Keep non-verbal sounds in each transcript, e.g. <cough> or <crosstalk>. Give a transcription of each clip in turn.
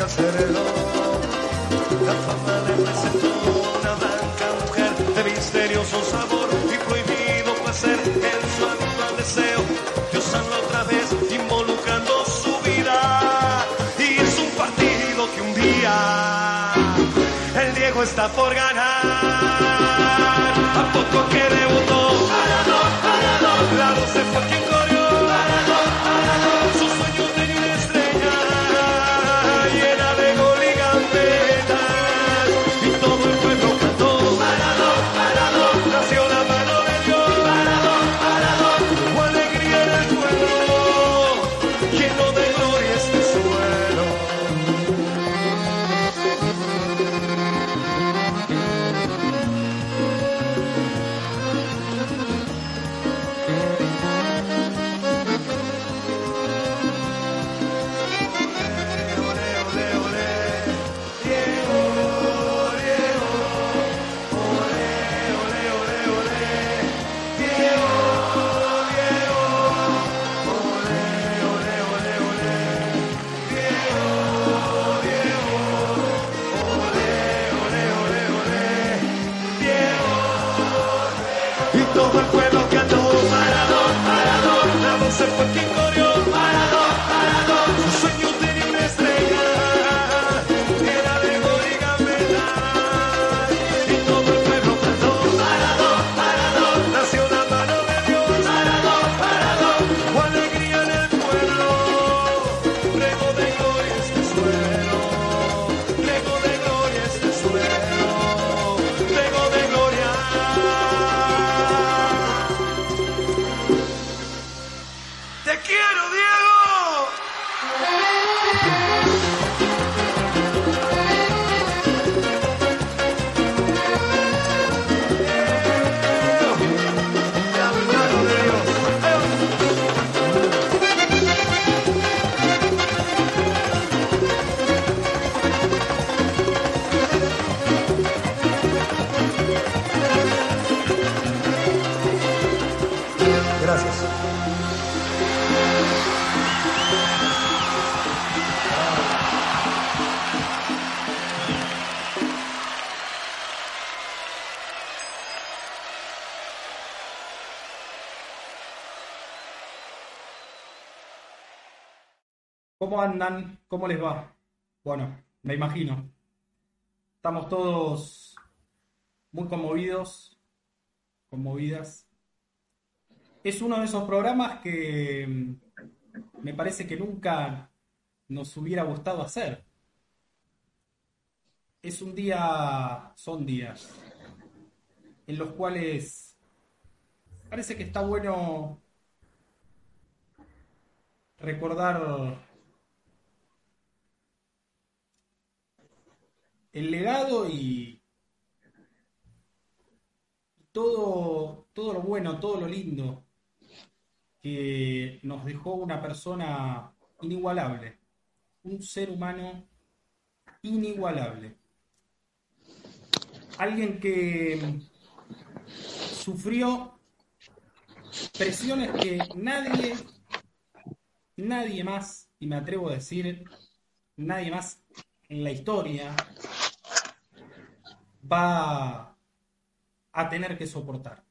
Hacerlo. La fama le presentó una blanca mujer de misterioso sabor y prohibido placer en su habitual deseo. Dios habla otra vez involucrando su vida y es un partido que un día el Diego está por ganar. A poco que debutó, andan? ¿Cómo les va? Bueno, me imagino. Estamos todos muy conmovidos, conmovidas. Es uno de esos programas que mm, me parece que nunca nos hubiera gustado hacer. Es un día, son días, en los cuales parece que está bueno recordar el legado y todo, todo lo bueno, todo lo lindo que nos dejó una persona inigualable, un ser humano inigualable. Alguien que sufrió presiones que nadie, nadie más, y me atrevo a decir, nadie más en la historia va a tener que soportar.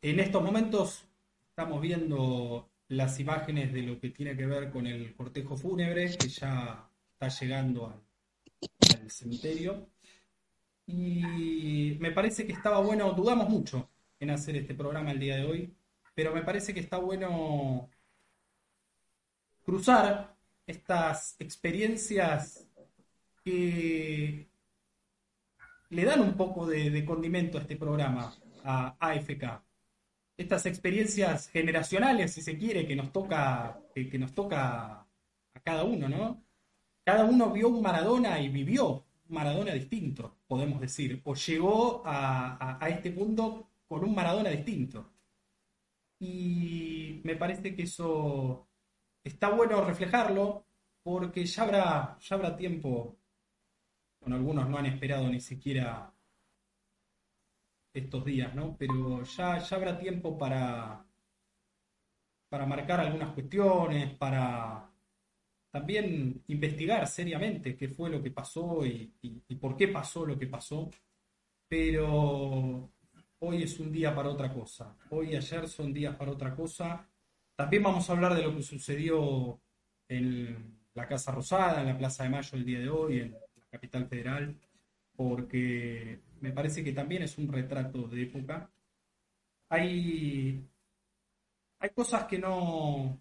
En estos momentos estamos viendo las imágenes de lo que tiene que ver con el cortejo fúnebre que ya está llegando al, cementerio. Y me parece que estaba bueno, dudamos mucho en hacer este programa el día de hoy, pero me parece que está bueno cruzar estas experiencias que le dan un poco de, condimento a este programa, a AFK. Estas experiencias generacionales, si se quiere, que nos toca, que, nos toca a cada uno, ¿no? Cada uno vio un Maradona y vivió un Maradona distinto, podemos decir, o llegó a, a este mundo con un Maradona distinto. Y me parece que eso está bueno reflejarlo porque ya habrá, ya habrá tiempo bueno, algunos no han esperado ni siquiera estos días, ¿no? Pero ya, ya habrá tiempo para, para marcar algunas cuestiones, para también investigar seriamente qué fue lo que pasó y, por qué pasó lo que pasó. Pero hoy es un día para otra cosa. Hoy y ayer son días para otra cosa. También vamos a hablar de lo que sucedió en la Casa Rosada, en la Plaza de Mayo el día de hoy, en capital federal, porque me parece que también es un retrato de época. Hay, hay cosas que no,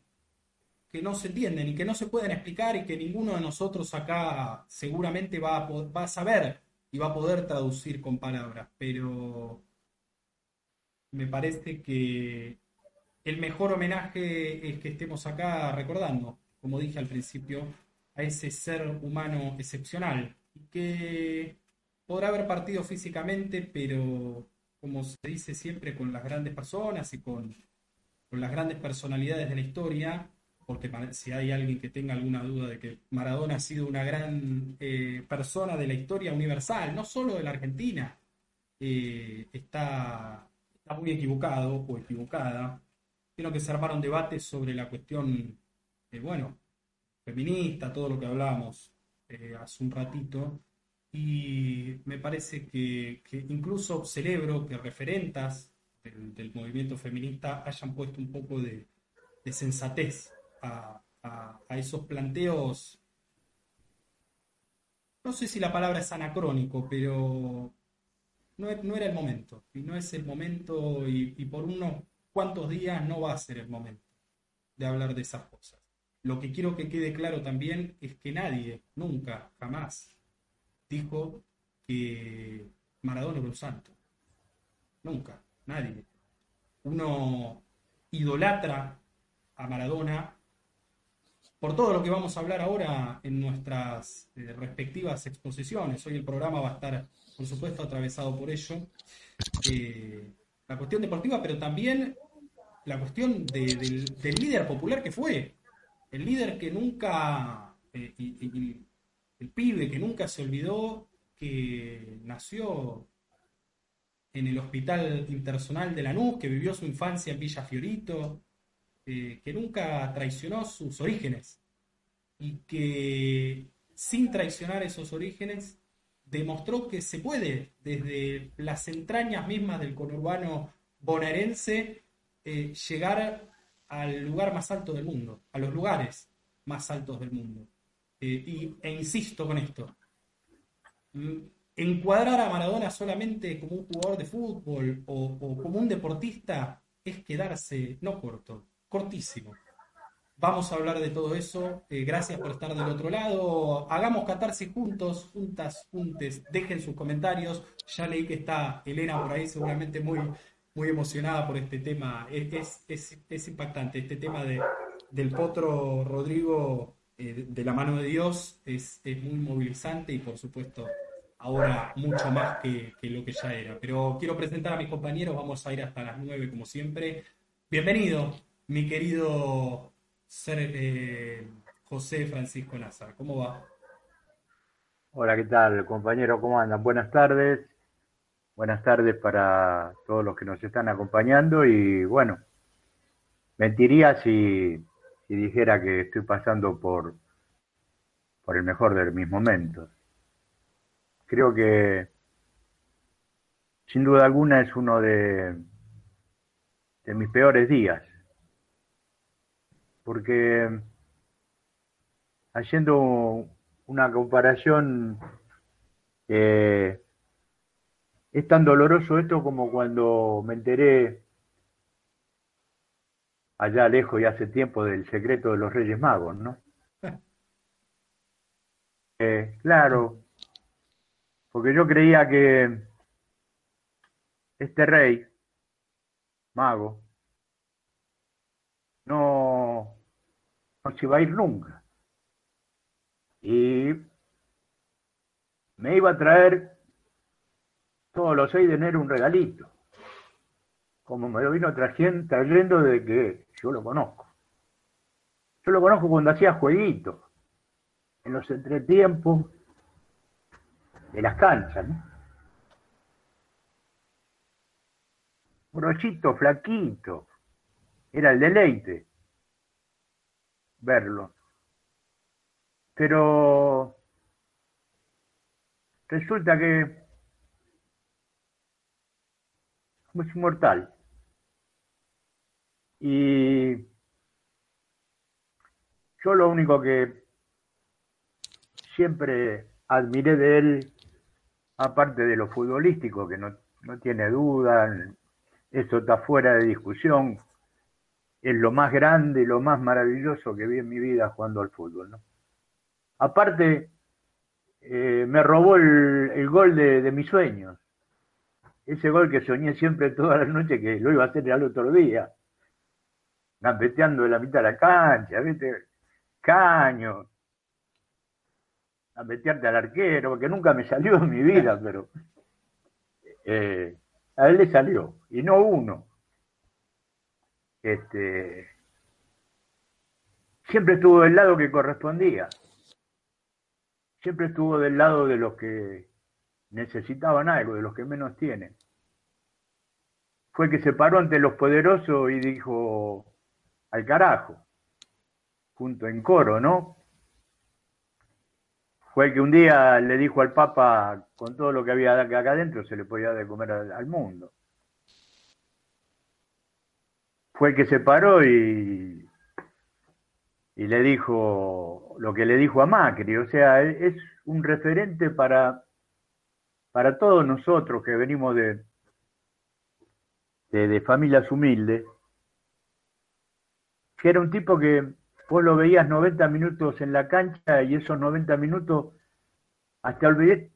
que no se entienden y que no se pueden explicar y que ninguno de nosotros acá seguramente va va a saber y va a poder traducir con palabras, pero me parece que el mejor homenaje es que estemos acá recordando, como dije al principio, a ese ser humano excepcional, que podrá haber partido físicamente, pero como se dice siempre con las grandes personas y con, las grandes personalidades de la historia, porque si hay alguien que tenga alguna duda de que Maradona ha sido una gran eh, persona de la historia universal, no solo de la Argentina, eh, está, está, muy equivocado o equivocada. Creo que se armaron debates sobre la cuestión, eh, bueno, feminista, todo lo que hablábamos eh, hace un ratito, y me parece que, incluso celebro que referentas del, movimiento feminista hayan puesto un poco de, sensatez a, esos planteos. No sé si la palabra es anacrónico, pero no, era el momento. Y no es el momento, y por unos cuantos días no va a ser el momento de hablar de esas cosas. Lo que quiero que quede claro también es que nadie, nunca, jamás, dijo que Maradona era un santo. Nunca, nadie. Uno idolatra a Maradona por todo lo que vamos a hablar ahora en nuestras eh, respectivas exposiciones. Hoy el programa va a estar, por supuesto, atravesado por ello. Eh, la cuestión deportiva, pero también la cuestión del líder popular que fue, el líder que nunca, eh, el pibe que nunca se olvidó que nació en el Hospital Internacional de Lanús, que vivió su infancia en Villa Fiorito, eh, que nunca traicionó sus orígenes. Y que sin traicionar esos orígenes demostró que se puede, desde las entrañas mismas del conurbano bonaerense, eh, llegar al lugar más alto del mundo, a los lugares más altos del mundo. Eh, y, e insisto con esto, mm, encuadrar a Maradona solamente como un jugador de fútbol o, como un deportista es quedarse, no corto, cortísimo. Vamos a hablar de todo eso. Eh, gracias por estar del otro lado. Hagamos catarsis juntos, juntas, juntes. Dejen sus comentarios. Ya leí que está Elena por ahí, seguramente muy, muy emocionada por este tema. Es, es, impactante. Este tema de, del potro Rodrigo eh, de la mano de Dios es, es muy movilizante y, por supuesto, ahora mucho más que, lo que ya era. Pero quiero presentar a mis compañeros, vamos a ir hasta las nueve como siempre. Bienvenido, mi querido ser, eh, José Francisco Nazar, ¿cómo va? Hola, ¿qué tal, compañero? ¿Cómo andan? Buenas tardes. Buenas tardes para todos los que nos están acompañando y bueno, mentiría si, dijera que estoy pasando por, por el mejor de mis momentos creo que sin duda alguna es uno de, de mis peores días. Porque haciendo una comparación, es tan doloroso esto como cuando me enteré allá lejos y hace tiempo del secreto de los Reyes Magos, ¿no? <laughs> Eh, claro, porque yo creía que este rey, mago, no, no se iba a ir nunca. Y me iba a traer todos los 6 de enero un regalito, como me lo vino trayendo de que yo lo conozco. Yo lo conozco cuando hacía jueguitos, en los entretiempos, de las canchas, ¿no? Brochito, flaquito, era el deleite verlo. Pero resulta que es inmortal. Y yo lo único que siempre admiré de él aparte de lo futbolístico, que no, tiene duda, eso está fuera de discusión, es lo más grande y lo más maravilloso que vi en mi vida jugando al fútbol. ¿no? Aparte, eh, me robó el, gol de, de, mis sueños. Ese gol que soñé siempre todas las noches que lo iba a hacer al otro día. Gambeteando de la mitad de la cancha, ¿viste? Caño, a meterte al arquero, porque nunca me salió en mi vida, <laughs> pero eh, a él le salió, y no uno. Este, siempre estuvo del lado que correspondía, siempre estuvo del lado de los que necesitaban algo, de los que menos tienen. Fue que se paró ante los poderosos y dijo, al carajo, junto en coro, ¿no? fue el que un día le dijo al Papa, con todo lo que había acá adentro, se le podía de comer al, mundo. Fue el que se paró y, y le dijo lo que le dijo a Macri, o sea, es un referente para, para todos nosotros que venimos de, de, familias humildes, que era un tipo que vos lo veías 90 minutos en la cancha y esos 90 minutos hasta olvidé,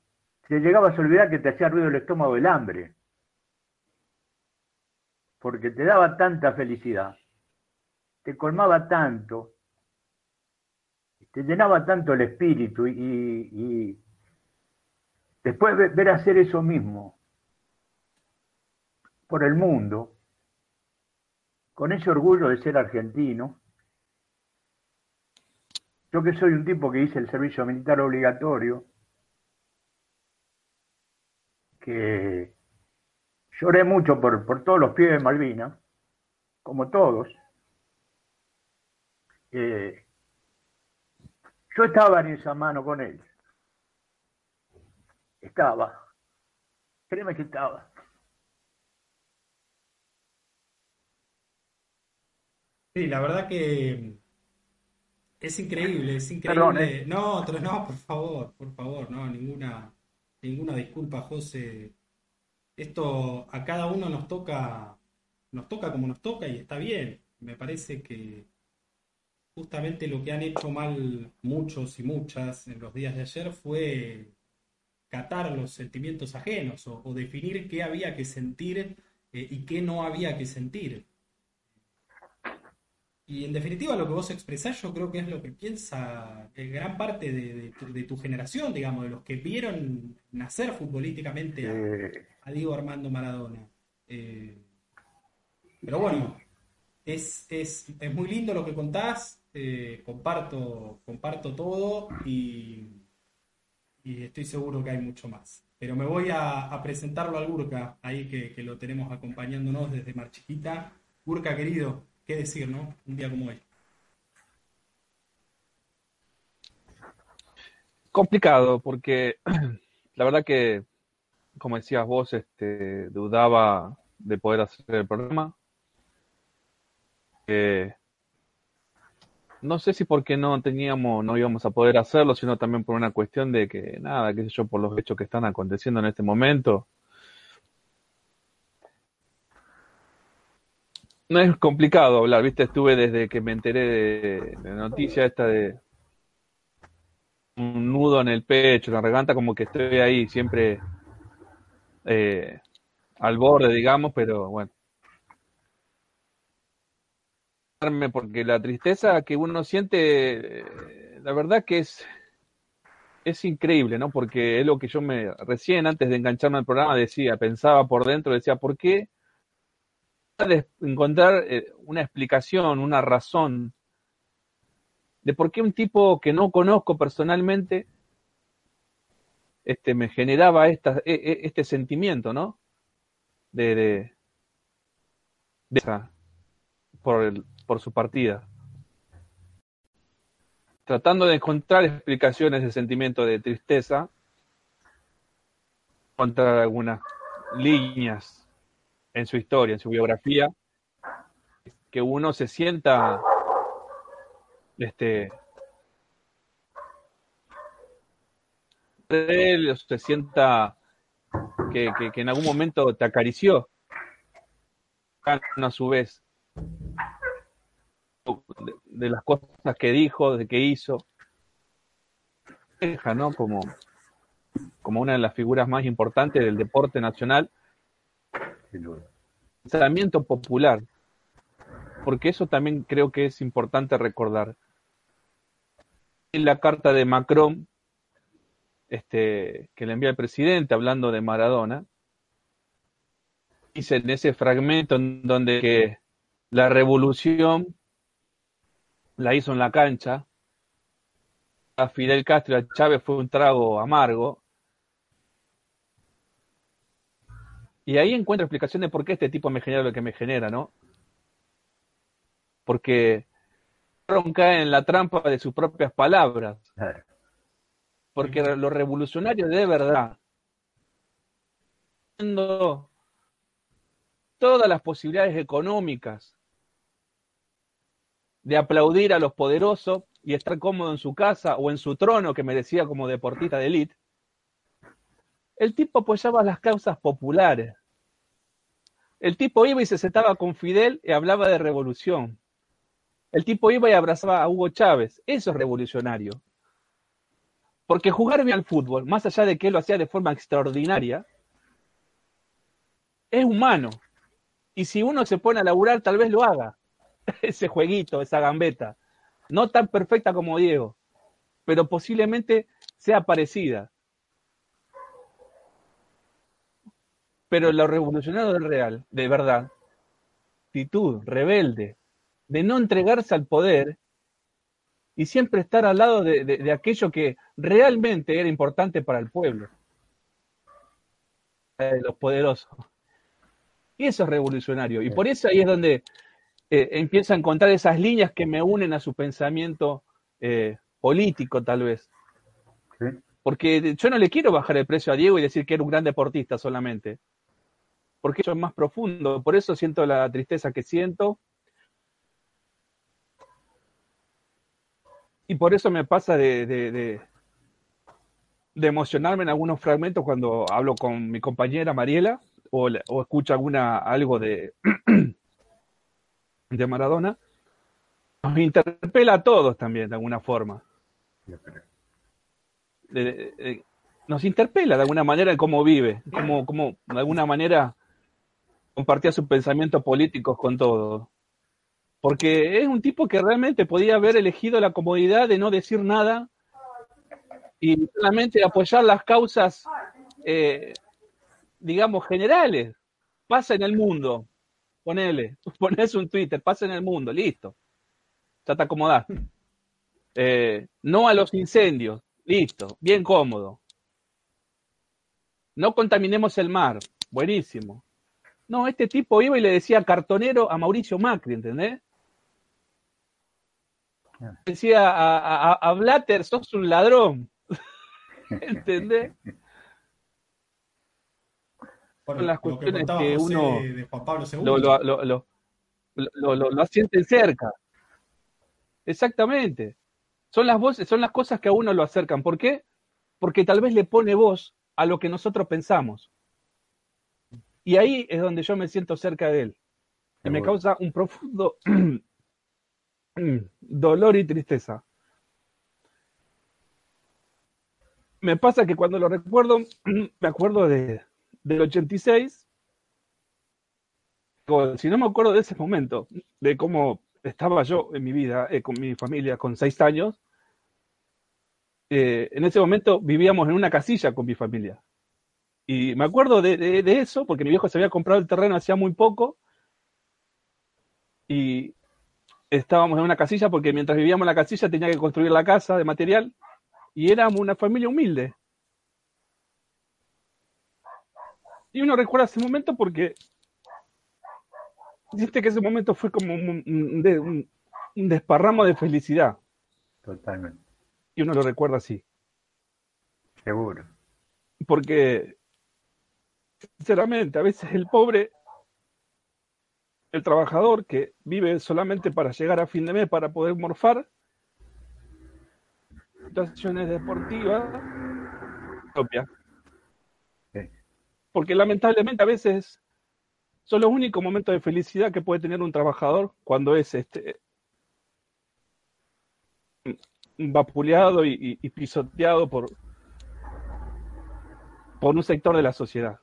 te llegabas a olvidar que te hacía ruido el estómago del hambre. Porque te daba tanta felicidad, te colmaba tanto, te llenaba tanto el espíritu y, después ver hacer eso mismo por el mundo, con ese orgullo de ser argentino, yo que soy un tipo que hice el servicio militar obligatorio, que lloré mucho por, todos los pies de Malvinas, como todos. Eh, yo estaba en esa mano con él. Estaba. Créeme que estaba. Sí, la verdad que es increíble, es increíble. ¿eh? No, otro, no, por favor, por favor, no, ninguna, ninguna disculpa, José. Esto a cada uno nos toca, nos toca como nos toca y está bien. Me parece que justamente lo que han hecho mal muchos y muchas en los días de ayer fue catar los sentimientos ajenos o, definir qué había que sentir eh, y qué no había que sentir. Y en definitiva lo que vos expresás yo creo que es lo que piensa eh, gran parte de, tu, generación, digamos, de los que vieron nacer futbolísticamente a, Diego Armando Maradona. Eh, pero bueno, es, es, es, muy lindo lo que contás, eh, comparto, comparto todo y, estoy seguro que hay mucho más. Pero me voy a, presentarlo al Gurka, ahí que, que, lo tenemos acompañándonos desde Marchiquita. Gurka, querido, qué decir, ¿no? Un día como hoy. Complicado, porque <clears throat> la verdad que, como decías vos, este, dudaba de poder hacer el programa. Eh, no sé si porque no teníamos, no íbamos a poder hacerlo, sino también por una cuestión de que, nada, qué sé yo, por los hechos que están aconteciendo en este momento. No es complicado hablar, ¿viste? Estuve desde que me enteré de, la noticia esta de un nudo en el pecho, en la garganta, como que estoy ahí siempre eh, al borde, digamos, pero bueno. Porque la tristeza que uno siente, eh, la verdad que es, es increíble, ¿no? Porque es lo que yo me, recién antes de engancharme al programa decía, pensaba por dentro, decía, ¿por qué? de encontrar eh, una explicación, una razón de por qué un tipo que no conozco personalmente este, me generaba esta, e, e, este sentimiento, ¿no? De, de, esa, por, por su partida. Tratando de encontrar explicaciones de sentimiento de tristeza, encontrar algunas líneas en su historia, en su biografía, que uno se sienta este él se sienta que, en algún momento te acarició a su vez de, las cosas que dijo, de que hizo deja, ¿no? Como, como una de las figuras más importantes del deporte nacional Pensamiento popular, porque eso también creo que es importante recordar. En la carta de Macron, este, que le envía el presidente hablando de Maradona, dice en ese fragmento en donde que la revolución la hizo en la cancha, a Fidel Castro y a Chávez fue un trago amargo, Y ahí encuentro explicación de por qué este tipo me genera lo que me genera, ¿no? Porque cae en la trampa de sus propias palabras. Porque los revolucionarios de verdad, todas las posibilidades económicas de aplaudir a los poderosos y estar cómodo en su casa o en su trono que merecía como deportista de élite, el tipo apoyaba las causas populares. El tipo iba y se sentaba con Fidel y hablaba de revolución. El tipo iba y abrazaba a Hugo Chávez. Eso es revolucionario. Porque jugar bien al fútbol, más allá de que él lo hacía de forma extraordinaria, es humano. Y si uno se pone a laburar, tal vez lo haga. <laughs> Ese jueguito, esa gambeta. No tan perfecta como Diego, pero posiblemente sea parecida. Pero lo revolucionario del real, de verdad, actitud rebelde, de no entregarse al poder y siempre estar al lado de, aquello que realmente era importante para el pueblo, de los poderosos. Y eso es revolucionario. Y por eso ahí es donde eh, empieza a encontrar esas líneas que me unen a su pensamiento eh, político, tal vez. Porque yo no le quiero bajar el precio a Diego y decir que era un gran deportista solamente porque eso es más profundo. Por eso siento la tristeza que siento. y por eso me pasa de, de, de, de emocionarme en algunos fragmentos cuando hablo con mi compañera Mariela o, o escucho alguna, algo de, <clears throat> de Maradona. Nos interpela a todos también de alguna forma. Nos interpela de alguna manera en cómo vive, cómo, cómo de alguna manera compartía sus pensamientos políticos con todos. Porque es un tipo que realmente podía haber elegido la comodidad de no decir nada y solamente apoyar las causas, eh, digamos, generales. Pasa en el mundo, ponele, <laughs> pones un Twitter, pasa en el mundo, listo. Ya te acomodás. Eh, no a los incendios, listo, bien cómodo. No contaminemos el mar, buenísimo. No, este tipo iba y le decía cartonero a Mauricio Macri, ¿entendés? Decía a, a, a Blatter, sos un ladrón. <laughs> ¿Entendés? <laughs> Bueno, Son las lo que cuestiones contaba que uno de Juan Pablo II. Lo, lo, lo, lo, lo, lo- lo sienten cerca. Exactamente. Son las voces, son las cosas que a uno lo acercan. ¿Por qué? Porque tal vez le pone voz a lo que nosotros pensamos. Y ahí es donde yo me siento cerca de él. Y me causa un profundo <clears throat> dolor y tristeza. Me pasa que cuando lo recuerdo, <clears throat> me acuerdo de, del 86. Digo, Si no me acuerdo de ese momento, de cómo estaba yo en mi vida, eh, con mi familia, con seis años, eh, en ese momento vivíamos en una casilla con mi familia. Y me acuerdo de, de- de eso, porque mi viejo se había comprado el terreno hacía muy poco, y estábamos en una casilla porque mientras vivíamos en la casilla tenía que construir la casa de material, y éramos una familia humilde. Y uno recuerda ese momento porque siente que ese momento fue como un, un- de- un- un desparramo de felicidad, Totalmente. y uno lo recuerda así. Seguro. Porque, sinceramente, a veces el pobre, el trabajador que vive solamente para llegar a fin de mes, para poder morfar, situaciones deportivas propias. Porque lamentablemente a veces son los únicos momentos de felicidad que puede tener un trabajador cuando es este vapuleado y pisoteado por, por un sector de la sociedad.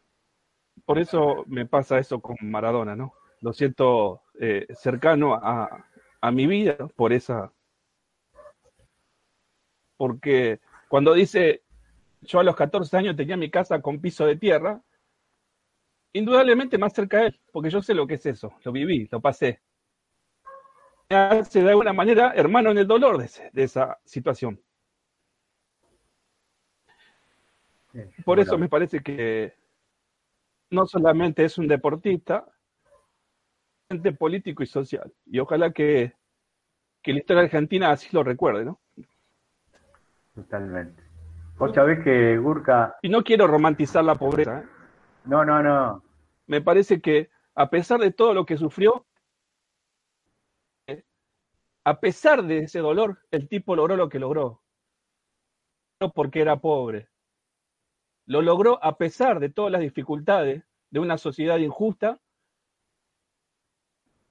Por eso me pasa eso con Maradona, ¿no? Lo siento eh, cercano a, a mi vida por esa. Porque cuando dice yo a los 14 años tenía mi casa con piso de tierra, indudablemente más cerca de él, porque yo sé lo que es eso, lo viví, lo pasé. Me hace de alguna manera hermano en el dolor de, ese- de esa situación. Por eso me parece que no solamente es un deportista, es un político y social. Y ojalá que, que la historia argentina así lo recuerde, ¿no? Totalmente. Vos sabés que Gurka, Y no quiero romantizar la pobreza. ¿eh? no, no, no, Me parece que a pesar de todo lo que sufrió, a pesar de ese dolor, el tipo logró lo que logró. No porque era pobre. Lo logró a pesar de todas las dificultades de una sociedad injusta.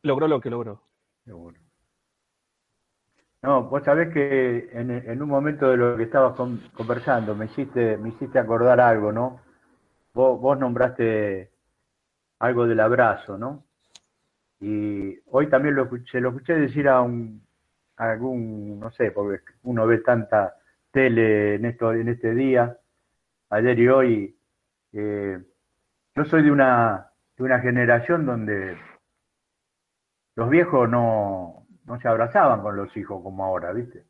Logró lo que logró. seguro. No, vos sabés que en, un momento de lo que estabas con- conversando me hiciste, me hiciste acordar algo, ¿no? Vos nombraste algo del abrazo, ¿no? Y hoy también lo escuché, lo escuché decir a un algún, no sé, porque uno ve tanta tele en esto, en este día, ayer y hoy. eh, yo soy de una, de una generación donde los viejos no, no se abrazaban con los hijos como ahora, ¿viste?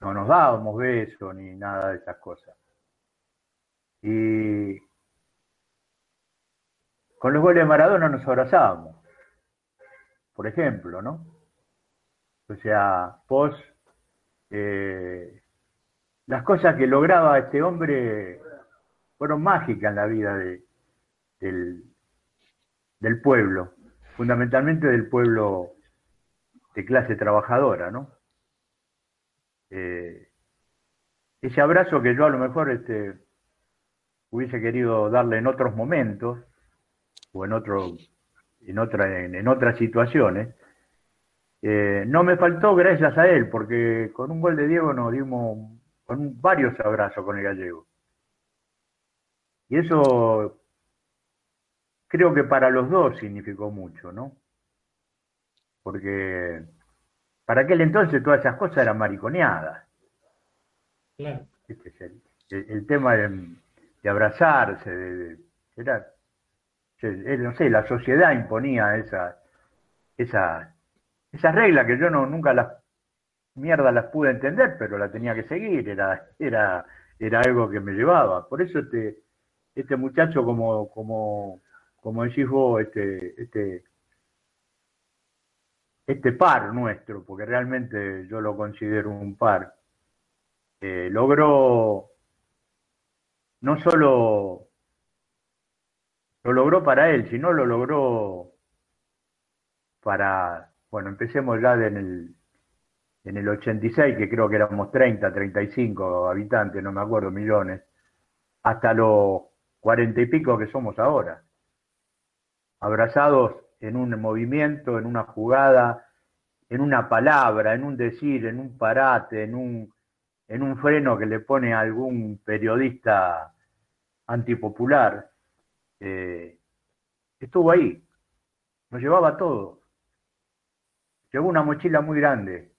No nos dábamos besos ni nada de esas cosas. Y con los goles de Maradona nos abrazábamos, por ejemplo, ¿no? O sea, vos, eh, las cosas que lograba este hombre fueron mágicas en la vida de- del, del pueblo, fundamentalmente del pueblo de clase trabajadora, ¿no? eh, ese abrazo que yo a lo mejor este, hubiese querido darle en otros momentos o en otro en otra en, otras situaciones eh, no me faltó gracias a él porque con un gol de Diego nos dimos con varios abrazos con el gallego y eso creo que para los dos significó mucho no porque para aquel entonces todas esas cosas eran mariconeadas. Claro. Este el, tema de, abrazarse, de, era, no sé, la sociedad imponía esa, esa, esas reglas que yo no, nunca las mierda las pude entender, pero la tenía que seguir, era, era, era algo que me llevaba. Por eso este, este muchacho, como, como, como decís vos, este, este, este par nuestro, porque realmente yo lo considero un par, eh, logró no solo lo logró para él, sino lo logró para, bueno, empecemos ya en el, en el 86, que creo que éramos 30, 35 habitantes, no me acuerdo, millones, hasta los cuarenta y pico que somos ahora, abrazados en un movimiento, en una jugada, en una palabra, en un decir, en un parate, en un, en un freno que le pone algún periodista antipopular, eh, estuvo ahí, nos llevaba todo. Llevó una mochila muy grande,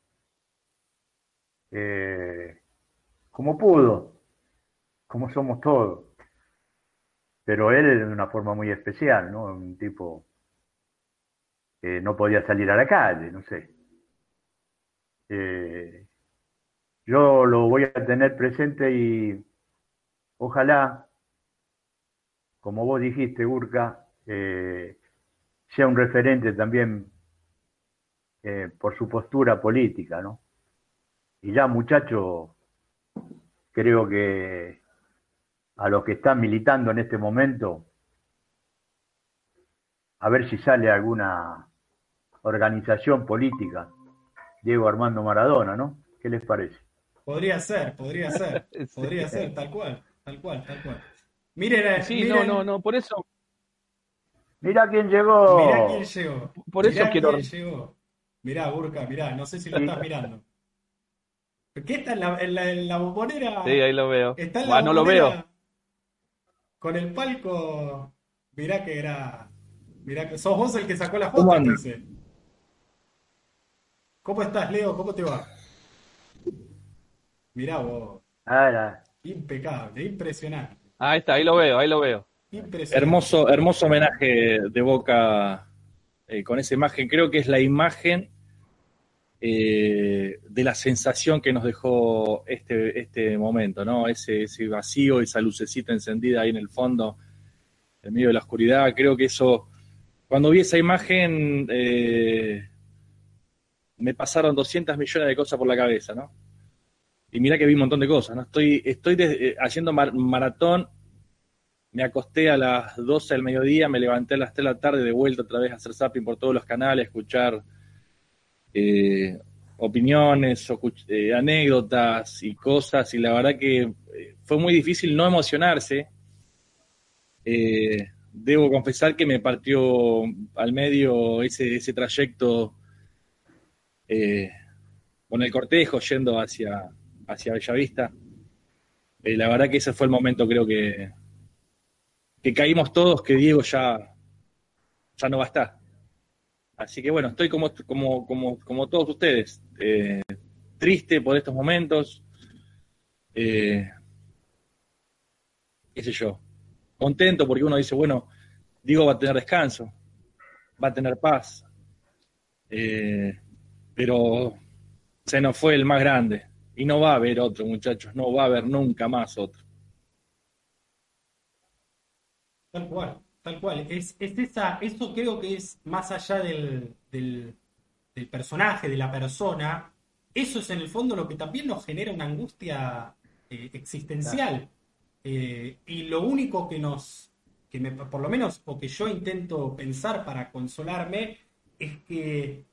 eh, como pudo, como somos todos. Pero él de una forma muy especial, ¿no? Un tipo no podía salir a la calle, no sé. Eh, yo lo voy a tener presente y ojalá, como vos dijiste, Urca, eh, sea un referente también eh, por su postura política, ¿no? Y ya, muchachos, creo que a los que están militando en este momento, a ver si sale alguna organización política, Diego Armando Maradona, ¿no? ¿Qué les parece? Podría ser, podría ser, <laughs> podría ser, tal cual, tal cual, tal cual. Miren, sí, no, no, no, por eso. Mira quién llegó. Mira quién llegó. Por eso quiero. Llegó. Mirá, Burka, mirá, no sé si lo estás mirando. ¿Qué está en la, en la, bombonera? Sí, ahí lo veo. Está en la no lo veo. Con el palco. Mirá que era. Mirá que sos vos el que sacó la foto, dice. ¿Cómo estás, Leo? ¿Cómo te va? Mirá vos. Ahora. Impecable, impresionante. Ahí está, ahí lo veo, ahí lo veo. Hermoso, hermoso homenaje de Boca eh, con esa imagen. Creo que es la imagen eh, de la sensación que nos dejó este, este momento, ¿no? Ese, ese vacío, esa lucecita encendida ahí en el fondo, en medio de la oscuridad. Creo que eso, cuando vi esa imagen, eh, me pasaron 200 millones de cosas por la cabeza, ¿no? Y mira que vi un montón de cosas, ¿no? Estoy, estoy eh, haciendo maratón, me acosté a las 12 del mediodía, me levanté a las 3 de la tarde de vuelta otra vez a hacer zapping por todos los canales, escuchar eh, opiniones, eh, anécdotas y cosas, y la verdad que fue muy difícil no emocionarse. debo confesar que me partió al medio ese, ese trayecto con el cortejo yendo hacia, hacia Bellavista. Eh, la verdad que ese fue el momento, creo que, que caímos todos, que Diego ya, ya no va a estar. Así que bueno, estoy como, como, como, como todos ustedes, eh, triste por estos momentos, qué sé yo, contento porque uno dice, bueno, Diego va a tener descanso, va a tener paz. Eh, pero se nos fue el más grande. Y no va a haber otro, muchachos, no va a haber nunca más otro. Tal cual, tal cual. Es, esa, eso creo que es más allá del, del, personaje, de la persona. Eso es en el fondo lo que también nos genera una angustia eh, existencial. Eh, y lo único que nos, que me, por lo menos, o que yo intento pensar para consolarme, es que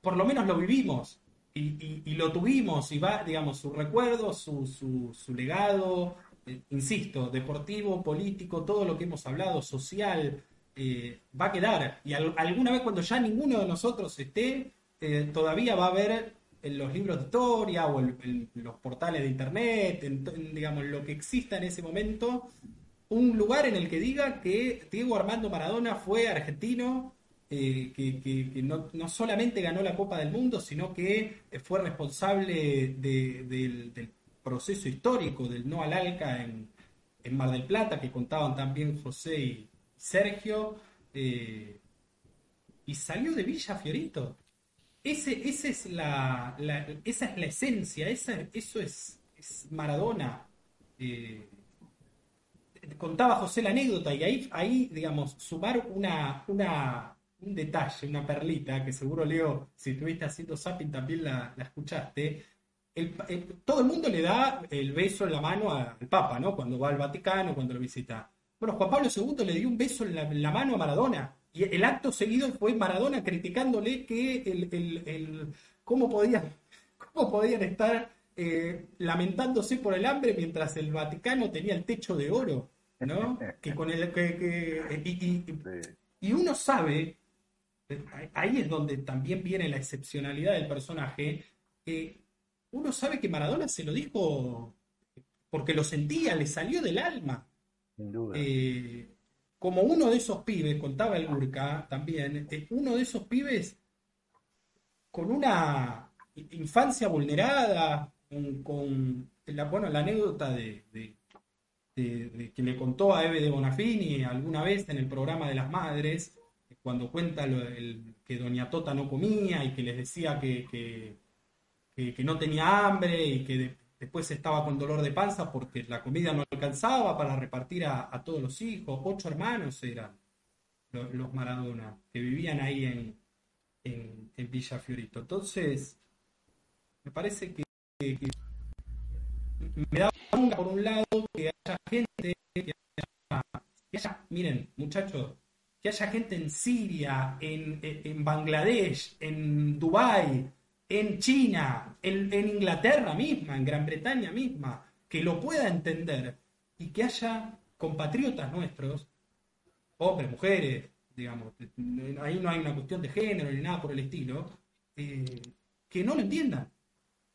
por lo menos lo vivimos. Y, lo tuvimos, y va, digamos, su recuerdo, su, su, su legado, eh, insisto, deportivo, político, todo lo que hemos hablado, social, eh, va a quedar. Y alguna vez cuando ya ninguno de nosotros esté, eh, todavía va a haber en los libros de historia o en, los portales de internet, en, digamos, lo que exista en ese momento, un lugar en el que diga que Diego Armando Maradona fue argentino, eh, que, no, solamente ganó la Copa del Mundo, sino que fue responsable del, proceso histórico del no al ALCA en, en Mar del Plata, que contaban también José y, Sergio, eh, y salió de Villa Fiorito. Ese, ese es la, esa es la esencia, esa, eso es, Maradona. Eh, contaba José la anécdota y ahí, ahí digamos, sumar una, una, un detalle, una perlita, que seguro Leo, si estuviste haciendo zapping también la, escuchaste. todo el mundo le da el beso en la mano al Papa, ¿no? Cuando va al Vaticano, cuando lo visita. Bueno, Juan Pablo II le dio un beso en la, mano a Maradona. Y el acto seguido fue Maradona criticándole que el, cómo, podían, cómo podían estar eh, lamentándose por el hambre mientras el Vaticano tenía el techo de oro. ¿no? <laughs> que con el y, uno sabe, ahí es donde también viene la excepcionalidad del personaje, uno sabe que Maradona se lo dijo porque lo sentía, le salió del alma. Eh, como uno de esos pibes, contaba el Gurka también, eh, uno de esos pibes con una infancia vulnerada, con, la, bueno, la anécdota de, que le contó a Eve de Bonafini alguna vez en el programa de las madres, cuando cuenta el, que Doña Tota no comía y que les decía que, que, no tenía hambre y que Después estaba con dolor de panza porque la comida no alcanzaba para repartir a, todos los hijos. Ocho hermanos eran los, Maradona que vivían ahí en, en, Villa Fiorito. Entonces, me parece que, me da por un lado que haya gente, que haya, miren, muchachos, que haya gente en Siria, en, en Bangladesh, en Dubái, en China, en, Inglaterra misma, en Gran Bretaña misma, que lo pueda entender y que haya compatriotas nuestros, hombres, mujeres, digamos, ahí no hay una cuestión de género ni nada por el estilo, eh, que no lo entiendan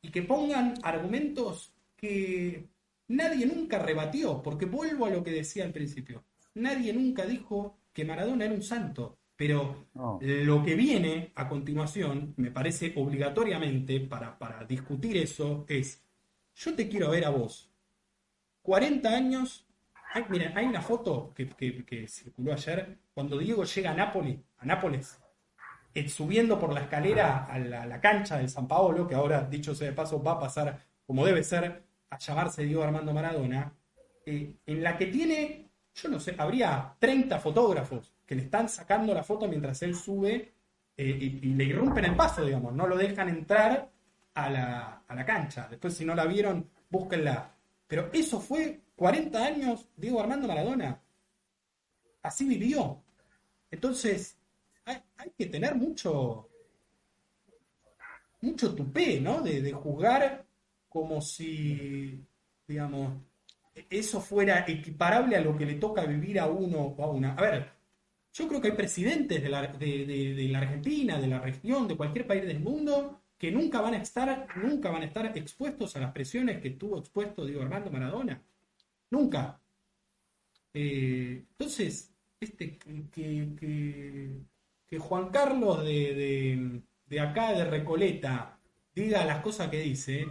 y que pongan argumentos que nadie nunca rebatió, porque vuelvo a lo que decía al principio, nadie nunca dijo que Maradona era un santo, pero lo que viene a continuación, me parece obligatoriamente para, discutir eso, es, yo te quiero ver a vos, 40 años, hay, miren, hay una foto que, circuló ayer, cuando Diego llega a Nápoles, a Nápoles, eh, subiendo por la escalera a la, cancha del San Paolo, que ahora, dicho sea de paso, va a pasar como debe ser, a llamarse Diego Armando Maradona, eh, en la que tiene, yo no sé, habría 30 fotógrafos que le están sacando la foto mientras él sube eh, y, le irrumpen el paso, digamos, no lo dejan entrar a la, cancha. Después, si no la vieron, búsquenla. Pero eso fue 40 años Diego Armando Maradona. Así vivió. Entonces, hay, que tener mucho, mucho tupé, ¿no? De, de juzgar como si, digamos, eso fuera equiparable a lo que le toca vivir a uno o a una. A ver, yo creo que hay presidentes de la, Argentina, de la región, de cualquier país del mundo, que nunca van a estar, nunca van a estar expuestos a las presiones que tuvo expuesto Diego Armando Maradona. Nunca. Eh, entonces, este, que, Juan Carlos de, acá, de Recoleta, diga las cosas que dice,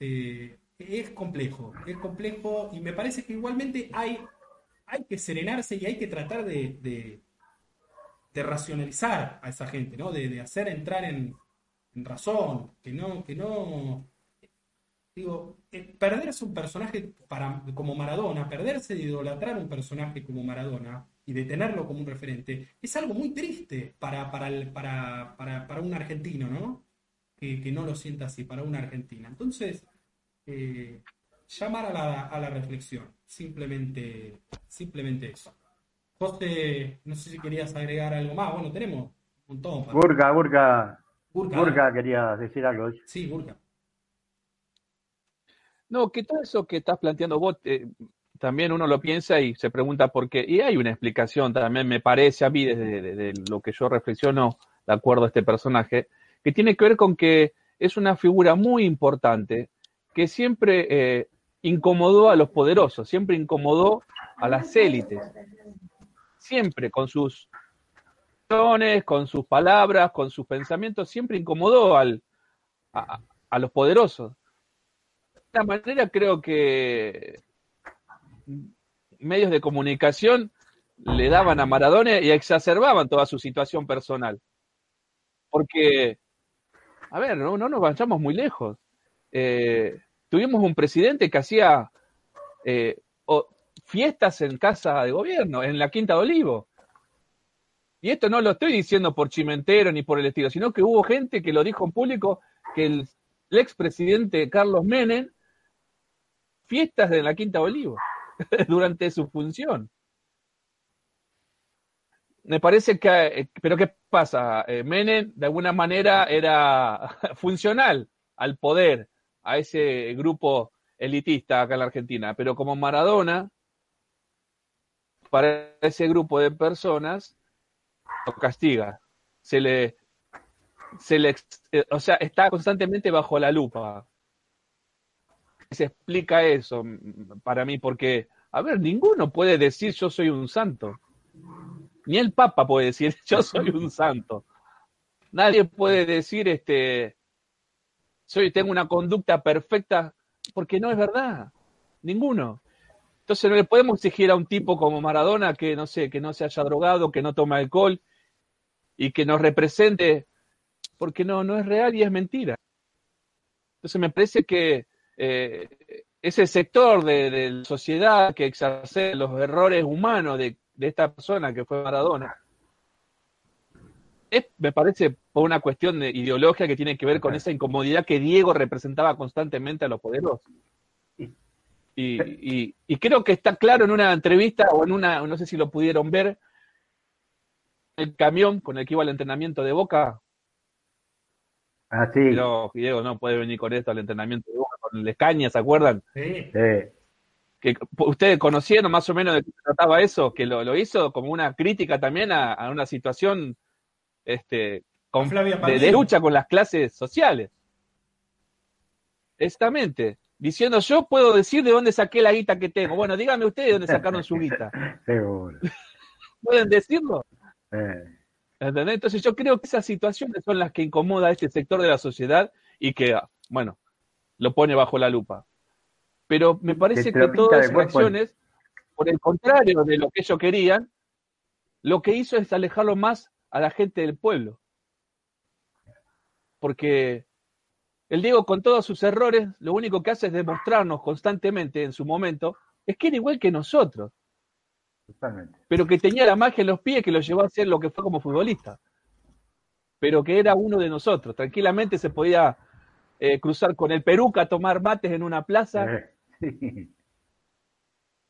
eh, es complejo. Es complejo y me parece que igualmente hay, hay que serenarse y hay que tratar de de racionalizar a esa gente, ¿no? De, hacer entrar en, razón, que no, que no. Digo, eh, perderse un personaje para, como Maradona, perderse de idolatrar un personaje como Maradona y de tenerlo como un referente, es algo muy triste para, para, para, para, un argentino, ¿no? Que, no lo sienta así, para una argentina. Entonces, eh, llamar a la, a la reflexión, simplemente, simplemente eso. José, no sé si querías agregar algo más. Bueno, tenemos un montón. Burga, Burga, Burka quería decir algo. Sí, Burka. No, que todo eso que estás planteando vos, eh, también uno lo piensa y se pregunta por qué. Y hay una explicación también, me parece a mí, desde, lo que yo reflexiono de acuerdo a este personaje, que tiene que ver con que es una figura muy importante que siempre eh, incomodó a los poderosos, siempre incomodó a las élites, siempre con sus con sus palabras, con sus pensamientos, siempre incomodó al, a, los poderosos. De esta manera creo que medios de comunicación le daban a Maradona y exacerbaban toda su situación personal. Porque, a ver, no, no nos vayamos muy lejos. Eh, tuvimos un presidente que hacía eh, fiestas en casa de gobierno, en la Quinta de Olivo. Y esto no lo estoy diciendo por chimentero ni por el estilo, sino que hubo gente que lo dijo en público que el, el expresidente Carlos Menem, fiestas de la Quinta de Olivo. <laughs> durante su función. Me parece que, eh, pero ¿qué pasa? Eh, Menem de alguna manera era <laughs> funcional al poder, a ese grupo elitista acá en la Argentina, pero como Maradona, para ese grupo de personas, lo castiga, se le, se le, eh, o sea, está constantemente bajo la lupa se explica eso para mí, porque, a ver, ninguno puede decir yo soy un santo. Ni el Papa puede decir <laughs> yo soy un santo. Nadie puede decir este soy tengo una conducta perfecta porque no es verdad. Ninguno. Entonces no le podemos exigir a un tipo como Maradona que no sé, que no se haya drogado, que no tome alcohol y que nos represente porque no no es real y es mentira. Entonces me parece que eh, ese sector de, la sociedad que exacerba los errores humanos de, esta persona que fue Maradona, es, me parece, por una cuestión de ideología que tiene que ver con esa incomodidad que Diego representaba constantemente a los poderosos. Y, y, creo que está claro en una entrevista o en una, no sé si lo pudieron ver, el camión con el que iba al entrenamiento de Boca. Ah, sí. Pero Diego no puede venir con esto al entrenamiento de Boca con el Escaña, ¿se acuerdan? Sí. Que ustedes conocieron más o menos de qué trataba eso, que lo, hizo como una crítica también a, una situación este, de, lucha con las clases sociales. Exactamente. Diciendo, yo puedo decir de dónde saqué la guita que tengo. Bueno, díganme ustedes de dónde sacaron su guita. <laughs> Seguro. <laughs> ¿Pueden decirlo? Entonces yo creo que esas situaciones son las que incomoda a este sector de la sociedad y que, bueno, lo pone bajo la lupa. Pero me parece que todas esas acciones, por el contrario de lo que ellos querían, lo que hizo es alejarlo más a la gente del pueblo. Porque el Diego, con todos sus errores, lo único que hace es demostrarnos constantemente en su momento, es que era igual que nosotros. Pero que tenía la magia en los pies que lo llevó a ser lo que fue como futbolista. Pero que era uno de nosotros. Tranquilamente se podía eh, cruzar con el Peruca, tomar mates en una plaza. <laughs>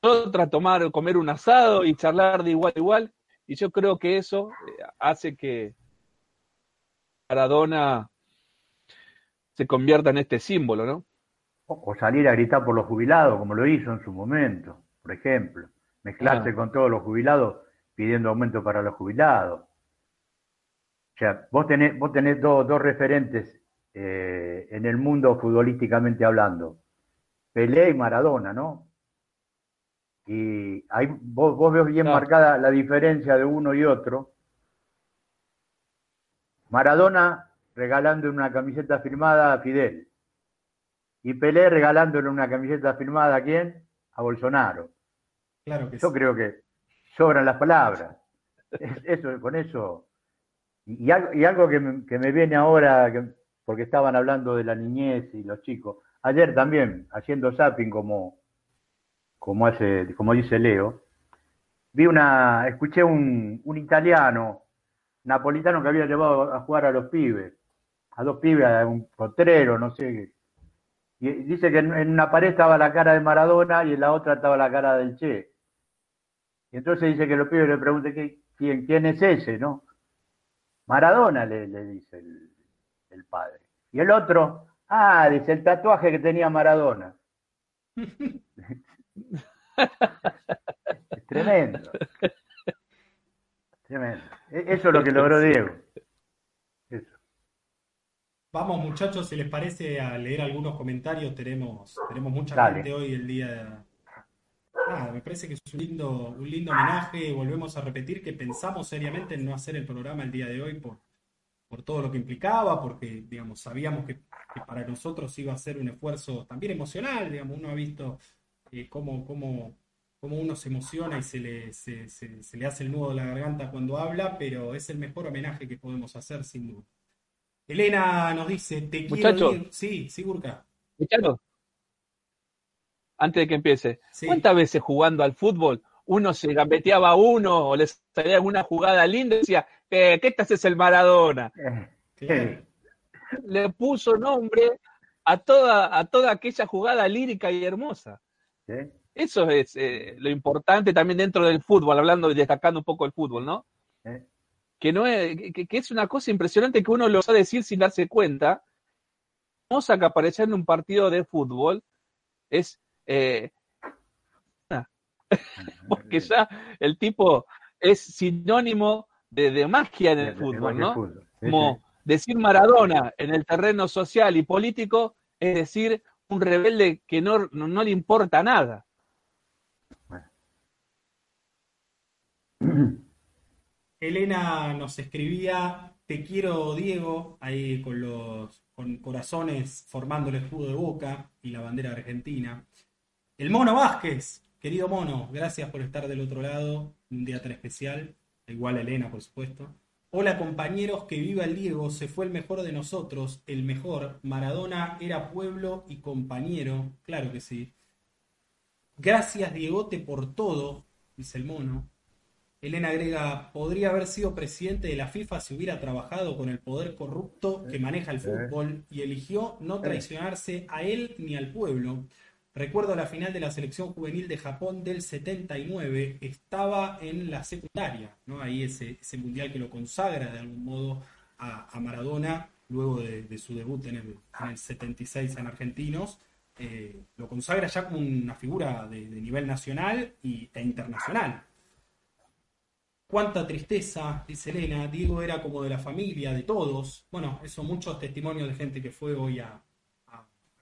Otra, tomar, comer un asado y charlar de igual a igual. Y yo creo que eso eh, hace que Maradona se convierta en este símbolo, ¿no? O salir a gritar por los jubilados, como lo hizo en su momento, por ejemplo. Mezclarse con todos los jubilados pidiendo aumento para los jubilados. O sea, vos tenés, vos tenés dos, dos referentes eh, en el mundo futbolísticamente hablando. Pelé y Maradona, ¿no? Y ahí vos, vos ves bien marcada la diferencia de uno y otro. Maradona regalando una camiseta firmada a Fidel. Y Pelé regalándole una camiseta firmada a quién? A Bolsonaro. Claro que Yo creo que sobran las palabras. eso, con eso. Y, algo, que, me, que, me, viene ahora, que, porque estaban hablando de la niñez y los chicos. Ayer también, haciendo zapping como, como, hace, como dice Leo, vi una, escuché un, un italiano napolitano que había llevado a jugar a los pibes, a dos pibes, a un potrero, no sé. Y dice que en una pared estaba la cara de Maradona y en la otra estaba la cara del Che. Y entonces dice que los pibes le preguntan quién, quién es ese, ¿no? Maradona le, le dice el, el padre. Y el otro, ah, dice el tatuaje que tenía Maradona. <laughs> es tremendo. Tremendo. E- Eso es lo que logró Diego. Eso. Vamos muchachos, si les parece, a leer algunos comentarios. Tenemos, tenemos mucha Dale. gente hoy el día de... Nada, me parece que es un lindo, un lindo homenaje. Volvemos a repetir que pensamos seriamente en no hacer el programa el día de hoy por, por todo lo que implicaba, porque, digamos, sabíamos que, que para nosotros iba a ser un esfuerzo también emocional, digamos, uno ha visto eh, cómo, cómo, cómo uno se emociona y se le, se, se- se le hace el nudo de la garganta cuando habla, pero es el mejor homenaje que podemos hacer, sin duda. Elena nos dice, te quiero, Muchachos. Diego". Sí, sí, Gurka. Escuchalo. Antes de que empiece, Sí. ¿cuántas veces jugando al fútbol uno se gambeteaba a uno o le salía alguna jugada linda y decía, eh, ¿qué te haces el Maradona? <laughs> Le puso nombre a toda, a toda aquella jugada lírica y hermosa. ¿Sí? Eso es eh, lo importante también dentro del fútbol, hablando y destacando un poco el fútbol, ¿no? ¿Eh? Que, no es, que, que es una cosa impresionante que uno lo va a decir sin darse cuenta. Hermosa que aparecer en un partido de fútbol es eh, <laughs> porque ya el tipo es sinónimo de, de magia en el De- fútbol, de ¿no? fútbol. Como decir Maradona en el terreno social y político es decir un rebelde que no, no, le importa nada. <clears throat> Elena nos escribía, te quiero Diego, ahí con los con corazones formando el escudo de Boca y la bandera argentina. El Mono Vázquez, querido Mono, gracias por estar del otro lado, un día tan especial, igual Elena, por supuesto. Hola compañeros, que viva el Diego, se fue el mejor de nosotros, el mejor. Maradona era pueblo y compañero, claro que sí. Gracias Diegote por todo, dice el mono. Elena agrega, podría haber sido presidente de la FIFA si hubiera trabajado con el poder corrupto que maneja el Sí. fútbol y eligió no traicionarse a él ni al pueblo. Recuerdo la final de la selección juvenil de Japón del 79, estaba en la secundaria, ¿no? Ahí ese, mundial que lo consagra de algún modo a, Maradona luego de, su debut en el, en el 76 en Argentinos. eh, lo consagra ya como una figura de, nivel nacional y, e internacional. Cuánta tristeza, dice Elena. Diego era como de la familia, de todos. Bueno, eso muchos testimonios de gente que fue hoy a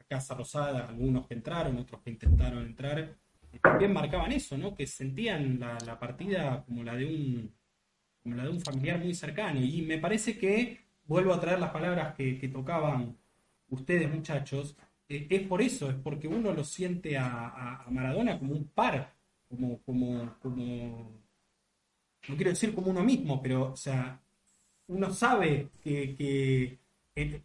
Casa Rosada, algunos que entraron, otros que intentaron entrar, también marcaban eso, ¿no? Que sentían la, partida como la de un como la de un familiar muy cercano. Y me parece que, vuelvo a traer las palabras que, tocaban ustedes, muchachos, eh, es por eso, es porque uno lo siente a, a- Maradona como un par, como, como, como no quiero decir como uno mismo, pero, o sea, uno sabe que,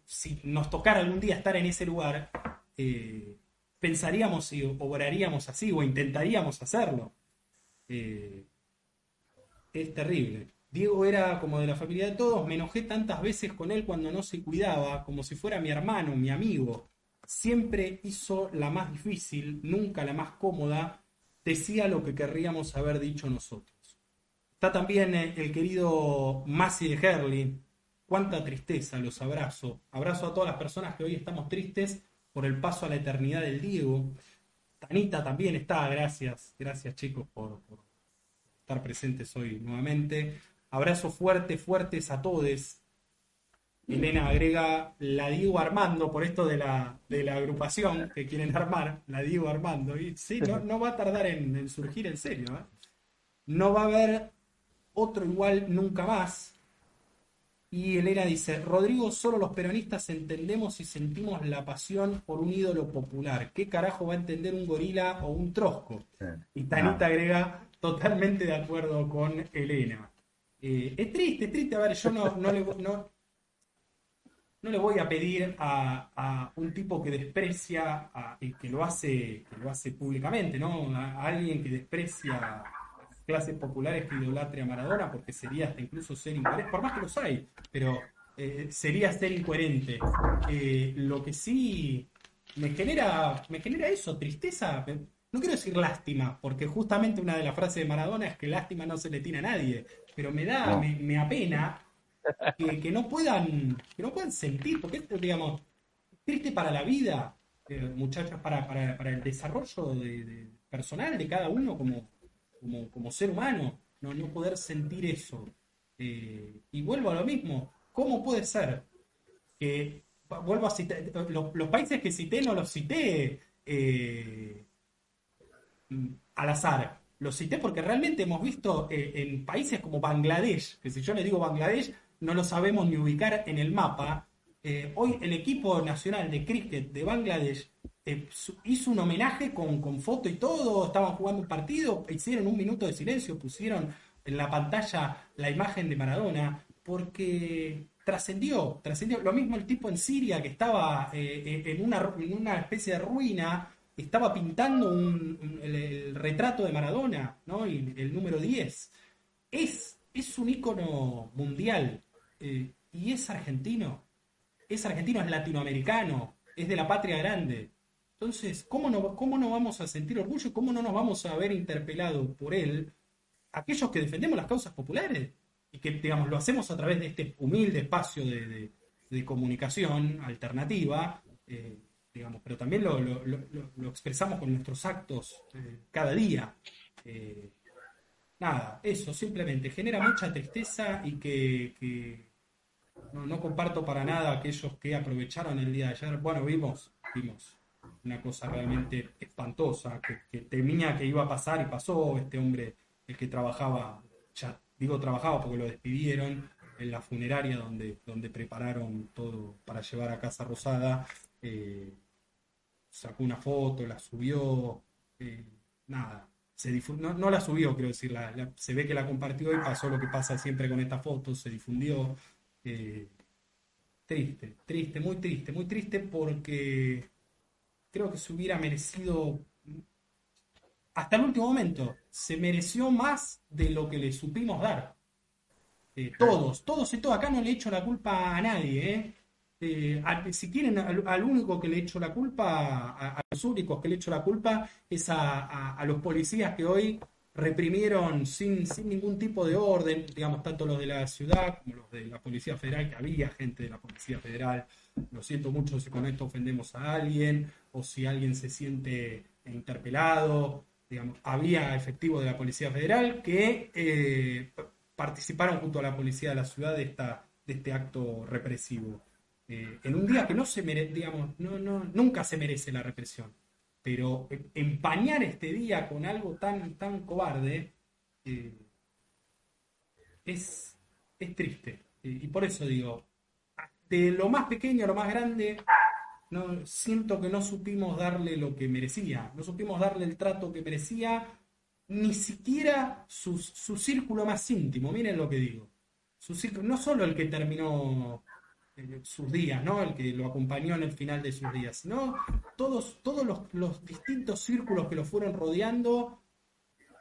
si nos tocara algún día estar en ese lugar, eh, pensaríamos y obraríamos así o intentaríamos hacerlo. Eh, es terrible. Diego era como de la familia de todos, me enojé tantas veces con él cuando no se cuidaba, como si fuera mi hermano, mi amigo. Siempre hizo la más difícil, nunca la más cómoda, decía lo que querríamos haber dicho nosotros. Está también eh, el querido Masi de Herley. Cuánta tristeza, los abrazo. Abrazo a todas las personas que hoy estamos tristes por el paso a la eternidad del Diego. Tanita también está, gracias. Gracias chicos por, estar presentes hoy nuevamente. Abrazo fuerte, fuertes a todos. Elena agrega la Diego Armando por esto de la, de la agrupación que quieren armar, la Diego Armando. Y sí, no, va a tardar en, en surgir en serio. ¿eh? No va a haber otro igual nunca más. Y Elena dice, Rodrigo, solo los peronistas entendemos y sentimos la pasión por un ídolo popular. ¿Qué carajo va a entender un gorila o un trosco? Sí. Y Tanita agrega, totalmente de acuerdo con Elena. Eh, es triste, es triste. A ver, yo no, no, le, no, no le voy a pedir a, a un tipo que desprecia a- y que lo hace, que lo hace públicamente, ¿no? A, a alguien que desprecia clases populares que idolatre a Maradona, porque sería hasta incluso ser incoherente, por más que los hay, pero eh, sería ser incoherente. Eh, lo que sí me genera, me genera eso, tristeza, no quiero decir lástima, porque justamente una de las frases de Maradona es que lástima no se le tiene a nadie, pero me da, No. me, me apena que, no puedan, que no puedan sentir, porque esto, digamos, triste para la vida, eh, muchachos, para, para, para, el desarrollo de, personal de cada uno como, como, ser humano, no, no poder sentir eso. Eh, y vuelvo a lo mismo, ¿cómo puede ser que, vuelvo a citar, los, países que cité no los cité eh, al azar, los cité porque realmente hemos visto en países como Bangladesh, que si yo le digo Bangladesh, no lo sabemos ni ubicar en el mapa, eh, hoy el equipo nacional de cricket de Bangladesh eh, hizo un homenaje con, foto y todo, estaban jugando un partido, hicieron un minuto de silencio, pusieron en la pantalla la imagen de Maradona, porque trascendió, trascendió. Lo mismo el tipo en Siria que estaba eh, en, una, en una especie de ruina, estaba pintando el, retrato de Maradona, ¿no? el, número 10. Es, es un ícono mundial y es argentino es argentino, es latinoamericano, es de la patria grande. Entonces, ¿cómo no, cómo no vamos a sentir orgullo cómo no nos vamos a ver interpelados por él aquellos que defendemos las causas populares? Y que, digamos, lo hacemos a través de este humilde espacio de, comunicación alternativa, eh, digamos, pero también lo, expresamos con nuestros actos eh, cada día. Eh, nada, eso simplemente genera mucha tristeza y que no, comparto para nada aquellos que aprovecharon el día de ayer. Bueno, vimos, vimos una cosa realmente espantosa, que, temía que iba a pasar y pasó. Este hombre, el que trabajaba, ya digo trabajaba porque lo despidieron en la funeraria donde, donde prepararon todo para llevar a Casa Rosada, eh, sacó una foto, la subió, eh, nada. Se no, no, la subió, quiero decir, se ve que la compartió y pasó lo que pasa siempre con estas fotos, se difundió, eh, triste, triste, muy triste, muy triste porque creo que se hubiera merecido, hasta el último momento, se mereció más de lo que le supimos dar. Eh, todos, todos y todos, acá no le echo la culpa a nadie, ¿eh? si quieren, al, único que le echo la culpa, a, los únicos que le echo la culpa es a los policías que hoy reprimieron sin, sin ningún tipo de orden, digamos, tanto los de la ciudad como los de la Policía Federal, que había gente de la Policía Federal. Lo siento mucho si con esto ofendemos a alguien o si alguien se siente interpelado. Digamos, había efectivos de la Policía Federal que eh, participaron junto a la Policía de la ciudad de, esta, de este acto represivo. Eh, en un día que no se merece, digamos, no, no, nunca se merece la represión pero empañar este día con algo tan, tan cobarde eh, es, es, triste. Y, por eso digo, de lo más pequeño a lo más grande, no, siento que no supimos darle lo que merecía, no supimos darle el trato que merecía, ni siquiera su, su círculo más íntimo, miren lo que digo. No solo el que terminó sus días, ¿no? El que lo acompañó en el final de sus días, ¿no? Todos, todos los, distintos círculos que lo fueron rodeando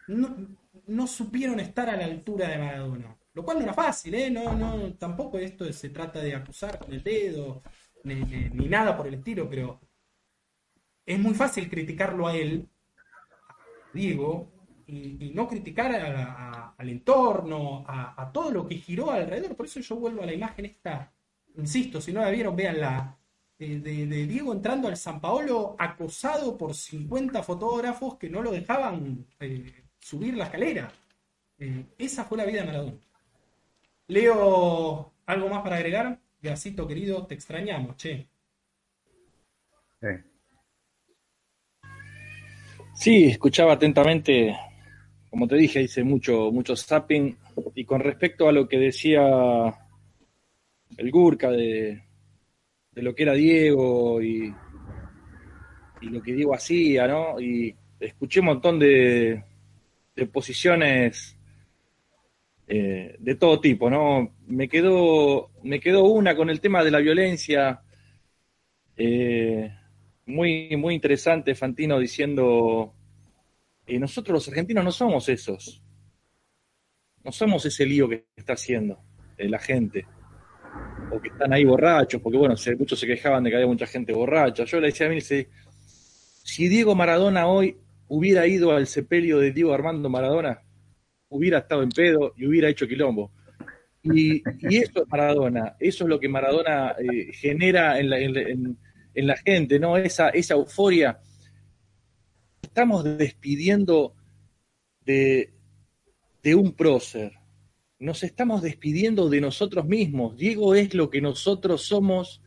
no, supieron estar a la altura de Maradona. Lo cual no era fácil, ¿eh? No, no, tampoco esto se trata de acusar con el dedo, ni, nada por el estilo, pero es muy fácil criticarlo a él, Diego, y, no criticar al entorno, a, a, todo lo que giró alrededor. Por eso yo vuelvo a la imagen esta insisto, si no la vieron, véanla, de, de, Diego entrando al San Paolo acosado por 50 fotógrafos que no lo dejaban eh, subir la escalera. Eh, esa fue la vida de Maradona. Leo, ¿algo más para agregar? Gacito querido, te extrañamos, che. Sí. escuchaba atentamente, como te dije, hice mucho, mucho zapping. Y con respecto a lo que decía el Gurka de, lo que era Diego y, lo que Diego hacía, ¿no? Y escuché un montón de, de posiciones eh, de todo tipo, ¿no? Me quedó, me quedó una con el tema de la violencia, eh, muy, muy interesante, Fantino diciendo, eh, nosotros los argentinos no somos esos, no somos ese lío que está haciendo la gente o que están ahí borrachos, porque bueno, muchos se quejaban de que había mucha gente borracha. Yo le decía a mí, si Diego Maradona hoy hubiera ido al sepelio de Diego Armando Maradona, hubiera estado en pedo y hubiera hecho quilombo. Y, eso es Maradona, eso es lo que Maradona eh, genera en la, gente, ¿no? Esa, esa euforia. Estamos despidiendo de, de un prócer, nos estamos despidiendo de nosotros mismos. Diego es lo que nosotros somos,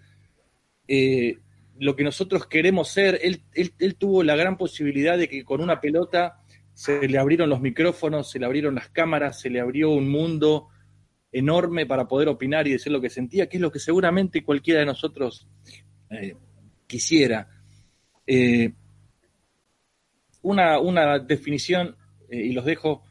eh, lo que nosotros queremos ser. Él, él, tuvo la gran posibilidad de que con una pelota se le abrieron los micrófonos, se le abrieron las cámaras, se le abrió un mundo enorme para poder opinar y decir lo que sentía, que es lo que seguramente cualquiera de nosotros eh, quisiera. Eh, una, una, definición, y los dejo,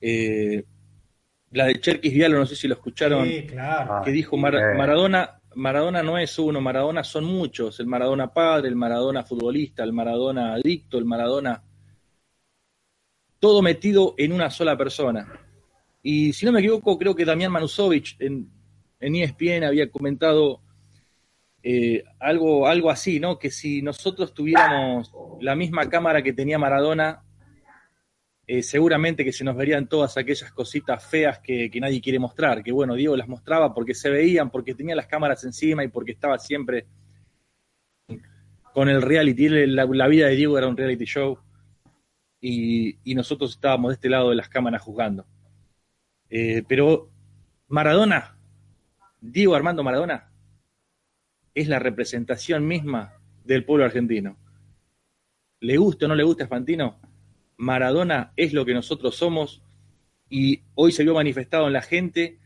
la de Cherkis Vialo, no sé si lo escucharon, claro. que dijo Maradona, Maradona no es uno, Maradona son muchos, el Maradona padre, el Maradona futbolista, el Maradona adicto, el Maradona, todo metido en una sola persona. Y si no me equivoco, creo que Damián Manusovich en, ESPN había comentado eh, algo, algo así, ¿no? Que si nosotros tuviéramos la misma cámara que tenía Maradona, eh, seguramente que se nos verían todas aquellas cositas feas que, nadie quiere mostrar, que bueno, Diego las mostraba porque se veían, porque tenía las cámaras encima y porque estaba siempre con el reality, la, vida de Diego era un reality show y, nosotros estábamos de este lado de las cámaras juzgando. Eh, pero Maradona, Diego Armando Maradona, es la representación misma del pueblo argentino. ¿Le gusta o no le gusta a Fantino? Maradona es lo que nosotros somos y hoy se vio manifestado en la gente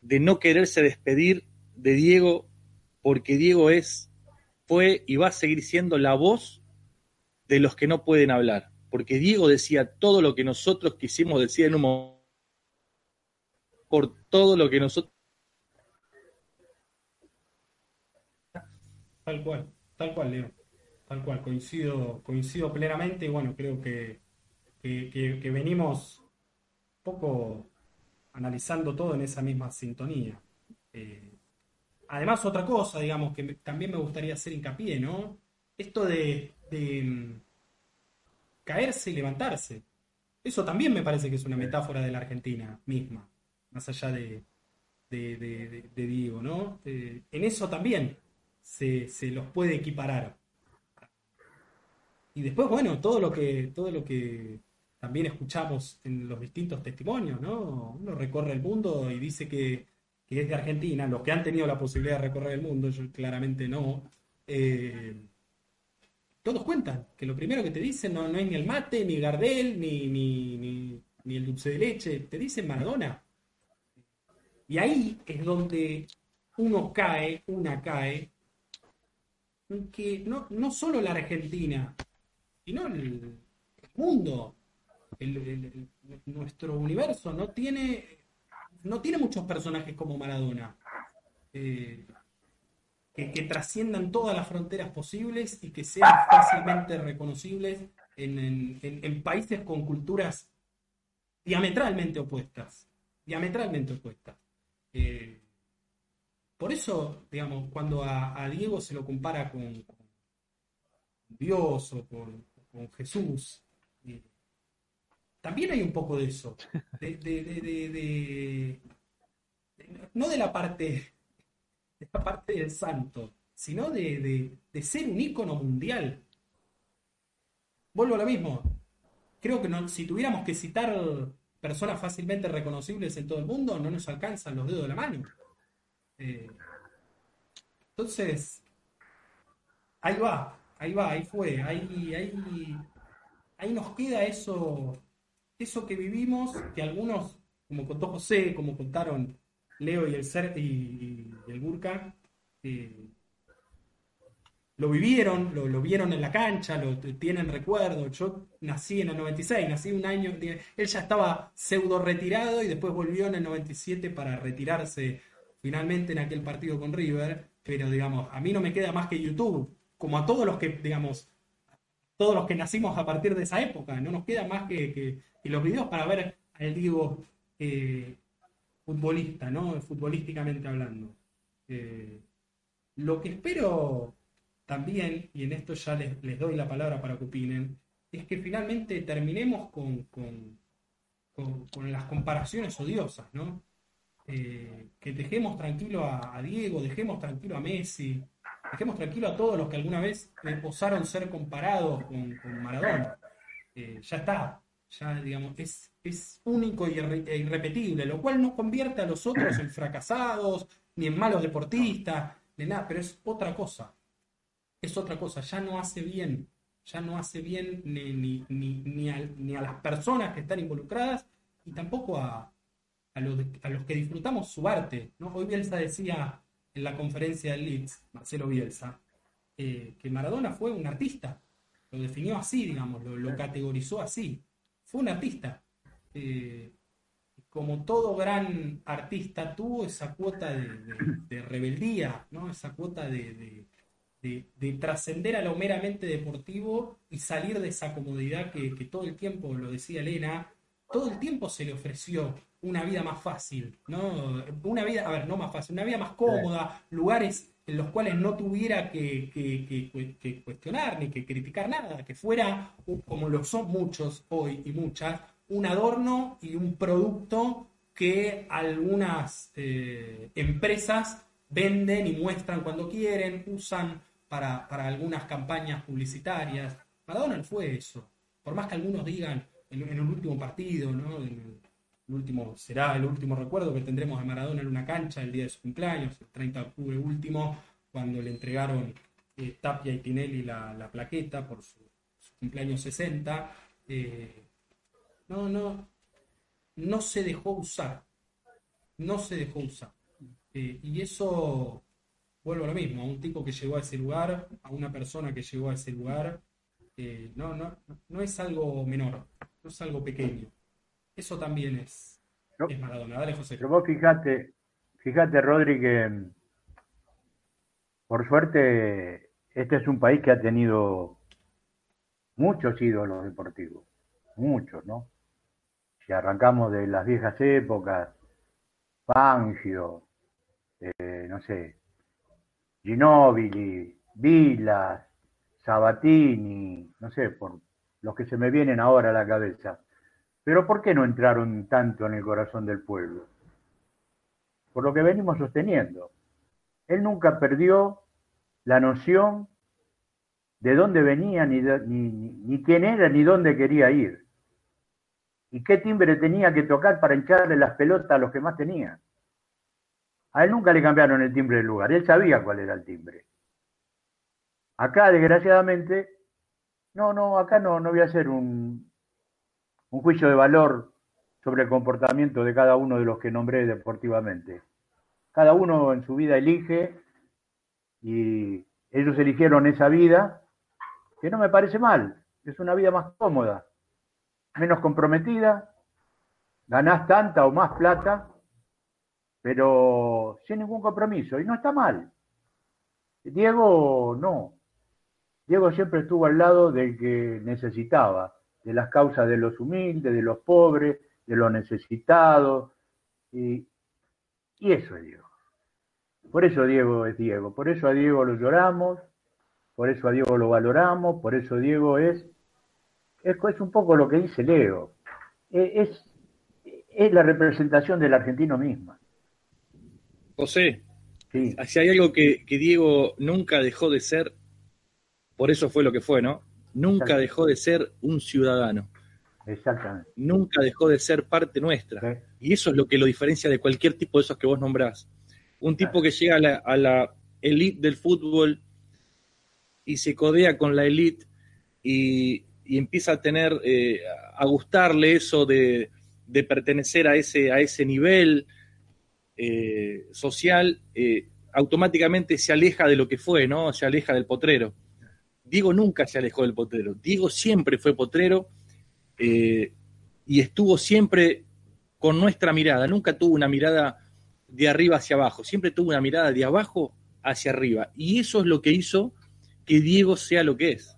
de no quererse despedir de Diego porque Diego es, fue y va a seguir siendo la voz de los que no pueden hablar. Porque Diego decía todo lo que nosotros quisimos decir en un momento, por todo lo que nosotros... Tal cual, tal cual, Leo. Tal cual, coincido, coincido plenamente y bueno, creo que que, venimos un poco analizando todo en esa misma sintonía. Eh, además, otra cosa, digamos, que también me gustaría hacer hincapié, ¿no? Esto de, caerse y levantarse. Eso también me parece que es una metáfora de la Argentina misma, más allá de, de, Diego, ¿no? Eh, en eso también se, se, los puede equiparar. Y después, bueno, todo lo que, todo lo que también escuchamos en los distintos testimonios, ¿no? Uno recorre el mundo y dice que, es de Argentina, los que han tenido la posibilidad de recorrer el mundo, yo claramente no, eh, todos cuentan que lo primero que te dicen no, es ni el mate, ni Gardel, ni, ni, ni, el dulce de leche, te dicen Maradona. Y ahí es donde uno cae, una cae, que no, no solo la Argentina, sino el mundo nuestro universo no tiene, no tiene muchos personajes como Maradona. Eh, que, trasciendan todas las fronteras posibles y que sean <laughs> fácilmente reconocibles en, países con culturas diametralmente opuestas. Diametralmente opuestas. Eh, por eso, digamos, cuando a, Diego se lo compara con, Dios o con, con Jesús, eh, también hay un poco de eso. De, no de la parte de la parte del santo, sino de, ser un ícono mundial. Vuelvo a lo mismo. Creo que si tuviéramos que citar personas fácilmente reconocibles en todo el mundo, no nos alcanzan los dedos de la mano. Eh, entonces, ahí va, ahí va, ahí fue, ahí, ahí, ahí nos queda eso eso que vivimos, que algunos, como contó José, como contaron Leo y el Ser y, el Burka, eh, lo vivieron, lo, vieron en la cancha, lo tienen recuerdo. Yo nací en el 96, nací un año, él ya estaba pseudo retirado y después volvió en el 97 para retirarse finalmente en aquel partido con River, pero digamos, a mí no me queda más que YouTube, como a todos los que, digamos, todos los que nacimos a partir de esa época, no nos queda más que, los videos para ver al Diego eh, futbolista, ¿no? Futbolísticamente hablando. Eh, lo que espero también, y en esto ya les, doy la palabra para que opinen, es que finalmente terminemos con, con, las comparaciones odiosas, ¿no? eh, que dejemos tranquilo a, Diego, dejemos tranquilo a Messi, dejemos tranquilo a todos los que alguna vez eh, osaron ser comparados con, con Maradona. Ya está, ya digamos, es, es único e irrepetible, lo cual no convierte a los otros en fracasados, ni en malos deportistas, ni nada, pero es otra cosa. Es otra cosa, ya no hace bien, ya no hace bien ni, ni, ni, ni a, las personas que están involucradas y tampoco a, a, los, a los que disfrutamos su arte. ¿no? Hoy Bielsa decía en la conferencia del Leeds, Marcelo Bielsa, eh, que Maradona fue un artista. Lo definió así, digamos, lo, lo categorizó así. Fue un artista. Eh, como todo gran artista, tuvo esa cuota de, de- de rebeldía, ¿no? Esa cuota de, de- de- de trascender a lo meramente deportivo y salir de esa comodidad que, que todo el tiempo, lo decía Elena, todo el tiempo se le ofreció una vida más fácil, ¿no? Una vida, a ver, no más fácil, una vida más cómoda, lugares en los cuales no tuviera que, que- que cu- que cuestionar ni que criticar nada, que fuera, como lo son muchos hoy y muchas, un adorno y un producto que algunas eh, empresas venden y muestran cuando quieren, usan para, para algunas campañas publicitarias. Maradona fue eso. Por más que algunos digan en, el último partido, ¿no? El, último, será el último recuerdo que tendremos de Maradona en una cancha el día de su cumpleaños, el 30 de octubre último, cuando le entregaron eh, Tapia y Tinelli la, la plaqueta por su, cumpleaños 60. eh, no, no, no se dejó usar. No se dejó usar. Eh, y eso, vuelvo a lo mismo, a un tipo que llegó a ese lugar, a una persona que llegó a ese lugar, eh, no, no, no es algo menor, no es algo pequeño. Eso también es, No. es Maradona. Dale, José. Pero vos fijate, fíjate, Rodri, que mm, por suerte este es un país que ha tenido muchos ídolos deportivos, muchos, ¿no? Si arrancamos de las viejas épocas, Fangio, eh, no sé, Ginóbili, Vilas, Sabatini, no sé, por los que se me vienen ahora a la cabeza. Pero ¿por qué no entraron tanto en el corazón del pueblo? Por lo que venimos sosteniendo. Él nunca perdió la noción de dónde venía, ni- ni quién era, ni dónde quería ir. Y qué timbre tenía que tocar para hincharle las pelotas a los que más tenían. A él nunca le cambiaron el timbre del lugar, él sabía cuál era el timbre. Acá, desgraciadamente, no, no, acá no, no voy a hacer un, un juicio de valor sobre el comportamiento de cada uno de los que nombré deportivamente. Cada uno en su vida elige y ellos eligieron esa vida, que no me parece mal, es una vida más cómoda, menos comprometida, ganás tanta o más plata, pero sin ningún compromiso, y no está mal. Diego no. Diego siempre estuvo al lado del que necesitaba, de las causas de los humildes, de los pobres, de los necesitados, y, y eso es Diego. Por eso Diego es Diego, por eso a Diego lo lloramos, por eso a Diego lo valoramos, por eso Diego es, es, es un poco lo que dice Leo, es, es, es la representación del argentino misma. José, Sí, si hay algo que, que Diego nunca dejó de ser, por eso fue lo que fue, ¿no? Nunca dejó de ser un ciudadano, exactamente. nunca dejó de ser parte nuestra. Sí. Y eso es lo que lo diferencia de cualquier tipo de esos que vos nombrás. Un tipo que llega a la, a la elite del fútbol y se codea con la elite y, y empieza a tener, eh, a gustarle eso de, pertenecer a ese, a ese nivel eh, social, eh, automáticamente se aleja de lo que fue, ¿no? Se aleja del potrero. Diego nunca se alejó del potrero. Diego siempre fue potrero y estuvo siempre con nuestra mirada. Nunca tuvo una mirada de arriba hacia abajo. Siempre tuvo una mirada de abajo hacia arriba. Y eso es lo que hizo que Diego sea lo que es.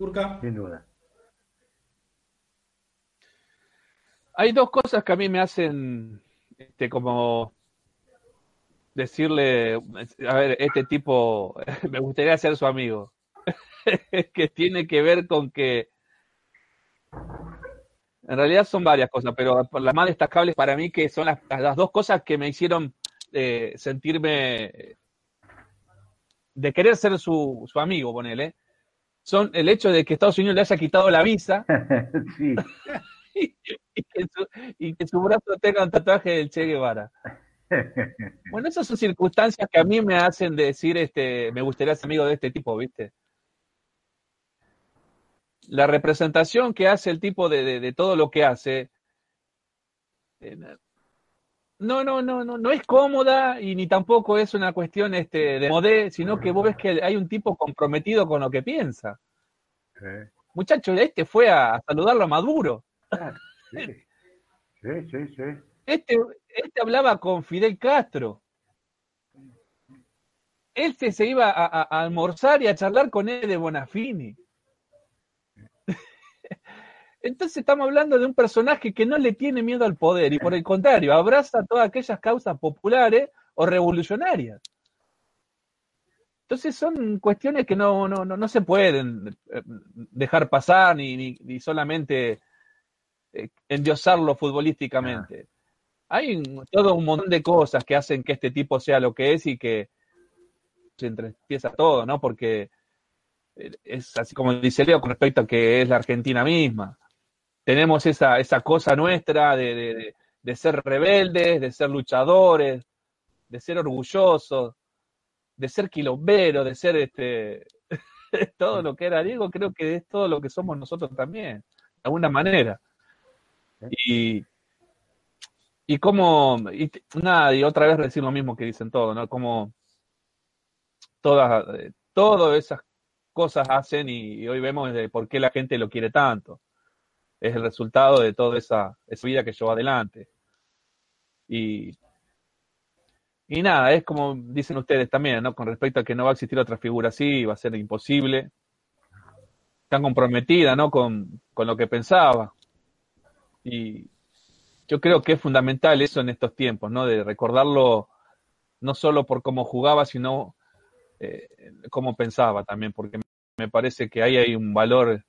Turca. Sin duda. Hay dos cosas que a mí me hacen este, como decirle, a ver, este tipo, <laughs> me gustaría ser su amigo, <laughs> que tiene que ver con que En realidad son varias cosas, pero las más destacables para mí que son las, las dos cosas que me hicieron eh, sentirme de querer ser su, su amigo, ponele, son el hecho de que Estados Unidos le haya quitado la visa <laughs> sí. <laughs> y, que su, y que su brazo tenga un tatuaje del Che Guevara. <laughs> Bueno, esas son circunstancias que a mí me hacen decir, este, me gustaría ser amigo de este tipo, ¿viste? La representación que hace el tipo de, de, de todo lo que hace, eh, no, no, no, no, no es cómoda y ni tampoco es una cuestión este, de modé, sino que vos ves que hay un tipo comprometido con lo que piensa. Sí, Muchacho, este fue a saludarlo a Maduro. sí. sí, sí, sí. Este, este hablaba con Fidel Castro. Este se iba a, a- a almorzar y a charlar con él de Bonafini. Entonces estamos hablando de un personaje que no le tiene miedo al poder y por el contrario, abraza todas aquellas causas populares o revolucionarias. Entonces son cuestiones que no, no, no, no se pueden eh, dejar pasar ni, ni, ni solamente eh, endiosarlo futbolísticamente. Hay un- todo un montón de cosas que hacen que este tipo sea lo que es y que se empieza todo, ¿no? Porque eh, es así como dice Leo con respecto a que es la Argentina misma. Tenemos esa, esa cosa nuestra de, de- de- ser rebeldes, de ser luchadores, de ser orgullosos, de ser quilomberos, de ser este <laughs> todo lo que era Diego, creo que es todo lo que somos nosotros también, de alguna manera. Y, y como, y, nada, y otra vez decir lo mismo que dicen todos, ¿no? Como todas, eh, todas esas cosas hacen y, y hoy vemos de por qué la gente lo quiere tanto. Es el resultado de toda esa, esa vida que llevó adelante. Y, y nada, es como dicen ustedes también, ¿no? Con respecto a que no va a existir otra figura así, va a ser imposible. Tan comprometida, ¿no? Con, con lo que pensaba. Y yo creo que es fundamental eso en estos tiempos, ¿no? De recordarlo no solo por cómo jugaba, sino eh, cómo pensaba también, porque me parece que ahí hay un valor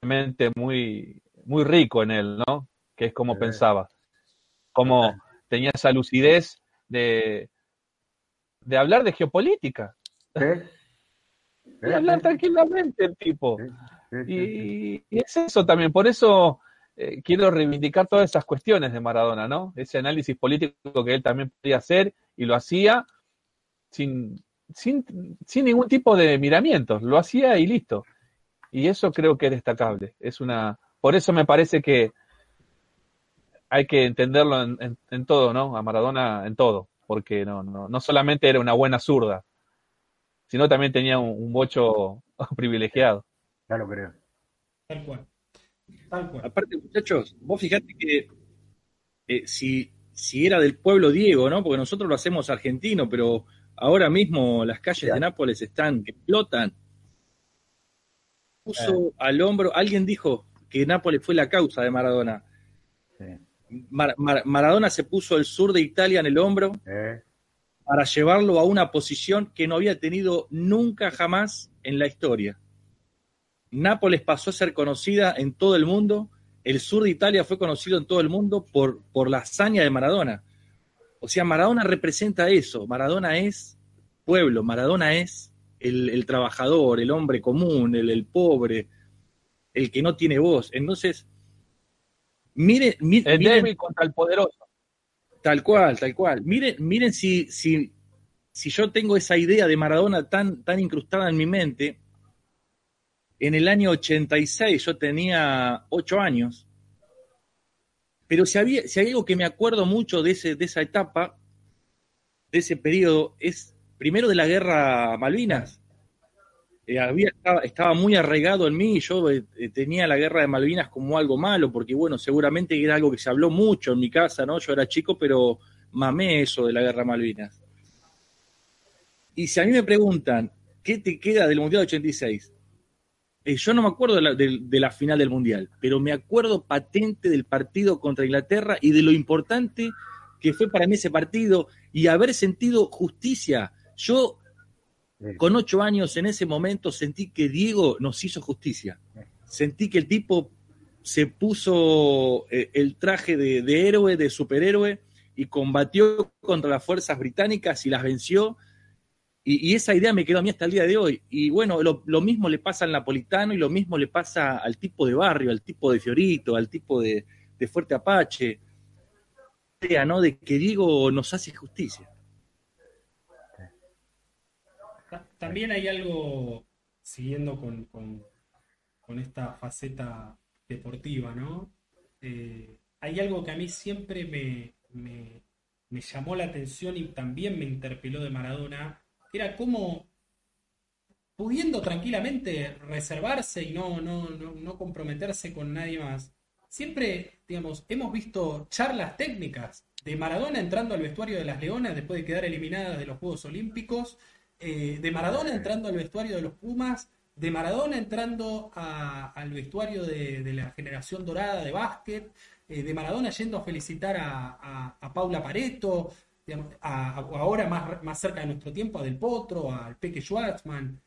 realmente muy, muy rico en él, ¿no? Que es cómo Sí. pensaba, cómo tenía esa lucidez de, de hablar de geopolítica, Sí, <laughs> de hablar tranquilamente el tipo. Y es eso también, por eso eh, quiero reivindicar todas esas cuestiones de Maradona, ¿no? Ese análisis político que él también podía hacer y lo hacía sin, sin, sin ningún tipo de miramientos, lo hacía y listo. Y eso creo que es destacable. Es una, por eso me parece que hay que entenderlo en, en- en todo, ¿no? A Maradona en todo, porque no, no, no solamente era una buena zurda, sino también tenía un, un bocho <laughs> privilegiado. Ya lo creo. Tal cual. Tal cual. Aparte, muchachos, vos fijate que eh, si, si era del pueblo Diego, ¿no? Porque nosotros lo hacemos argentino, pero ahora mismo las calles de Nápoles están que explotan. Puso al hombro, alguien dijo que Nápoles fue la causa de Maradona. Sí. Mar- Mar- Maradona se puso el sur de Italia en el hombro Eh, para llevarlo a una posición que no había tenido nunca jamás en la historia. Nápoles pasó a ser conocida en todo el mundo, el sur de Italia fue conocido en todo el mundo por, por la hazaña de Maradona. O sea, Maradona representa eso, Maradona es pueblo, Maradona es el, el trabajador, el hombre común, el, el pobre, el que no tiene voz. Entonces, mire, mi- El miren, débil contra el poderoso. Tal cual, tal cual. Miren, miren si, si, si yo tengo esa idea de Maradona tan, tan incrustada en mi mente. En el año 86 yo tenía 8 años. Pero si, había, si hay algo que me acuerdo mucho de, ese, de esa etapa, de ese periodo, es primero de la guerra Malvinas. Eh, había, estaba, muy arraigado en mí, yo eh, eh, tenía la guerra de Malvinas como algo malo, porque bueno, seguramente era algo que se habló mucho en mi casa, ¿no? Yo era chico, pero mamé eso de la guerra Malvinas. Y si a mí me preguntan, ¿qué te queda del Mundial 86? Eh, yo no me acuerdo de la, de- de final del Mundial, pero me acuerdo patente del partido contra Inglaterra y de lo importante que fue para mí ese partido y haber sentido justicia. Yo. Con ocho años en ese momento sentí que Diego nos hizo justicia. Sentí que el tipo se puso eh, el traje de, héroe, de superhéroe, y combatió contra las fuerzas británicas y las venció. Y, esa idea me quedó a mí hasta el día de hoy. Y bueno, lo, mismo le pasa al napolitano y lo mismo le pasa al tipo de barrio, al tipo de Fiorito, al tipo de, Fuerte Apache. ¿no? De que Diego nos hace justicia. También hay algo, siguiendo con, con- esta faceta deportiva, ¿no? Eh, hay algo que a mí siempre me, me- me llamó la atención y también me interpeló de Maradona, que era cómo, pudiendo tranquilamente reservarse y no, no, no, no comprometerse con nadie más, siempre, digamos, hemos visto charlas técnicas de Maradona entrando al vestuario de las Leonas después de quedar eliminada de los Juegos Olímpicos, eh, de Maradona entrando al vestuario de los Pumas, de Maradona entrando a- al vestuario de, de la generación dorada de básquet, eh, de Maradona yendo a felicitar a, a- a Paula Pareto, digamos, ahora más, más cerca de nuestro tiempo, a Del Potro, al Peque Schwartzman.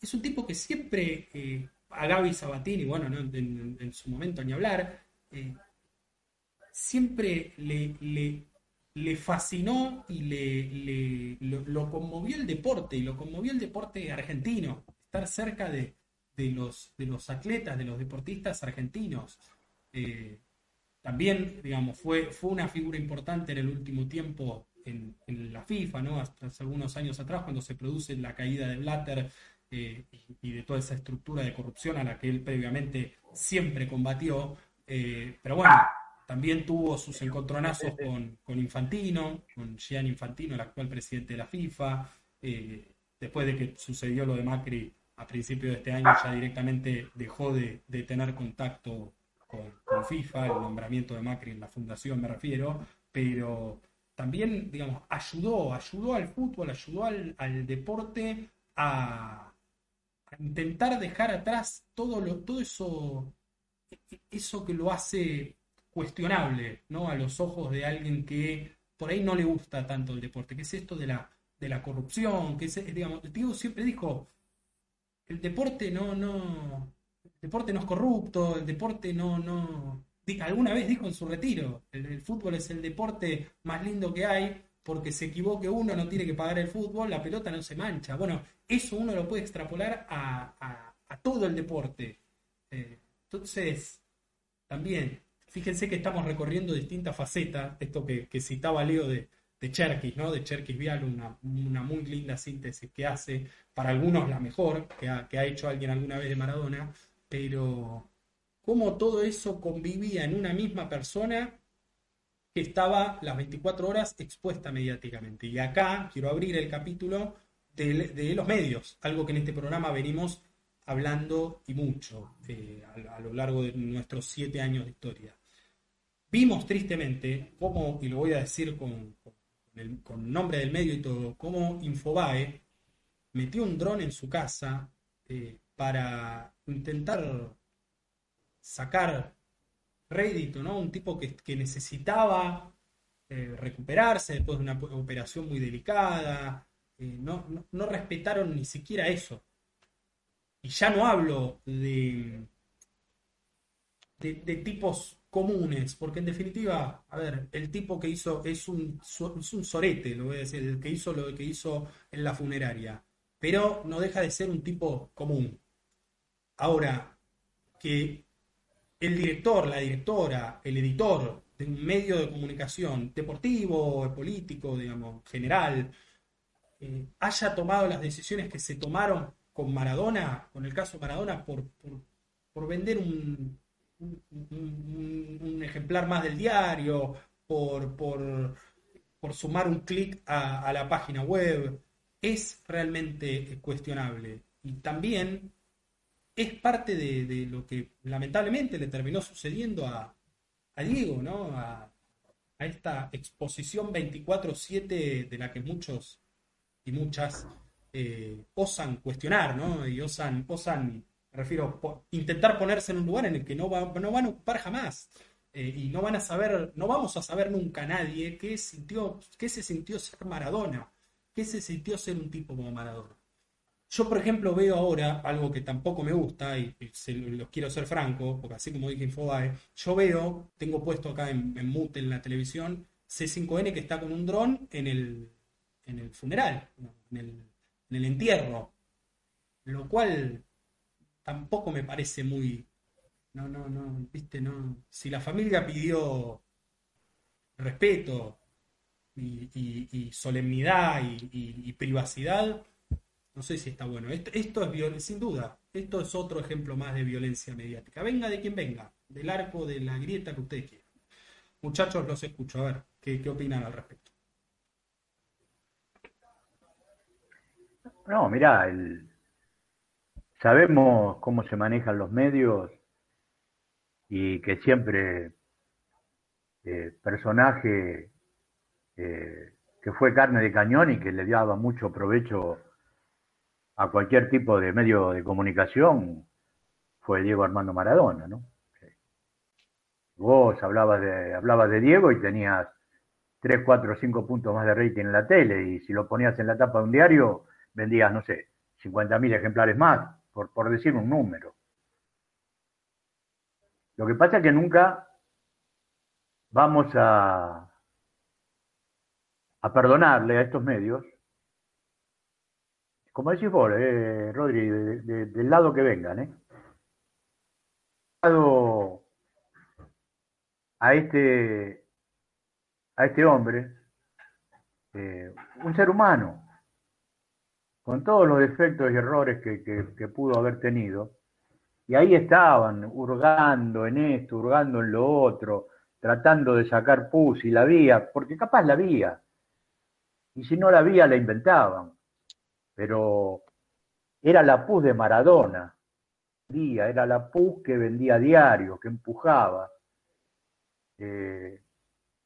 Es un tipo que siempre, eh, a Gaby Sabatini, bueno, ¿no? en, en- en su momento ni hablar, siempre le, le, le fascinó y le, lo, conmovió el deporte, y lo conmovió el deporte argentino, estar cerca de, de los, de los atletas, de los deportistas argentinos. Eh, también, digamos, fue, fue una figura importante en el último tiempo en, la FIFA, ¿no? Hasta hace algunos años atrás, cuando se produce la caída de Blatter eh, y, y de toda esa estructura de corrupción a la que él previamente siempre combatió. Eh, pero bueno, también tuvo sus encontronazos con, con Infantino, con Gianni Infantino, el actual presidente de la FIFA. eh, después de que sucedió lo de Macri a principios de este año, ya directamente dejó de, de tener contacto con, con FIFA, el nombramiento de Macri en la fundación me refiero, pero también, digamos, ayudó, ayudó al fútbol, ayudó al, al deporte a, a intentar dejar atrás todo lo, todo eso, eso que lo hace cuestionable, ¿no? A los ojos de alguien que por ahí no le gusta tanto el deporte, que es esto de la, de la corrupción, que es, digamos, Diego siempre dijo, el deporte no, no, el deporte no es corrupto, el deporte no, no, alguna vez dijo en su retiro, el, fútbol es el deporte más lindo que hay, porque se equivoque uno, no tiene que pagar el fútbol, la pelota no se mancha. Bueno, eso uno lo puede extrapolar a, a- a todo el deporte. Eh, entonces, también, fíjense que estamos recorriendo distintas facetas, esto que, citaba Leo de, de Cherkis, ¿no? De Cherkis Vial, una, una muy linda síntesis que hace, para algunos la mejor que ha, hecho alguien alguna vez de Maradona, pero cómo todo eso convivía en una misma persona que estaba las 24 horas expuesta mediáticamente. Y acá quiero abrir el capítulo de, los medios, algo que en este programa venimos hablando y mucho eh, a lo largo de nuestros siete años de historia. Vimos tristemente cómo, y lo voy a decir con, con nombre del medio y todo, cómo Infobae metió un dron en su casa eh, para intentar sacar rédito, ¿no? Un tipo que, necesitaba eh, recuperarse después de una operación muy delicada. eh, no, no, respetaron ni siquiera eso. Y ya no hablo de, de tipos comunes, porque en definitiva, a ver, el tipo que hizo es un, es un sorete, lo voy a decir, el que hizo lo que hizo en la funeraria, pero no deja de ser un tipo común. Ahora, que el director, la directora, el editor de un medio de comunicación deportivo, político, digamos, general, eh, haya tomado las decisiones que se tomaron con Maradona, con el caso Maradona, por, por, por vender un, un, ejemplar más del diario, por, por, por sumar un clic a, la página web, es realmente cuestionable. Y también es parte de, de lo que lamentablemente le terminó sucediendo a, a Diego, ¿no? A, a esta exposición 24/7 de la que muchos y muchas eh, osan cuestionar, ¿no? Y osan, osan, me refiero, po- intentar ponerse en un lugar en el que no, va- no van a ocupar jamás. Eh, y no van a saber, no vamos a saber nunca nadie qué sintió, qué se sintió ser Maradona, qué se sintió ser un tipo como Maradona. Yo, por ejemplo, veo ahora algo que tampoco me gusta, y, se lo, lo quiero ser franco, porque así como dije Infobae, yo veo, tengo puesto acá en, en mute en la televisión, C5N que está con un dron en el, en el funeral, en el entierro, lo cual tampoco me parece muy... No, no, no, viste, no. Si la familia pidió respeto y, solemnidad y, privacidad, no sé si está bueno. Esto, esto es viol- sin duda, esto es otro ejemplo más de violencia mediática. Venga de quien venga, del arco, de la grieta que ustedes quieran. Muchachos, los escucho, a ver, ¿qué, qué opinan al respecto? No, mirá, el- sabemos cómo se manejan los medios y que siempre eh, personaje eh, que fue carne de cañón y que le daba mucho provecho a cualquier tipo de medio de comunicación fue Diego Armando Maradona, ¿no? Vos hablabas de, hablabas de Diego y tenías 3, 4, 5 puntos más de rating en la tele y si lo ponías en la tapa de un diario vendías, no sé, 50.000 ejemplares más, por, por decir un número. Lo que pasa es que nunca vamos a, a perdonarle a estos medios, como decís vos, eh, Rodri, de- de- del lado que vengan, ¿eh? A este, a este hombre, eh, un ser humano, con todos los defectos y errores que, pudo haber tenido, y ahí estaban, hurgando en esto, hurgando en lo otro, tratando de sacar pus y la vía, porque capaz la vía, y si no la vía la inventaban, pero era la pus de Maradona, era la pus que vendía diario, que empujaba. Eh,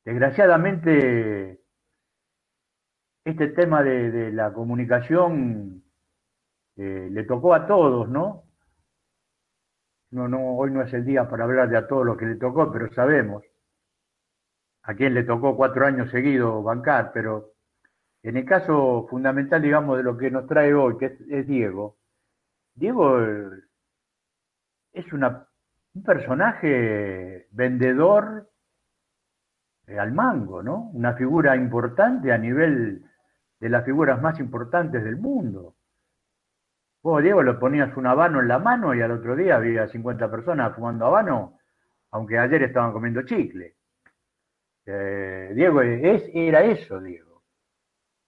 desgraciadamente, este tema de, la comunicación eh, le tocó a todos, ¿no? Hoy no es el día para hablar de a todos lo que le tocó, pero sabemos a quién le tocó cuatro años seguidos bancar, pero en el caso fundamental, digamos, de lo que nos trae hoy, que es, Diego, Diego eh, es un personaje vendedor eh, al mango, ¿no? Una figura importante a nivel de las figuras más importantes del mundo. Vos, Diego, le ponías un habano en la mano y al otro día había 50 personas fumando habano, aunque ayer estaban comiendo chicle. Eh, Diego es, era eso, Diego.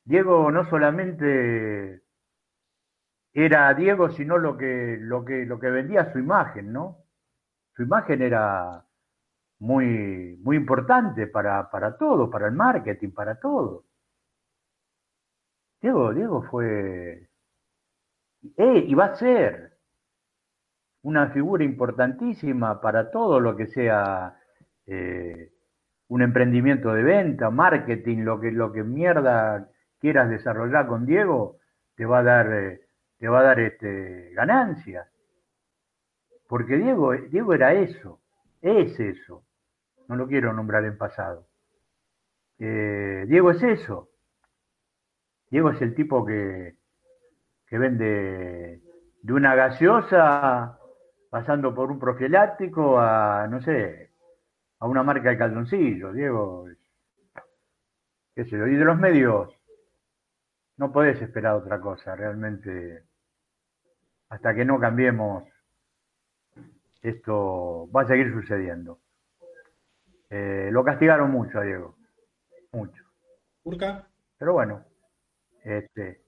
Diego no solamente era Diego, sino lo que, lo que, lo que vendía su imagen, ¿no? Su imagen era muy, muy importante para, para todo, para el marketing, para todo. Diego, Diego fue, eh, y va a ser una figura importantísima para todo lo que sea eh, un emprendimiento de venta, marketing, lo que, lo que mierda quieras desarrollar con Diego, te va a dar, eh, te va a dar este, ganancias. Porque Diego, Diego era eso, es eso. No lo quiero nombrar en pasado. Diego es eso. Diego es el tipo que, que vende de una gaseosa pasando por un profiláctico a, no sé, a una marca de calzoncillo. Diego, qué sé yo. Y de los medios, no podés esperar otra cosa, realmente. Hasta que no cambiemos, esto va a seguir sucediendo. Eh, lo castigaron mucho a Diego, mucho. Urca, Pero bueno, este,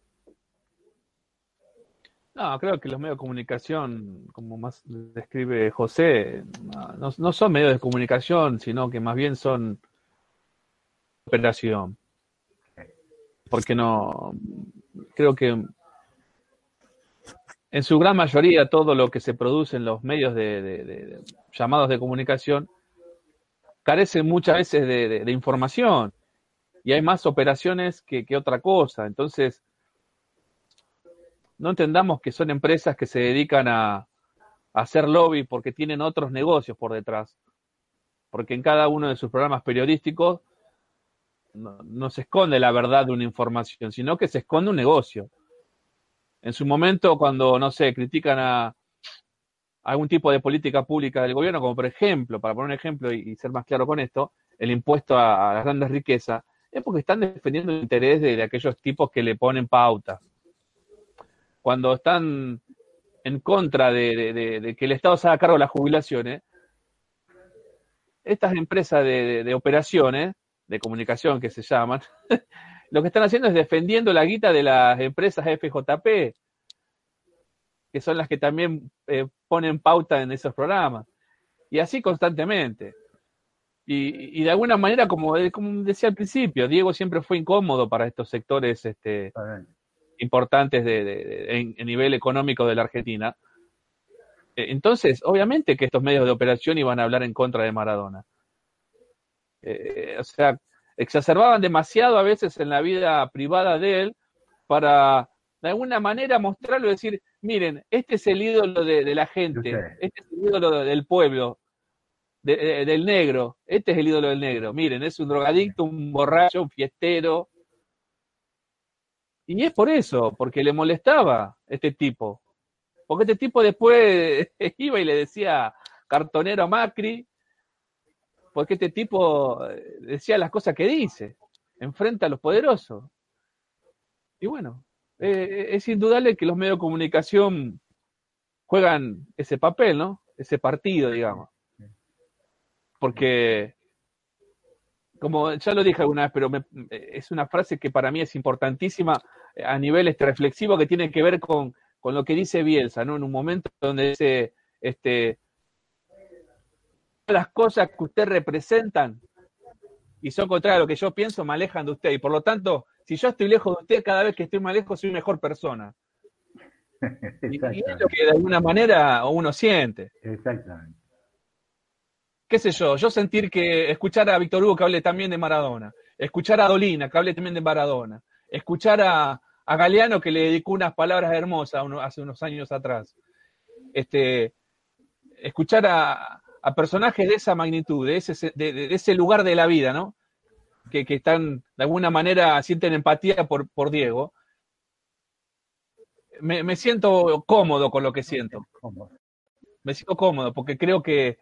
No, creo que los medios de comunicación, como más describe José, no, son medios de comunicación, sino que más bien son operación. Porque no, creo que en su gran mayoría todo lo que se produce en los medios de, llamados de comunicación carece muchas veces de información y hay más operaciones que, que otra cosa. Entonces, no entendamos que son empresas que se dedican a, a hacer lobby porque tienen otros negocios por detrás. Porque en cada uno de sus programas periodísticos no, se esconde la verdad de una información, sino que se esconde un negocio. En su momento, cuando, no sé, critican a algún tipo de política pública del gobierno, como por ejemplo, para poner un ejemplo y, ser más claro con esto, el impuesto a, las grandes riquezas, es porque están defendiendo el interés de, aquellos tipos que le ponen pauta. Cuando están en contra de, que el Estado se haga cargo de las jubilaciones, estas empresas de, operaciones, de comunicación que se llaman, <laughs> lo que están haciendo es defendiendo la guita de las empresas FJP, que son las que también eh, ponen pauta en esos programas. Y así constantemente. Y, de alguna manera, como, como, decía al principio, Diego siempre fue incómodo para estos sectores este, importantes de, en, nivel económico de la Argentina. Eh, entonces, obviamente que estos medios de operación iban a hablar en contra de Maradona. Eh, o sea, exacerbaban demasiado a veces en la vida privada de él para de alguna manera mostrarlo y decir, miren, este es el ídolo de, la gente, este es el ídolo del pueblo, del negro, este es el ídolo del negro, miren, es un drogadicto, un borracho, un fiestero. Y es por eso, porque le molestaba este tipo. Porque este tipo después <laughs> iba y le decía cartonero a Macri, porque este tipo eh, decía las cosas que dice, enfrenta a los poderosos. Y bueno, eh, es indudable que los medios de comunicación juegan ese papel, ¿no? Ese partido, digamos. Porque, como ya lo dije alguna vez, pero es una frase que para mí es importantísima a nivel este, reflexivo que tiene que ver con, con lo que dice Bielsa, ¿no? En un momento donde dice, este, las cosas que usted representan y son contrarias a lo que yo pienso, me alejan de usted. Y por lo tanto, si yo estoy lejos de usted, cada vez que estoy más lejos soy mejor persona. <laughs> y, es lo que de alguna manera uno siente. Exactamente. ¿Qué sé yo? Yo sentir que escuchar a Víctor Hugo que hable también de Maradona, escuchar a Dolina que hable también de Maradona, escuchar a, Galeano que le dedicó unas palabras hermosas hace unos años atrás, este, escuchar a, personajes de esa magnitud, de ese, de ese lugar de la vida, ¿no? que, están, de alguna manera, sienten empatía por, por Diego, me, siento cómodo con lo que siento. Me siento cómodo porque creo que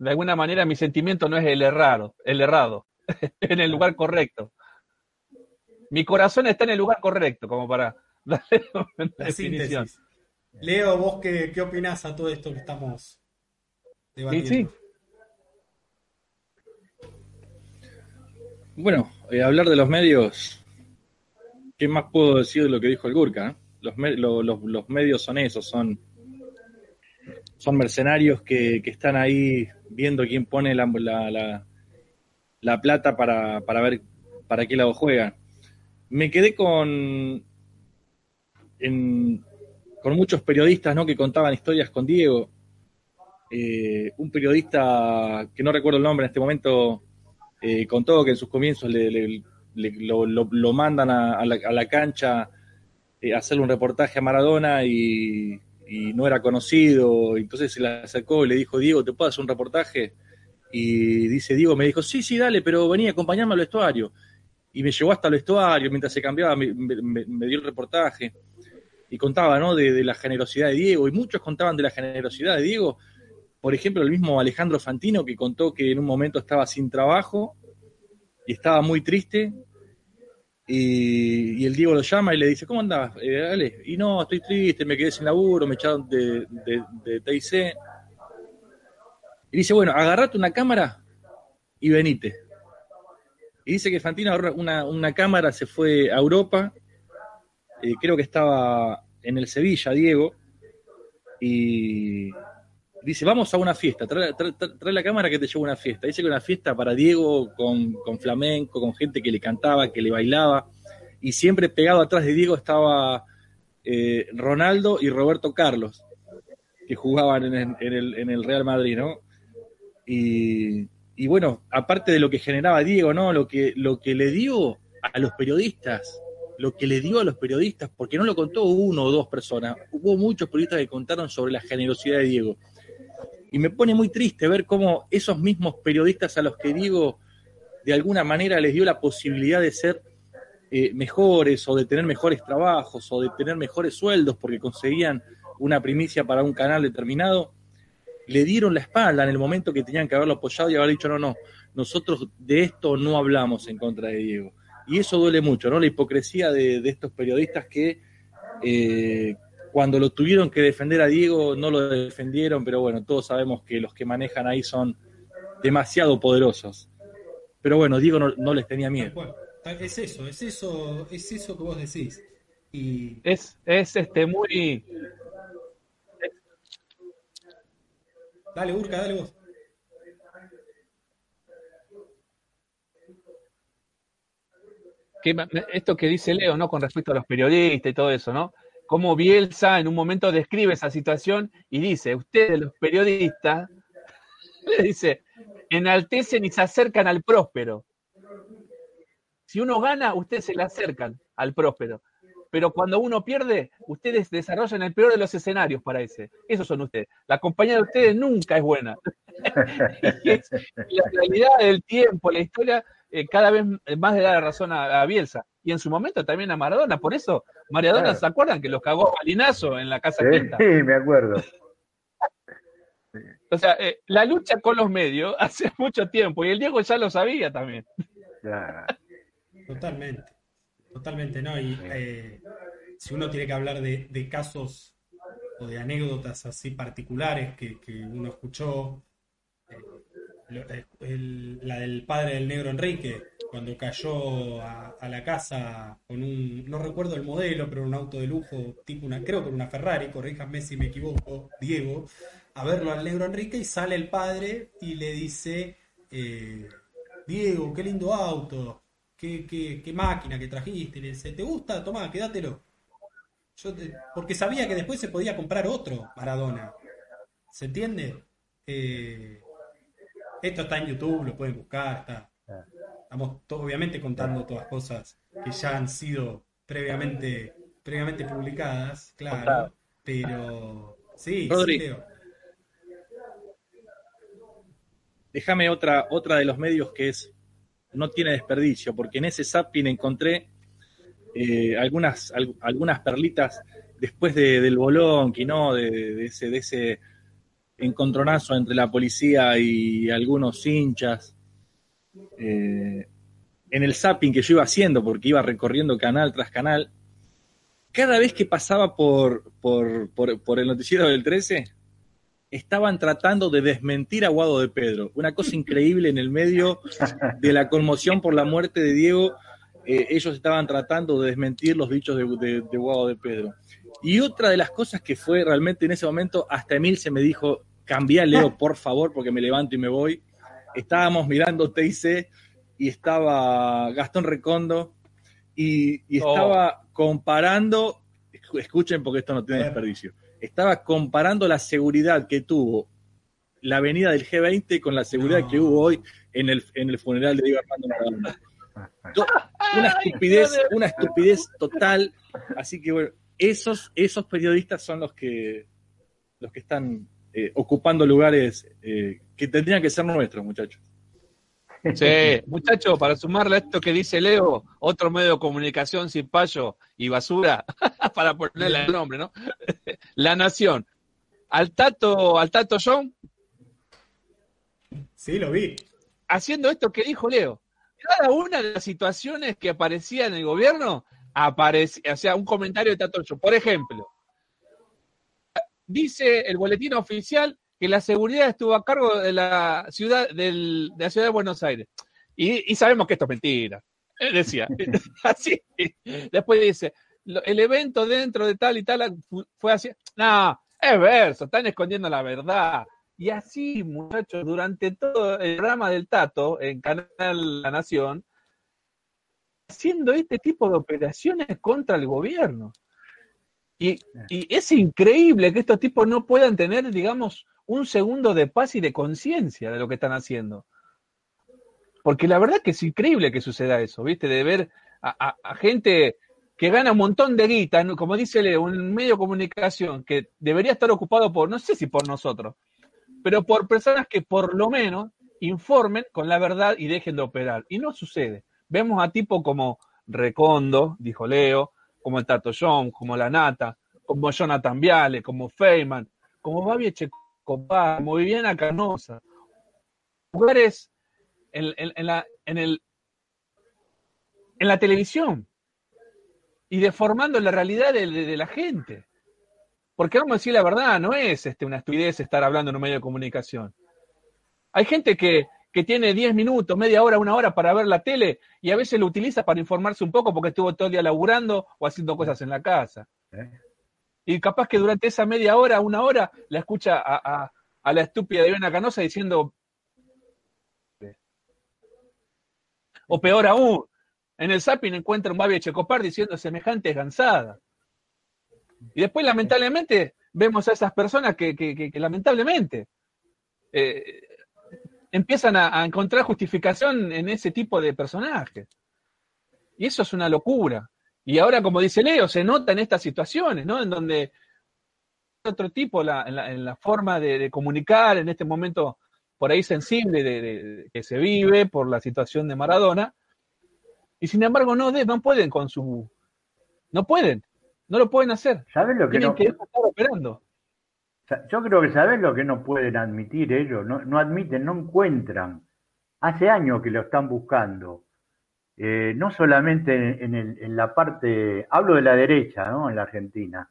de alguna manera mi sentimiento no es el errado, el errado, <laughs> en el lugar correcto. Mi corazón está en el lugar correcto, como para <laughs> darle una definición. Leo, vos qué, qué opinás a todo esto que estamos debatiendo. Bueno, eh, hablar de los medios, ¿qué más puedo decir de lo que dijo el Gurka? Los, los, medios son esos, son, son mercenarios que, están ahí viendo quién pone la, la, la, plata para, para, ver para qué lado juegan. Me quedé con, con muchos periodistas ¿no? que contaban historias con Diego. Eh, un periodista que no recuerdo el nombre en este momento eh, contó que en sus comienzos le, lo, mandan a, la, cancha eh, a hacerle un reportaje a Maradona y, no era conocido, entonces se le acercó y le dijo, Diego, ¿te puedo hacer un reportaje? Y dice, Diego me dijo, sí, sí, dale, pero venía a acompañarme al vestuario. Y me llevó hasta el vestuario, mientras se cambiaba me, dio el reportaje. Y contaba, ¿no? De, la generosidad de Diego, y muchos contaban de la generosidad de Diego, por ejemplo, el mismo Alejandro Fantino que contó que en un momento estaba sin trabajo y estaba muy triste. Y, el Diego lo llama y le dice, ¿cómo andás? Eh, y no, estoy triste, me quedé sin laburo, me echaron de, de, TIC. Y dice, bueno, agarrate una cámara y venite. Y dice que Fantino agarró una, una cámara, se fue a Europa, eh, creo que estaba en el Sevilla, Diego, y, dice, vamos a una fiesta, trae, la cámara que te llevo una fiesta. Dice que una fiesta para Diego con, flamenco, con gente que le cantaba, que le bailaba, y siempre pegado atrás de Diego estaba eh, Ronaldo y Roberto Carlos, que jugaban en, el, Real Madrid, ¿no? Y, y, bueno, aparte de lo que generaba Diego, ¿no? Lo que, lo que le dio a los periodistas, lo que le dio a los periodistas, porque no lo contó uno o dos personas, hubo muchos periodistas que contaron sobre la generosidad de Diego. Y me pone muy triste ver cómo esos mismos periodistas a los que digo, de alguna manera les dio la posibilidad de ser eh, mejores o de tener mejores trabajos o de tener mejores sueldos porque conseguían una primicia para un canal determinado, le dieron la espalda en el momento que tenían que haberlo apoyado y haber dicho, no, no, nosotros de esto no hablamos en contra de Diego. Y eso duele mucho, ¿no? La hipocresía de, de estos periodistas que eh, cuando lo tuvieron que defender a Diego no lo defendieron, pero bueno, todos sabemos que los que manejan ahí son demasiado poderosos. Pero bueno, Diego no, no les tenía miedo. Bueno, es eso, es eso, es eso que vos decís. Y Es, es este muy. dale, Urca, dale vos. que esto que dice Leo, ¿no? Con respecto a los periodistas y todo eso, ¿no? Cómo Bielsa en un momento describe esa situación y dice, ustedes los periodistas, <laughs> le dice, enaltecen y se acercan al próspero. Si uno gana, ustedes se le acercan al próspero. Pero cuando uno pierde, ustedes desarrollan el peor de los escenarios para ese. Esos son ustedes. La compañía de ustedes nunca es buena. <laughs> Y la realidad del tiempo, la historia, eh, cada vez más le da la razón a, a Bielsa. Y en su momento también a Maradona. Por eso, Maradona, Claro. ¿se acuerdan que los cagó a Linazo en la Casa Sí, Quinta? me acuerdo. O sea, eh, la lucha con los medios <laughs> hace mucho tiempo. Y el Diego ya lo sabía también. Totalmente, totalmente, ¿no? Y eh, si uno tiene que hablar de, de casos o de anécdotas así particulares que, que uno escuchó, eh, el- la del padre del negro Enrique, cuando cayó a, la casa con un, no recuerdo el modelo, pero un auto de lujo, tipo una, creo que era una Ferrari, corríjanme si me equivoco, Diego, a verlo al negro Enrique y sale el padre y le dice, eh, Diego, qué lindo auto, qué, qué- qué máquina que trajiste, le dice, ¿te gusta? Tomá, quédatelo. Yo te- porque sabía que después se podía comprar otro Maradona. ¿Se entiende? Eh, esto está en YouTube, lo pueden buscar, está. Estamos to- obviamente contando todas cosas que ya han sido previamente, previamente publicadas, claro, pero sí, sí, Rodri. Leo. Déjame otra, otra de los medios que es no tiene desperdicio, porque en ese zapping encontré eh, algunas, al- algunas perlitas después de- del bolón, que no, de, de ese, de ese encontronazo entre la policía y algunos hinchas. Eh, en el zapping que yo iba haciendo, porque iba recorriendo canal tras canal, cada vez que pasaba por, por, por, el noticiero del 13, estaban tratando de desmentir a Guado de Pedro. Una cosa increíble en el medio de la conmoción por la muerte de Diego. eh, ellos estaban tratando de desmentir los dichos de, de Guado de Pedro. Y otra de las cosas que fue realmente en ese momento, hasta Emil se me dijo, cambia Leo, por favor, porque me levanto y me voy. Estábamos mirando TIC y estaba Gastón Recondo y, y Oh. estaba comparando, escu- escuchen porque esto no tiene desperdicio, estaba comparando la seguridad que tuvo la avenida del G20 con la seguridad No. que hubo hoy en el, en el funeral de Diego Armando Maradona. Una estupidez, una estupidez total. Así que bueno, esos, esos periodistas son los que los que están eh, ocupando lugares eh, que tendrían que ser nuestros, muchachos. Sí, muchachos, para sumarle a esto que dice Leo, otro medio de comunicación sin payo y basura, <laughs> para ponerle el nombre, ¿no? <laughs> La Nación. Al Tato, al Tato John, Sí, lo vi. haciendo esto que dijo Leo. Cada una de las situaciones que aparecía en el gobierno, aparecía, o sea, un comentario de Tato John. Por ejemplo, dice el boletín oficial que la seguridad estuvo a cargo de la ciudad, del- de la ciudad de Buenos Aires. Y, y sabemos que esto es mentira. Él decía. <laughs> así. Después dice, el evento dentro de tal y tal fu- fue así. No, es verso, están escondiendo la verdad. Y así, muchachos, durante todo el programa del Tato en Canal La Nación, haciendo este tipo de operaciones contra el gobierno. Y, y es increíble que estos tipos no puedan tener, digamos, un segundo de paz y de conciencia de lo que están haciendo. Porque la verdad que es increíble que suceda eso, ¿viste? De ver a, a- a gente que gana un montón de guita, como dice Leo, un medio de comunicación que debería estar ocupado por, no sé si por nosotros, pero por personas que por lo menos informen con la verdad y dejen de operar. Y no sucede. Vemos a tipos como Recondo, dijo Leo, como el Tato John, como la Nata, como Jonathan Viale, como Feynman, como Babi Echecopar, como Viviana Canosa. Lugares en, en, la, en, el, en la televisión y deformando la realidad de, de, de, la gente. Porque vamos a decir la verdad, no es este, una estupidez estar hablando en un medio de comunicación. Hay gente que, que tiene 10 minutos, media hora, una hora para ver la tele y a veces lo utiliza para informarse un poco porque estuvo todo el día laburando o haciendo cosas en la casa. Y capaz que durante esa media hora, una hora, la escucha a, a, a la estúpida de Ivana Canosa diciendo. O peor aún, en el zapping encuentra un Babi Checopar diciendo semejante gansada. Y después, lamentablemente, vemos a esas personas que, que, que, que lamentablemente, eh, empiezan a, a, encontrar justificación en ese tipo de personajes. Y eso es una locura. Y ahora, como dice Leo, se nota en estas situaciones, ¿no? En donde otro tipo la, en, la, en la forma de, de, comunicar en este momento por ahí sensible de, de, que se vive por la situación de Maradona. Y sin embargo, no, no pueden con su. No pueden. No lo pueden hacer. ¿Saben lo que Tienen no? que estar operando. Yo creo que saben lo que no pueden admitir ellos, no, admiten, no encuentran. Hace años que lo están buscando. Eh, no solamente en, el, en, la parte, hablo de la derecha, ¿no? En la Argentina.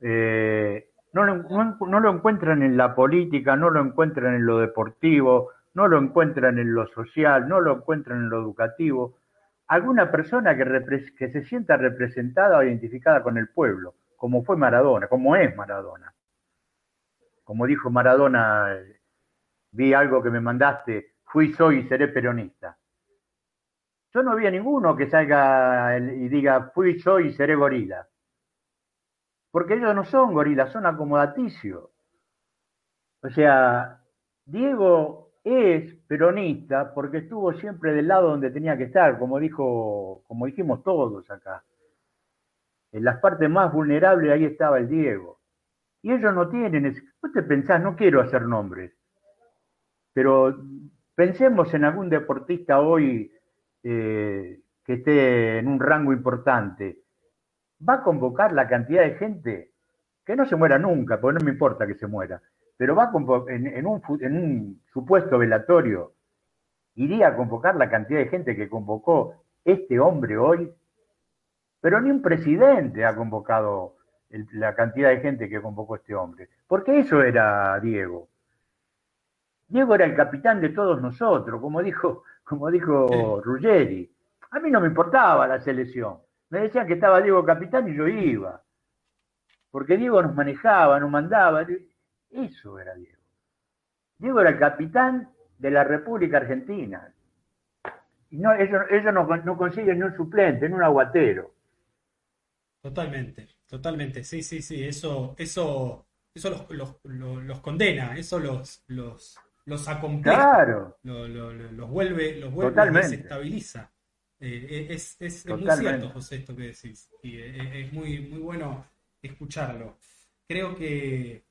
Eh, no, lo, no, no, lo, encuentran en la política, no lo encuentran en lo deportivo, no lo encuentran en lo social, no lo encuentran en lo educativo. Alguna persona que, que se sienta representada o identificada con el pueblo, como fue Maradona, como es Maradona como dijo Maradona, vi algo que me mandaste, fui, soy y seré peronista. Yo no vi a ninguno que salga y diga, fui, soy y seré gorila. Porque ellos no son gorilas, son acomodaticios. O sea, Diego es peronista porque estuvo siempre del lado donde tenía que estar, como dijo, como dijimos todos acá. En las partes más vulnerables ahí estaba el Diego. Y ellos no tienen, ese... vos te pensás, no quiero hacer nombres, pero pensemos en algún deportista hoy eh, que esté en un rango importante. Va a convocar la cantidad de gente que no se muera nunca, porque no me importa que se muera, pero va a un, en un supuesto velatorio, iría a convocar la cantidad de gente que convocó este hombre hoy, pero ni un presidente ha convocado el, la cantidad de gente que convocó este hombre. Porque eso era Diego. Diego era el capitán de todos nosotros, como dijo, como dijo. Ruggeri. A mí no me importaba la selección. Me decían que estaba Diego capitán y yo iba. Porque Diego nos manejaba, nos mandaba. Eso era Diego. Diego era el capitán de la República Argentina. Y no, ellos, ellos no, no consiguen ni un suplente, ni un aguatero. Totalmente. Totalmente, sí, sí, sí, eso, eso, eso los, los, los, los condena, eso los, los, los acompleja, claro. los, los, vuelve, los vuelve Totalmente. desestabiliza. Eh, es, es, es muy cierto, José, esto que decís, y es, es, muy, muy bueno escucharlo. Creo que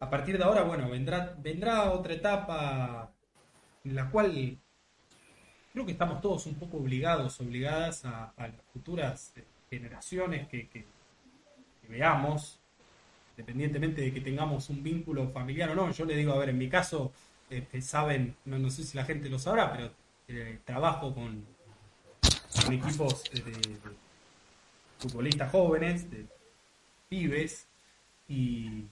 a partir de ahora, bueno, vendrá, vendrá otra etapa en la cual creo que estamos todos un poco obligados, obligadas a, a las futuras generaciones que, veamos, independientemente de que tengamos un vínculo familiar o no. Yo le digo, a ver, en mi caso, eh, saben, no, no, sé si la gente lo sabrá, pero eh, trabajo con, equipos de, de, de, futbolistas jóvenes, de pibes, y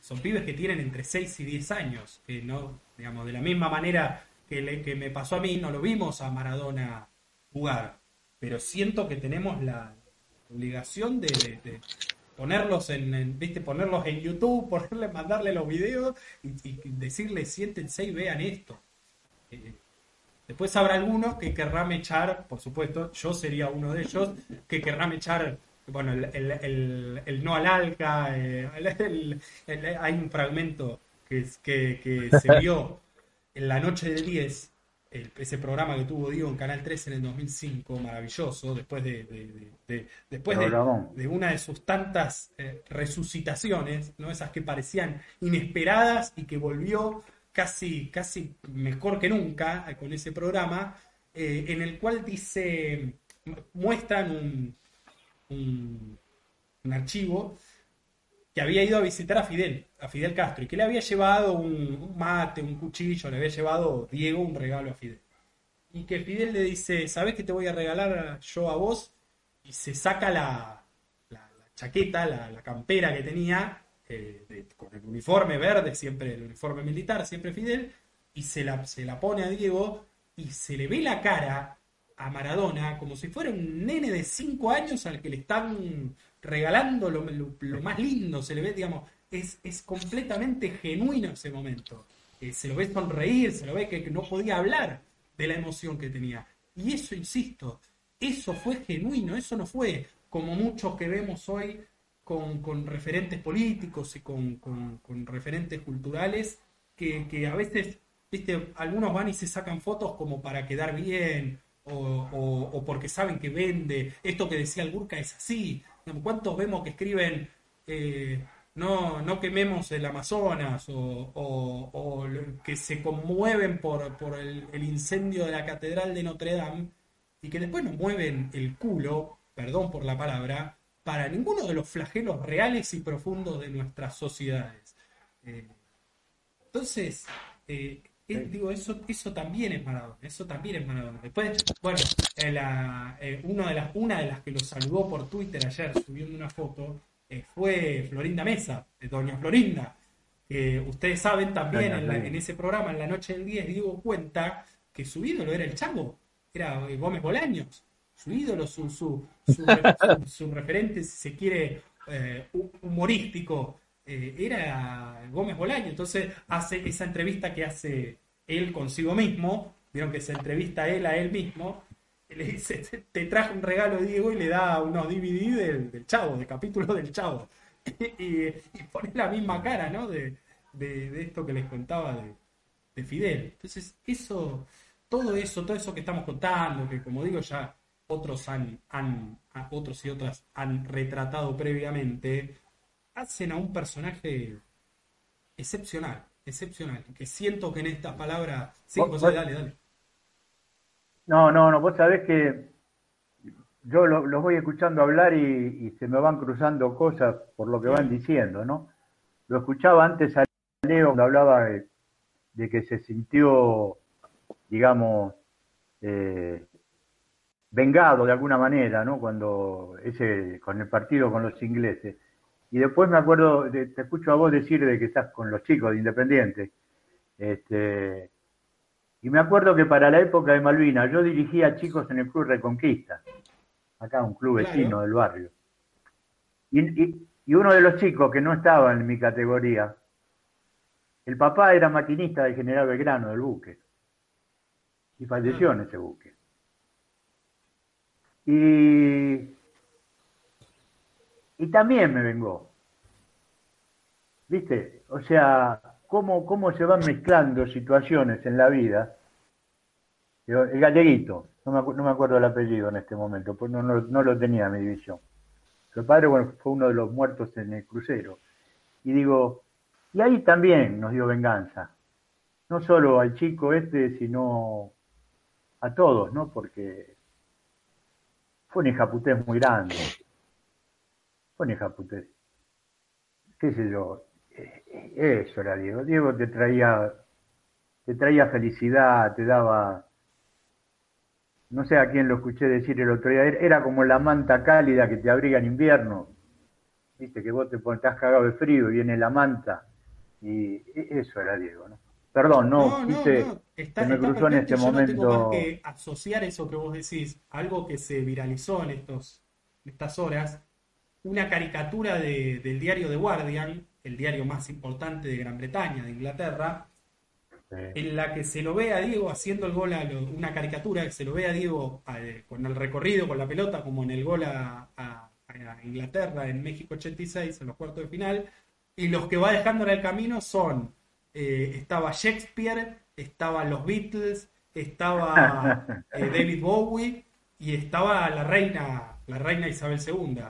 son pibes que tienen entre 6 y 10 años, que no, digamos, de la misma manera que, le, que me pasó a mí, no lo vimos a Maradona jugar, pero siento que tenemos la, obligación de, de, de ponerlos en, viste ponerlos en YouTube <laughs> ponerle mandarle los videos y, y decirles siéntense y vean esto eh, después habrá algunos que querrán echar por supuesto yo sería uno de ellos que querrán echar bueno el, el, el, no al alca eh, <laughs> hay un fragmento que, que, que se vio en la noche del 10 el, ese programa que tuvo Diego en Canal 3 en el 2005, maravilloso, después de, de, de, de después de, una de sus tantas eh, resucitaciones, ¿no? esas que parecían inesperadas y que volvió casi, casi mejor que nunca con ese programa, eh, en el cual dice, muestran un, un, un archivo que había ido a visitar a Fidel, a Fidel Castro, y que le había llevado un, mate, un cuchillo, le había llevado Diego un regalo a Fidel. Y que Fidel le dice, ¿sabes qué te voy a regalar yo a vos? Y se saca la, chaqueta, la, la, campera que tenía, eh, con el uniforme verde, siempre el uniforme militar, siempre Fidel, y se la, se la pone a Diego y se le ve la cara a Maradona como si fuera un nene de 5 años al que le están regalando lo, más lindo, se le ve, digamos, es, es completamente genuino ese momento. Eh, se lo ve sonreír, se lo ve que, no podía hablar de la emoción que tenía. Y eso, insisto, eso fue genuino, eso no fue como muchos que vemos hoy con, referentes políticos y con, referentes culturales, que, que, a veces, viste, algunos van y se sacan fotos como para quedar bien, o, o porque saben que vende. Esto que decía el Burka es así. ¿Cuántos vemos que escriben eh, no, no quememos el Amazonas o, que se conmueven por, el, incendio de la Catedral de Notre Dame y que después nos mueven el culo, perdón por la palabra, para ninguno de los flagelos reales y profundos de nuestras sociedades? Eh, entonces, eh, digo, eso, eso también es Maradona, eso también es Maradona. Después, bueno, eh, eh, una, de las, una de las que lo saludó por Twitter ayer subiendo una foto eh, fue Florinda Mesa, Doña Florinda. ustedes saben también en, ese programa, en la noche del 10, Diego cuenta que su ídolo era el Chango, era Gómez Bolaños. Su ídolo, su, su, su, <laughs> referente, si se quiere, humorístico, era Gómez Bolaño. Entonces hace esa entrevista que hace él consigo mismo, vieron que se entrevista él a él mismo, le dice, te traje un regalo Diego y le da unos DVD del, Chavo, de capítulos del Chavo. <laughs> y, pone la misma cara, ¿no? De, esto que les contaba de, Fidel. Entonces, eso, todo eso, todo eso que estamos contando, que como digo ya otros han, han otros y otras han retratado previamente, hacen a un personaje excepcional, excepcional, que siento que en esta palabra... Sí, José, dale, dale. No, no, no, vos sabés que yo los voy escuchando hablar y, se me van cruzando cosas por lo que van diciendo, ¿no? Lo escuchaba antes a Leo cuando hablaba de, que se sintió, digamos, eh, vengado de alguna manera, ¿no? Cuando ese, con el partido con los ingleses. Y después me acuerdo, te escucho a vos decir de que estás con los chicos de Independiente. Este, y me acuerdo que para la época de Malvinas yo dirigía a chicos en el Club Reconquista, acá un club vecino del barrio. Y, uno de los chicos que no estaba en mi categoría, el papá era maquinista del general Belgrano del buque. Y falleció en ese buque. Y y también me vengó. ¿Viste? O sea, cómo, cómo se van mezclando situaciones en la vida. El galleguito, no me, no me acuerdo el apellido en este momento, pues no, no, lo tenía en mi división. Su padre, bueno, fue uno de los muertos en el crucero. Y digo, y ahí también nos dio venganza. No solo al chico este, sino a todos, ¿no? Porque fue un hijaputés muy grande pone Japute. ¿Qué sé yo? Eh, eso era Diego. Diego te traía, te traía felicidad, te daba. No sé a quién lo escuché decir el otro día, era como la manta cálida que te abriga en invierno. Viste que vos te estás cagado de frío y viene la manta. Y e, eso era Diego, ¿no? Perdón, no, no, Está, me cruzó en este momento. No tengo más que asociar eso que vos decís, algo que se viralizó en estos, estas horas, una caricatura del diario The Guardian, el diario más importante de Gran Bretaña, de Inglaterra, en la que se lo ve a Diego haciendo el gol a una caricatura que se lo ve a Diego eh, con el recorrido con la pelota como en el gol a, Inglaterra en México 86 en los cuartos de final. Y los que va dejando en el camino son eh, estaba Shakespeare estaban los Beatles estaba <laughs> eh, David Bowie y estaba la reina la reina Isabel II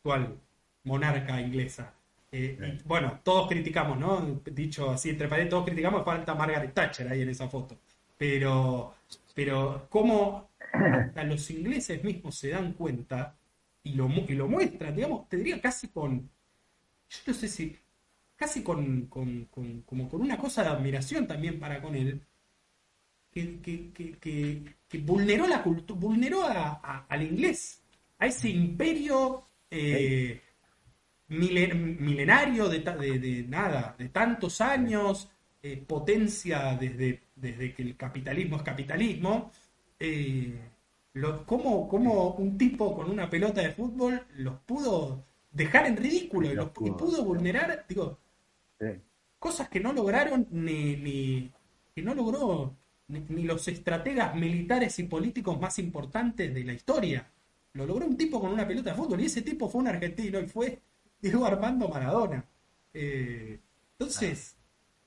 actual monarca inglesa. Eh, y, bueno, todos criticamos, ¿no? Dicho así entre paredes, todos criticamos, falta Margaret Thatcher ahí en esa foto. Pero, pero cómo <coughs> hasta los ingleses mismos se dan cuenta y lo, y lo muestran, digamos, te diría casi con, yo no sé si, casi con, con- con- como con una cosa de admiración también para con él, que, que- que- que- que vulneró la cultura, vulneró a- a- al inglés, a ese imperio eh, milen- milenario de, ta- de- de nada, de tantos años, eh, potencia desde, desde que el capitalismo es capitalismo. eh, lo- cómo, cómo un tipo con una pelota de fútbol los pudo dejar en ridículo y, Los los- y pudo. pudo vulnerar, digo, Sí. cosas que no lograron ni, ni que no logró ni, ni los estrategas militares y políticos más importantes de la historia. Lo logró un tipo con una pelota de fútbol y ese tipo fue un argentino y fue Diego Armando Maradona. Eh, entonces,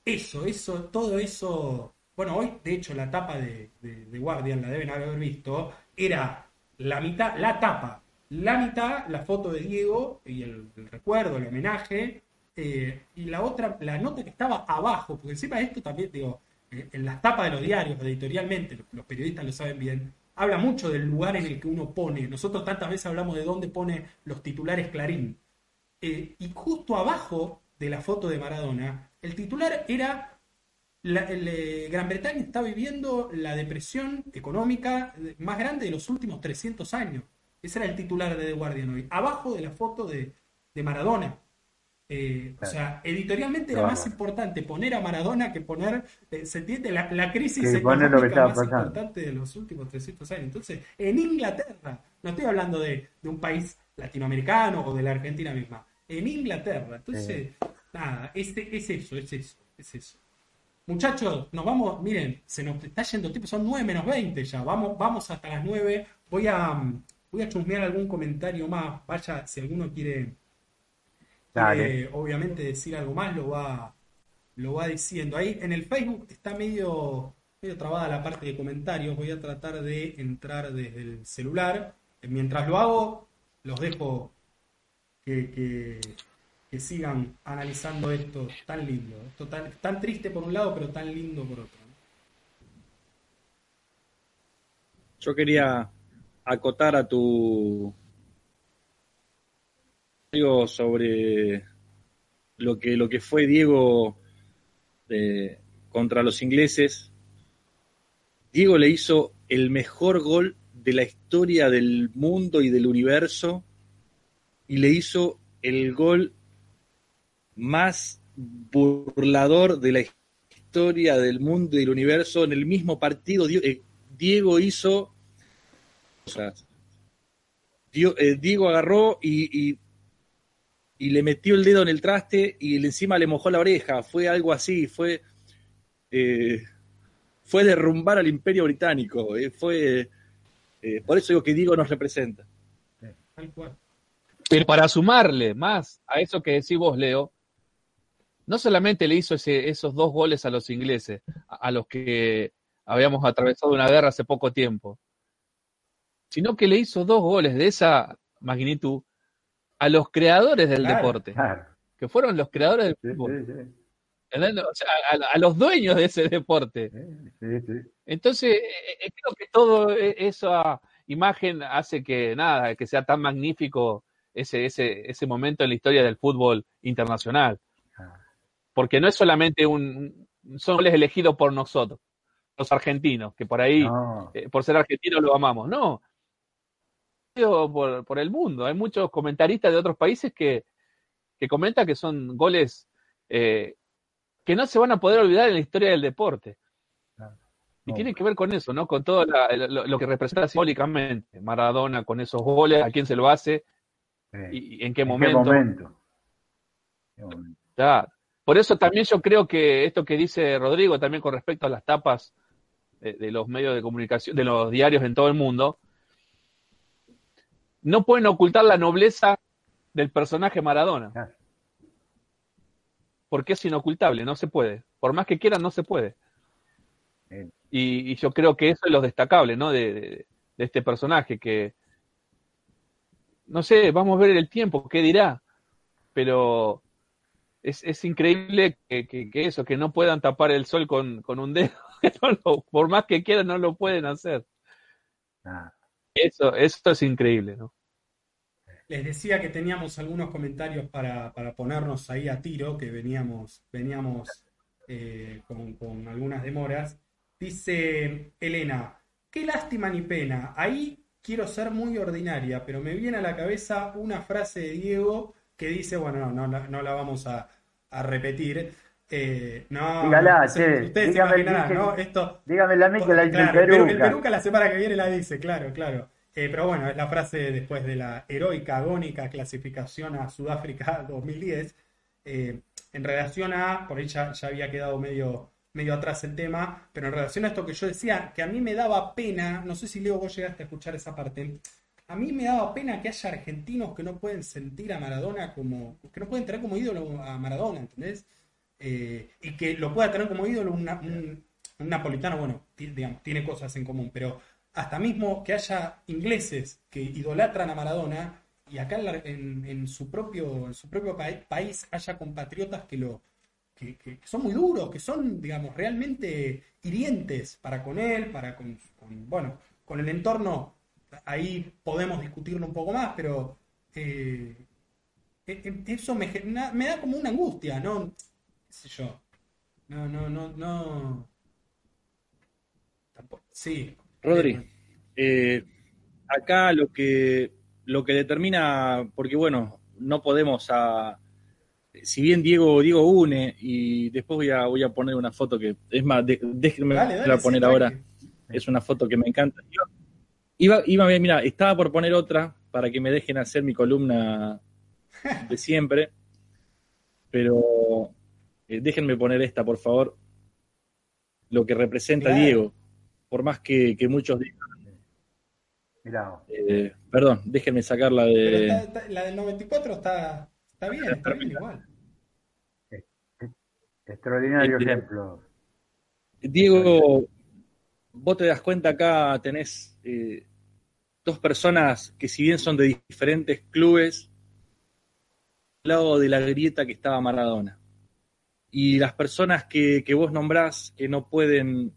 eso, eso, todo eso. Bueno, hoy, de hecho, la tapa de, de- Guardian, la deben haber visto, era la mitad, la tapa, la mitad, la foto de Diego y el, recuerdo, el homenaje, eh, y la otra, la nota que estaba abajo, porque encima de esto también, digo, eh, en las tapas de los diarios, editorialmente, los periodistas lo saben bien, habla mucho del lugar en el que uno pone. Nosotros tantas veces hablamos de dónde pone los titulares Clarín. Eh, y justo abajo de la foto de Maradona, el titular era la- el, eh, Gran Bretaña está viviendo la depresión económica más grande de los últimos 300 años. Ese era el titular de The Guardian hoy. Abajo de la foto de Maradona. Eh, o Claro. sea, editorialmente era Qué más importante poner a Maradona que poner, eh, ¿se entiende? La, la crisis Que poner lo que económica más pasando. importante de los últimos 300 años. Entonces, en Inglaterra, no estoy hablando de, de un país latinoamericano o de la Argentina misma, en Inglaterra. Entonces, nada, este, es eso, es eso, es eso. Muchachos, nos vamos, miren, se nos está yendo el tiempo, son 9 menos 20 ya, vamos, vamos hasta las 9. Voy a, mm, voy a chusmear algún comentario más, vaya, si alguno quiere, Dale. quiere, obviamente decir algo más, lo va, lo va diciendo. Ahí en el Facebook está medio, medio trabada la parte de comentarios, voy a tratar de entrar desde el celular. Mientras lo hago, los dejo que, que- que sigan analizando esto tan lindo, esto tan, tan triste por un lado, pero tan lindo por otro. Yo quería acotar a tu sobre lo que lo que fue Diego eh, contra los ingleses. Diego le hizo el mejor gol de la historia del mundo y del universo y le hizo el gol más burlador de la historia del mundo y del universo en el mismo partido. Die- eh, Diego hizo eh, Diego agarró y- y le metió el dedo en el traste y encima le mojó la oreja. Fue algo así, fue, eh, fue derrumbar al imperio británico. eh, fue, eh, por eso digo que Diego nos representa. Pero para sumarle más a eso que decís vos, Leo, no solamente le hizo ese- esos dos goles a los ingleses, a los que habíamos atravesado una guerra hace poco tiempo, sino que le hizo dos goles de esa magnitud a los creadores del Claro. deporte, Claro. que fueron los creadores del Sí, fútbol, sí, sí. ¿entendés? O sea, a, a los dueños de ese deporte. Entonces, eh, eh, creo que todo e- esa imagen hace que nada, que sea tan magnífico ese, ese, ese momento en la historia del fútbol internacional. Porque no es solamente un, un- son goles elegidos por nosotros, los argentinos, que por ahí, No, eh, por ser argentinos lo amamos. No, por, por el mundo. Hay muchos comentaristas de otros países que, que comentan que son goles eh, que no se van a poder olvidar en la historia del deporte. Y no. tiene que ver con eso, ¿no? Con todo la- lo, lo que representa simbólicamente Maradona, con esos goles, a quién se lo hace Sí. y, en qué ¿En momento. qué momento? ¿Qué momento? Claro. Por eso también yo creo que esto que dice Rodrigo también con respecto a las tapas de, de los medios de comunicación, de los diarios en todo el mundo, no pueden ocultar la nobleza del personaje Maradona, Claro. porque es inocultable, no se puede. Por más que quieran, no se puede. Y, y yo creo que eso es lo destacable, ¿no? De, de- de este personaje que, no sé, vamos a ver el tiempo, qué dirá, pero es, es increíble que, que, que, eso, que no puedan tapar el sol con, con un dedo. <laughs> por más que quieran, no lo pueden hacer. Ah. Eso, eso es increíble, ¿no? Les decía que teníamos algunos comentarios para, para ponernos ahí a tiro, que veníamos, veníamos eh, con, con algunas demoras. Dice Elena, qué lástima ni pena. Ahí quiero ser muy ordinaria, pero me viene a la cabeza una frase de Diego que dice, bueno, no, no, no la vamos a, a repetir. Eh, no, Dígala, che, ustedes dígame, ¿no? Esto, dígamela a mí que la dice claro, el Peruca. El Peruca la semana que viene la dice, claro, claro. Eh, pero bueno, es la frase después de la heroica, agónica clasificación a Sudáfrica <laughs> 2010. Eh, en relación a, por ahí ya, ya, había quedado medio, medio atrás el tema, pero en relación a esto que yo decía, que a mí me daba pena, no sé si Leo vos llegaste a escuchar esa parte, a mí me daba pena que haya argentinos que no pueden sentir a Maradona como, que no pueden tener como ídolo a Maradona, ¿entendés? Eh, y que lo pueda tener como ídolo un, un, napolitano, bueno, digamos, tiene cosas en común, pero hasta mismo que haya ingleses que idolatran a Maradona y acá en, su propio en su propio país haya compatriotas que lo que, son muy duros, que son, digamos, realmente hirientes para con él, para con, bueno, con el entorno, ahí podemos discutirlo un poco más, pero eh, e, e, eso me, me da como una angustia, ¿no? Sé yo. No, no, no, no. Sí. Rodri, eh, acá lo que lo que determina, porque bueno, no podemos a si bien Diego Diego une y después voy a voy a poner una foto que es más déjenme la poner ahora es una foto que me encanta iba iba mira estaba por poner otra para que me dejen hacer mi columna de siempre <laughs> pero eh, déjenme poner esta, por favor. Lo que representa Diego, por más que, muchos digan. Eh, perdón, déjenme sacar la de. la del 94 está, está bien, está bien igual. Extraordinario este, ejemplo. Diego, vos te das cuenta acá, tenés eh, dos personas que, si bien son de diferentes clubes, al lado de la grieta que estaba Maradona y las personas que, vos nombrás que no pueden,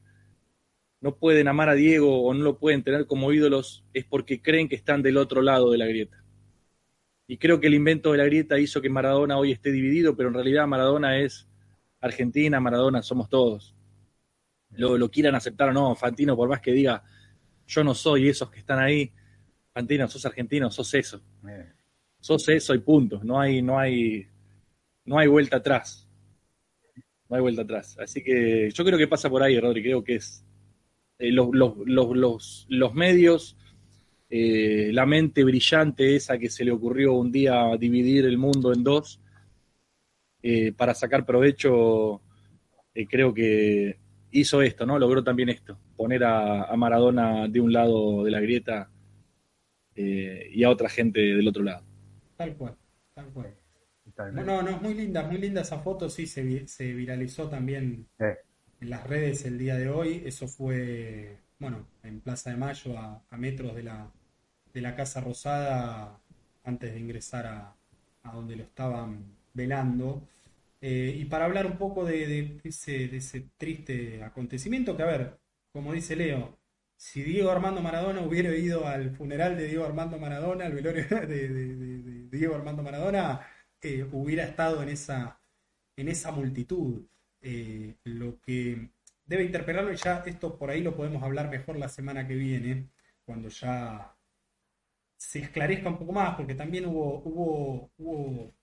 no pueden amar a Diego o no lo pueden tener como ídolos es porque creen que están del otro lado de la grieta. Y creo que el invento de la grieta hizo que Maradona hoy esté dividido, pero en realidad Maradona es Argentina, Maradona somos todos. Lo, lo quieran aceptar o no, Fantino, por más que diga, yo no soy esos que están ahí, Fantino, sos argentino, sos eso. Sos eso y punto. No hay, no hay, no hay vuelta atrás no hay vuelta atrás. Así que yo creo que pasa por ahí, Rodri, creo que es eh, los, los, medios, eh, la mente brillante esa que se le ocurrió un día dividir el mundo en dos eh, para sacar provecho, creo que hizo esto, ¿no? Logró también esto, poner a, a Maradona de un lado de la grieta y a otra gente del otro lado. Tal cual, tal cual. No, no, no, es muy linda, muy linda esa foto, sí, se, se viralizó también en las redes el día de hoy. Eso fue, bueno, en Plaza de Mayo, a, metros de la, de la Casa Rosada, antes de ingresar a, a donde lo estaban velando. Eh, y para hablar un poco de, ese, de ese triste acontecimiento, que a ver, como dice Leo, si Diego Armando Maradona hubiera ido al funeral de Diego Armando Maradona, al velorio <laughs> de, de Diego Armando Maradona, hubiera estado en esa, en esa multitud. Eh, lo que debe interpelarlo, y ya esto por ahí lo podemos hablar mejor la semana que viene, cuando ya se esclarezca un poco más, porque también hubo, hubo, hubo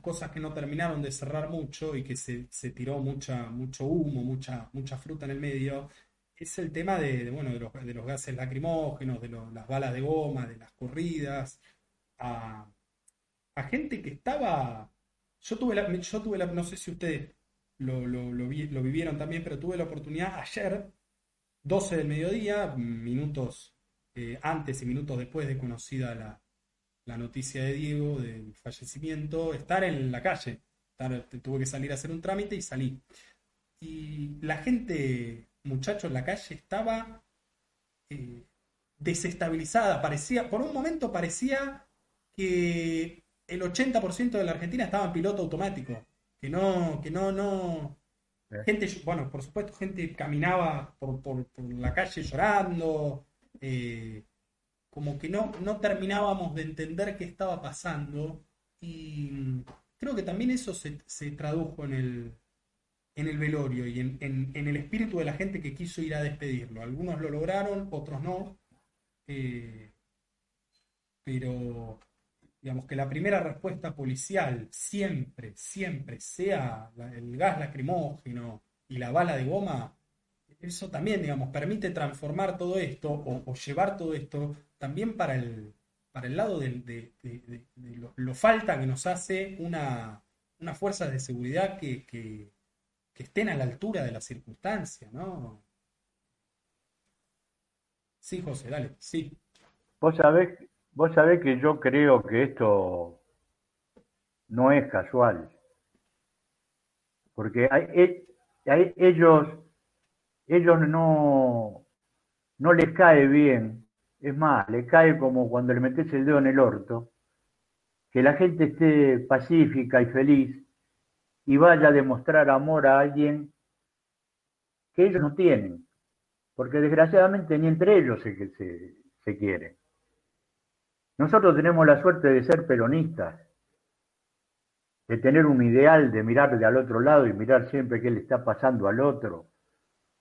cosas que no terminaron de cerrar mucho y que se, se tiró mucha, mucho humo, mucha, mucha fruta en el medio, es el tema de, bueno, de, los, de los gases lacrimógenos, de las balas de goma, de las corridas, a, a gente que estaba. Yo tuve la, yo tuve la, no sé si ustedes lo, lo, vivieron también, pero tuve la oportunidad ayer, 12 del mediodía, minutos eh, antes y minutos después de conocida la, la noticia de Diego del fallecimiento, estar en la calle. tuve que salir a hacer un trámite y salí. Y la gente, muchachos, en la calle estaba eh, desestabilizada. Parecía, por un momento parecía que el 80% de la Argentina estaba en piloto automático. Que no, que no, no. Gente, bueno, por supuesto, gente caminaba por, por, la calle llorando. Eh, como que no, no terminábamos de entender qué estaba pasando. Y creo que también eso se, se tradujo en el, en el velorio y en, en, el espíritu de la gente que quiso ir a despedirlo. Algunos lo lograron, otros no. Eh, pero digamos que la primera respuesta policial siempre, siempre sea el gas lacrimógeno y la bala de goma, eso también, digamos, permite transformar todo esto o, llevar todo esto también para el, para el lado de, lo, falta que nos hace una, una fuerza de seguridad que, que, estén a la altura de la circunstancia, ¿no? Sí, José, dale, sí. Vos sabés, vos sabés que yo creo que esto no es casual, porque hay, ellos, ellos no, no les cae bien, es más, les cae como cuando le metes el dedo en el orto, que la gente esté pacífica y feliz y vaya a demostrar amor a alguien que ellos no tienen, porque desgraciadamente ni entre ellos se, se, se quieren. Nosotros tenemos la suerte de ser peronistas, de tener un ideal, de mirarle al otro lado y mirar siempre qué le está pasando al otro,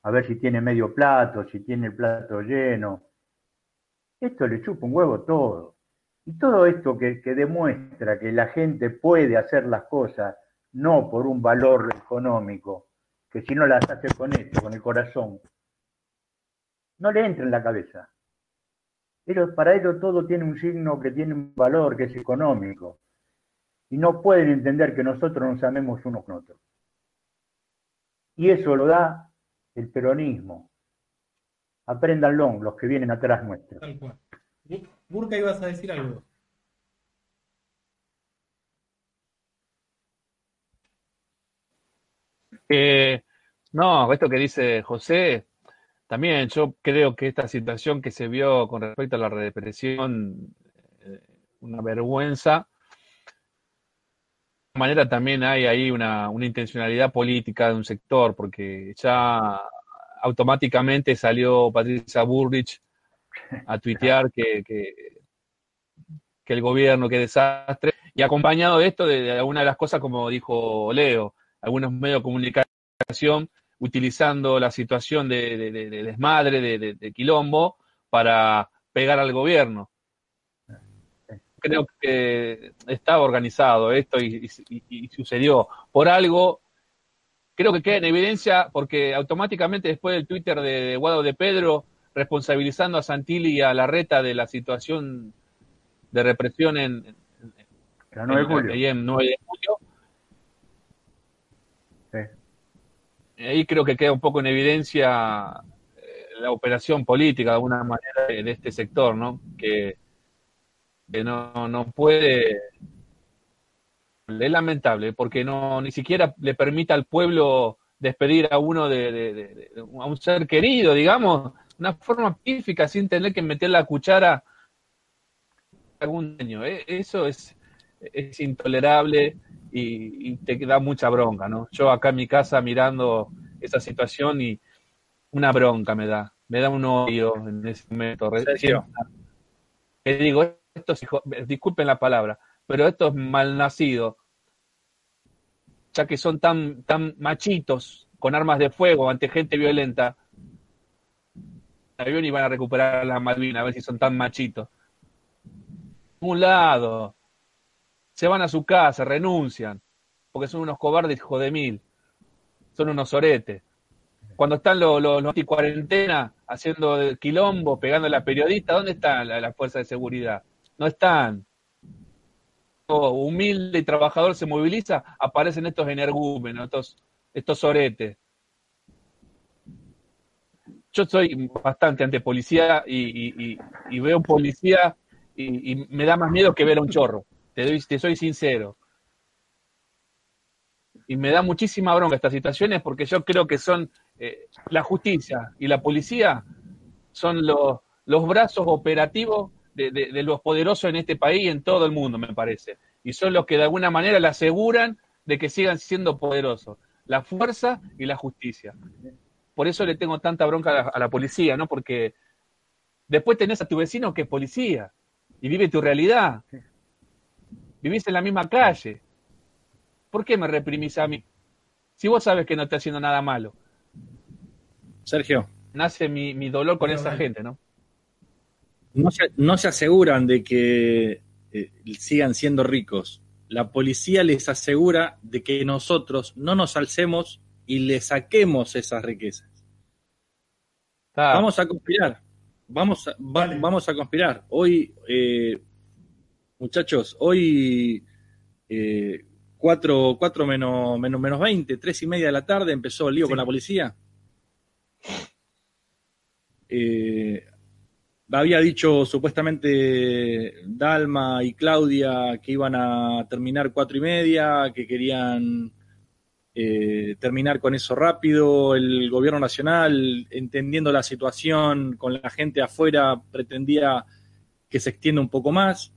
a ver si tiene medio plato, si tiene el plato lleno. Esto le chupa un huevo todo. Y todo esto que, demuestra que la gente puede hacer las cosas no por un valor económico, que si no las hace con esto, con el corazón, no le entra en la cabeza. Pero para ellos todo tiene un signo que tiene un valor, que es económico. Y no pueden entender que nosotros nos amemos unos con otros. Y eso lo da el peronismo. Apréndanlo los que vienen atrás nuestros. Tal cual. Burka, ibas a decir algo. no, esto que dice José, también yo creo que esta situación que se vio con respecto a la represión, eh, una vergüenza. De manera también hay ahí una, intencionalidad política de un sector, porque ya automáticamente salió Patricia Burrich a tuitear que, que, que, el gobierno, qué desastre, y acompañado de esto de alguna de las cosas como dijo Leo, algunos medios de comunicación utilizando la situación de, desmadre, de, quilombo, para pegar al gobierno. Creo que estaba organizado esto y, sucedió. Por algo, creo que queda en evidencia porque automáticamente después del Twitter de, Guado de Pedro, responsabilizando a Santilli y a Larreta de la situación de represión en, en, 9 de julio, ahí creo que queda un poco en evidencia eh, la operación política de alguna manera de, este sector, ¿no? Que, no, no puede es lamentable porque no ni siquiera le permite al pueblo despedir a uno de, a un ser querido, digamos, una forma pacífica sin tener que meter la cuchara algún año. ¿eh? Eso es, es intolerable y, te da mucha bronca, ¿no? Yo acá en mi casa mirando esa situación y una bronca me da, me da un odio en ese momento. Que digo, esto disculpen la palabra, pero esto es malnacido, ya que son tan, tan machitos con armas de fuego ante gente violenta, avión y van a recuperar la Malvinas, a ver si son tan machitos. Un lado, se van a su casa, renuncian, porque son unos cobardes hijo de mil, son unos oretes. Cuando están los, los, cuarentena haciendo quilombo, pegando a la periodista, ¿dónde están las la fuerzas de seguridad? No están. Humilde y trabajador se moviliza, aparecen estos energúmenos, estos, estos oretes. Yo soy bastante ante policía y, y, veo policía y, y me da más miedo que ver a un chorro. Te, soy sincero. Y me da muchísima bronca estas situaciones porque yo creo que son eh, la justicia y la policía son los, los brazos operativos de, los poderosos en este país y en todo el mundo, me parece. Y son los que de alguna manera le aseguran de que sigan siendo poderosos. La fuerza y la justicia. Por eso le tengo tanta bronca a la, a la policía, ¿no? Porque después tenés a tu vecino que es policía y vive tu realidad. Vivís en la misma calle. ¿Por qué me reprimís a mí? Si vos sabes que no estoy haciendo nada malo. Sergio, Nace mi, mi dolor con esa gente, ¿no? no se, no se aseguran de que eh, sigan siendo ricos. La policía les asegura de que nosotros no nos alcemos y le saquemos esas riquezas. Vamos a conspirar. Vamos a, va- vamos a conspirar. Hoy, eh, muchachos, hoy eh, 4, menos, menos, menos 20, 3 y media de la tarde empezó el lío Sí. con la policía. Eh, había dicho supuestamente Dalma y Claudia que iban a terminar cuatro y media, que querían eh, terminar con eso rápido. El gobierno nacional, entendiendo la situación con la gente afuera, pretendía que se extienda un poco más.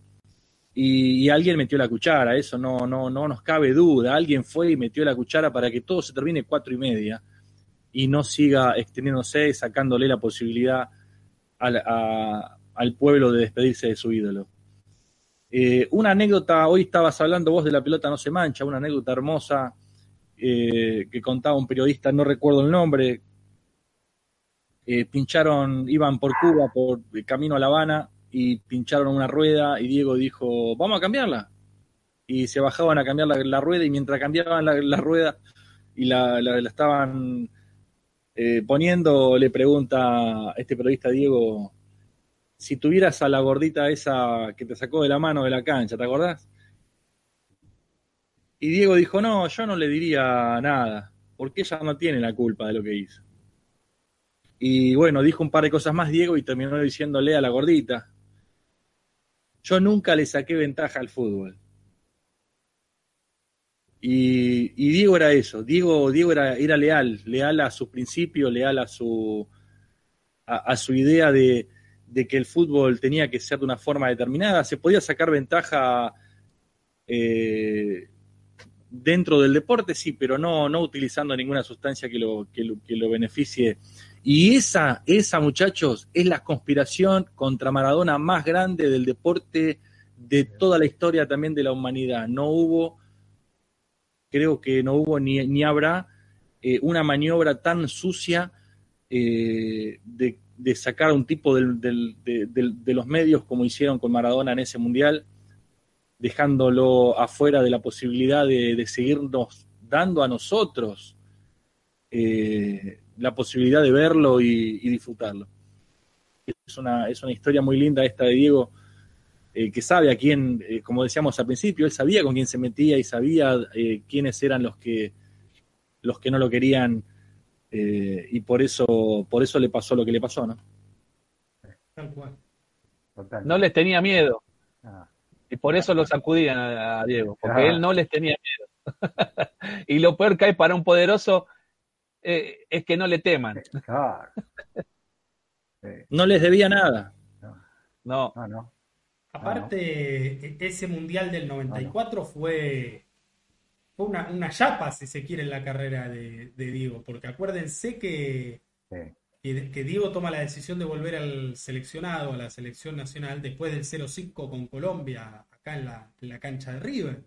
Y, alguien metió la cuchara, eso no, no, no nos cabe duda. Alguien fue y metió la cuchara para que todo se termine cuatro y media y no siga extendiéndose, sacándole la posibilidad al, pueblo de despedirse de su ídolo. Eh, una anécdota, hoy estabas hablando vos de la pelota no se mancha, una anécdota hermosa eh, que contaba un periodista, no recuerdo el nombre, eh, pincharon, iban por Cuba, por camino a La Habana, y pincharon una rueda y Diego dijo, vamos a cambiarla. Y se bajaban a cambiar la, rueda y mientras cambiaban la, rueda y la, la- la estaban eh, poniendo, le pregunta este periodista Diego, si tuvieras a la gordita esa que te sacó de la mano de la cancha, ¿te acordás? Y Diego dijo, no, yo no le diría nada, porque ella no tiene la culpa de lo que hizo. Y bueno, dijo un par de cosas más Diego y terminó diciéndole a la gordita, yo nunca le saqué ventaja al fútbol. Y, y Diego era eso, Diego, Diego era, era leal, leal a sus principios, leal a su, a, a su idea de, de que el fútbol tenía que ser de una forma determinada. Se podía sacar ventaja eh, dentro del deporte, sí, pero no, no utilizando ninguna sustancia que lo, que lo, que lo beneficie. Y esa, esa, muchachos, es la conspiración contra Maradona más grande del deporte de toda la historia también de la humanidad. No hubo, creo que no hubo ni, ni habrá eh, una maniobra tan sucia eh, de, sacar a un tipo de, los medios como hicieron con Maradona en ese mundial, dejándolo afuera de la posibilidad de, de seguirnos dando a nosotros eh, la posibilidad de verlo y, y, disfrutarlo. Es una, es una historia muy linda esta de Diego, eh, que sabe a quién, eh, como decíamos al principio, él sabía con quién se metía y sabía eh, quiénes eran los que, los que no lo querían eh, y por eso, por eso le pasó lo que le pasó, ¿no? Tal cual. Total. No les tenía miedo. Ah, Y por eso lo sacudían a, a Diego, porque Ah. él no les tenía miedo. <laughs> y lo peor que hay para un poderoso eh, es que no le teman. claro. Sí. <laughs> No les debía nada. No, No, no. Aparte, e- ese Mundial del 94 fue, fue una, una chapa, si se quiere, en la carrera de, de Diego, porque acuérdense que, Sí. que, que Diego toma la decisión de volver al seleccionado, a la selección nacional, después del 0-5 con Colombia, acá en la, en la cancha de River.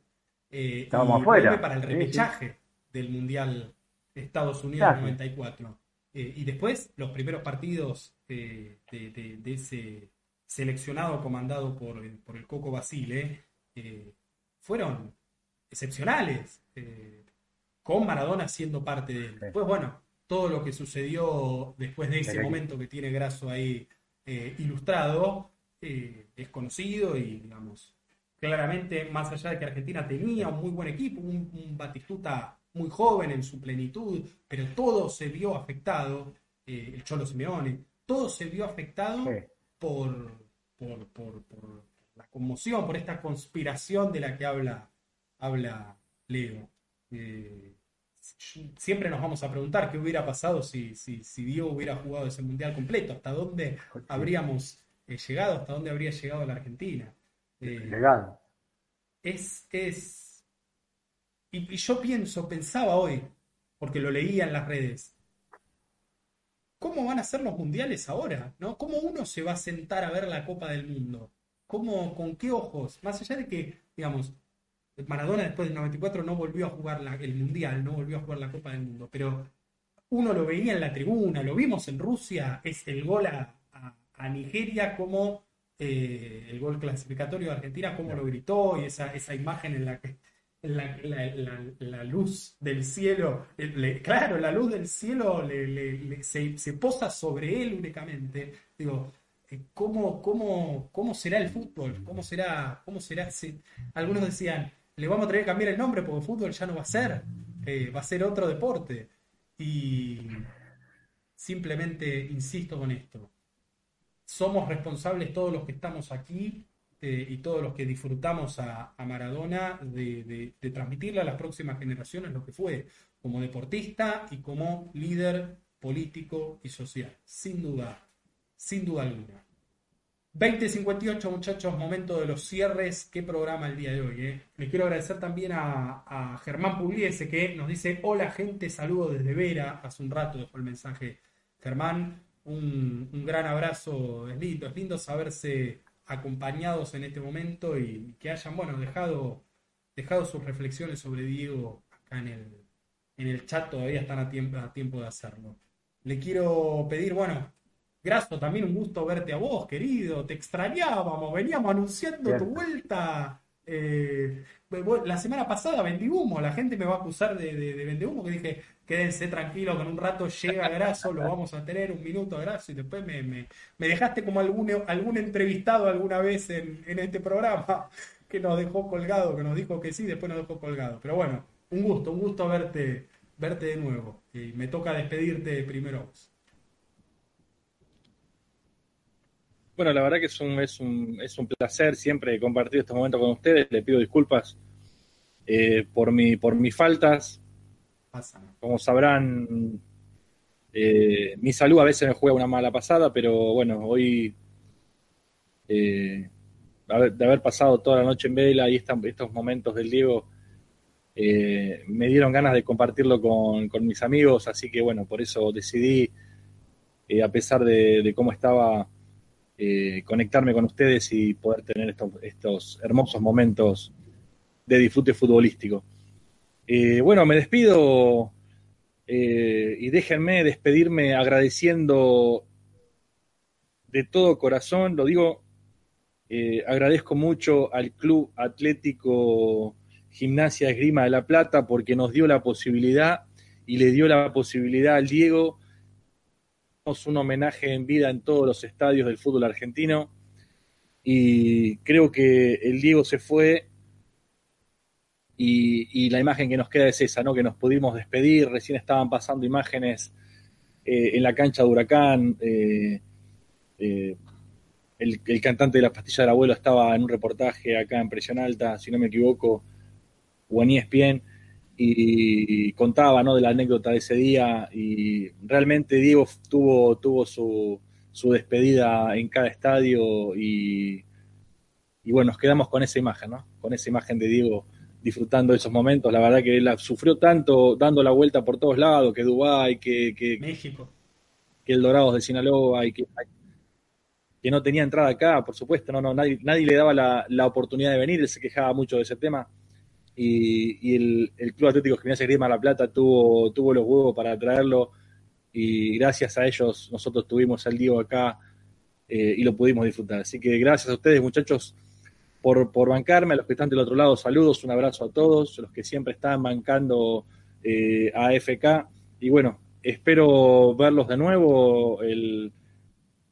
Eh, Estábamos y afuera. para el Sí, sí. repechaje del Mundial Estados Unidos Claro. 94. Eh, y después, los primeros partidos eh, de, de- de ese seleccionado comandado por, por el Coco Basile eh, fueron excepcionales, eh, con Maradona siendo parte de él. Después, bueno, todo lo que sucedió después de ese momento que tiene Grasso ahí eh, ilustrado eh, es conocido y, digamos, claramente, más allá de que Argentina tenía un muy buen equipo, un, un Batistuta muy joven en su plenitud, pero todo se vio afectado, eh, el Cholo Simeone, todo se vio afectado Sí. por, por, por- por la conmoción, por esta conspiración de la que habla, habla Leo. Eh, siempre nos vamos a preguntar qué hubiera pasado si, si, si Diego hubiera jugado ese mundial completo, hasta dónde habríamos eh, llegado, hasta dónde habría llegado la Argentina. Eh, Legado. es, es... Y, yo pienso, pensaba hoy, porque lo leía en las redes, ¿cómo van a ser los mundiales ahora? ¿no? ¿Cómo uno se va a sentar a ver la Copa del Mundo? ¿Cómo, ¿Con qué ojos? Más allá de que, digamos, Maradona después del 94 no volvió a jugar la- el Mundial, no volvió a jugar la Copa del Mundo, pero uno lo veía en la tribuna, lo vimos en Rusia, es el gol a Nigeria como eh, el gol clasificatorio de Argentina, cómo lo gritó y esa, esa imagen en la que la, luz del cielo, eh, claro, la luz del cielo se, posa sobre él únicamente. Digo, eh, ¿cómo, cómo, cómo será el fútbol? ¿Cómo será? ¿Cómo será? Algunos decían, le vamos a tener que cambiar el nombre porque fútbol ya no va a ser, eh, va a ser otro deporte. Y simplemente insisto con esto. Somos responsables todos los que estamos aquí eh, y todos los que disfrutamos a, a Maradona de, de- de transmitirle a las próximas generaciones lo que fue como deportista y como líder político y social. Sin duda, sin duda alguna. 2058 muchachos, momento de los cierres. Qué programa el día de hoy. Eh? Les quiero agradecer también a, a Germán Pugliese que nos dice, hola gente, saludo desde Vera. Hace un rato dejó el mensaje Germán. Un, un gran abrazo, es lindo, es lindo saberse acompañados en este momento y que hayan, bueno, dejado, dejado sus reflexiones sobre Diego acá en el, en el chat, todavía están a tiempo, a tiempo de hacerlo. Le quiero pedir, bueno, Graso, también un gusto verte a vos, querido. Te extrañábamos, veníamos anunciando tu vuelta. Eh, la semana pasada vendí humo, la gente me va a acusar de, de, de vender humo, que dije, quédense tranquilos, que en un rato llega Graso, lo vamos a tener un minuto Graso, y después me, me, me dejaste como algún, algún entrevistado alguna vez en, en este programa <laughs> que nos dejó colgado, que nos dijo que sí, después nos dejó colgado. Pero bueno, un gusto, un gusto verte, verte de nuevo. Y me toca despedirte primero vos. Bueno, la verdad que es un, es un, es un placer siempre compartir estos momentos con ustedes. Le pido disculpas eh, por, mi, por mis faltas. Como sabrán, eh, mi salud a veces me juega una mala pasada, pero bueno, hoy, eh, de haber pasado toda la noche en vela y esta- estos momentos del Diego, eh, me dieron ganas de compartirlo con, mis amigos, así que bueno, por eso decidí, eh, a pesar de, de cómo estaba, eh, conectarme con ustedes y poder tener estos, estos hermosos momentos de disfrute futbolístico. Eh, bueno, me despido eh, y déjenme despedirme agradeciendo de todo corazón, lo digo, eh, agradezco mucho al Club Atlético Gimnasia Esgrima de La Plata porque nos dio la posibilidad y le dio la posibilidad al Diego. Un homenaje en vida en todos los estadios del fútbol argentino y creo que el Diego se fue y, la imagen que nos queda es esa, ¿no? Que nos pudimos despedir, recién estaban pasando imágenes eh, en la cancha de Huracán, eh, eh, el, el cantante de la pastilla del abuelo estaba en un reportaje acá en Presión Alta, si no me equivoco, o en ESPN, y, y contaba ¿no? de la anécdota de ese día, y realmente Diego tuvo, tuvo su, su despedida en cada estadio, y, y bueno, nos quedamos con esa imagen, ¿no? Con esa imagen de Diego disfrutando de esos momentos. La verdad que él sufrió tanto dando la vuelta por todos lados, que Dubái, que, que, México. que el Dorados de Sinaloa, y que, que no tenía entrada acá, por supuesto, no, no, nadie, nadie le daba la, la oportunidad de venir, él se quejaba mucho de ese tema. Y, y el, el, Club Atlético Gimnasia Grima La Plata tuvo, tuvo los huevos para traerlo y gracias a ellos nosotros tuvimos al Diego acá eh, y lo pudimos disfrutar. Así que gracias a ustedes muchachos por, por bancarme, a los que están del otro lado, saludos, un abrazo a todos, los que siempre están bancando eh, a AFK y bueno, espero verlos de nuevo el,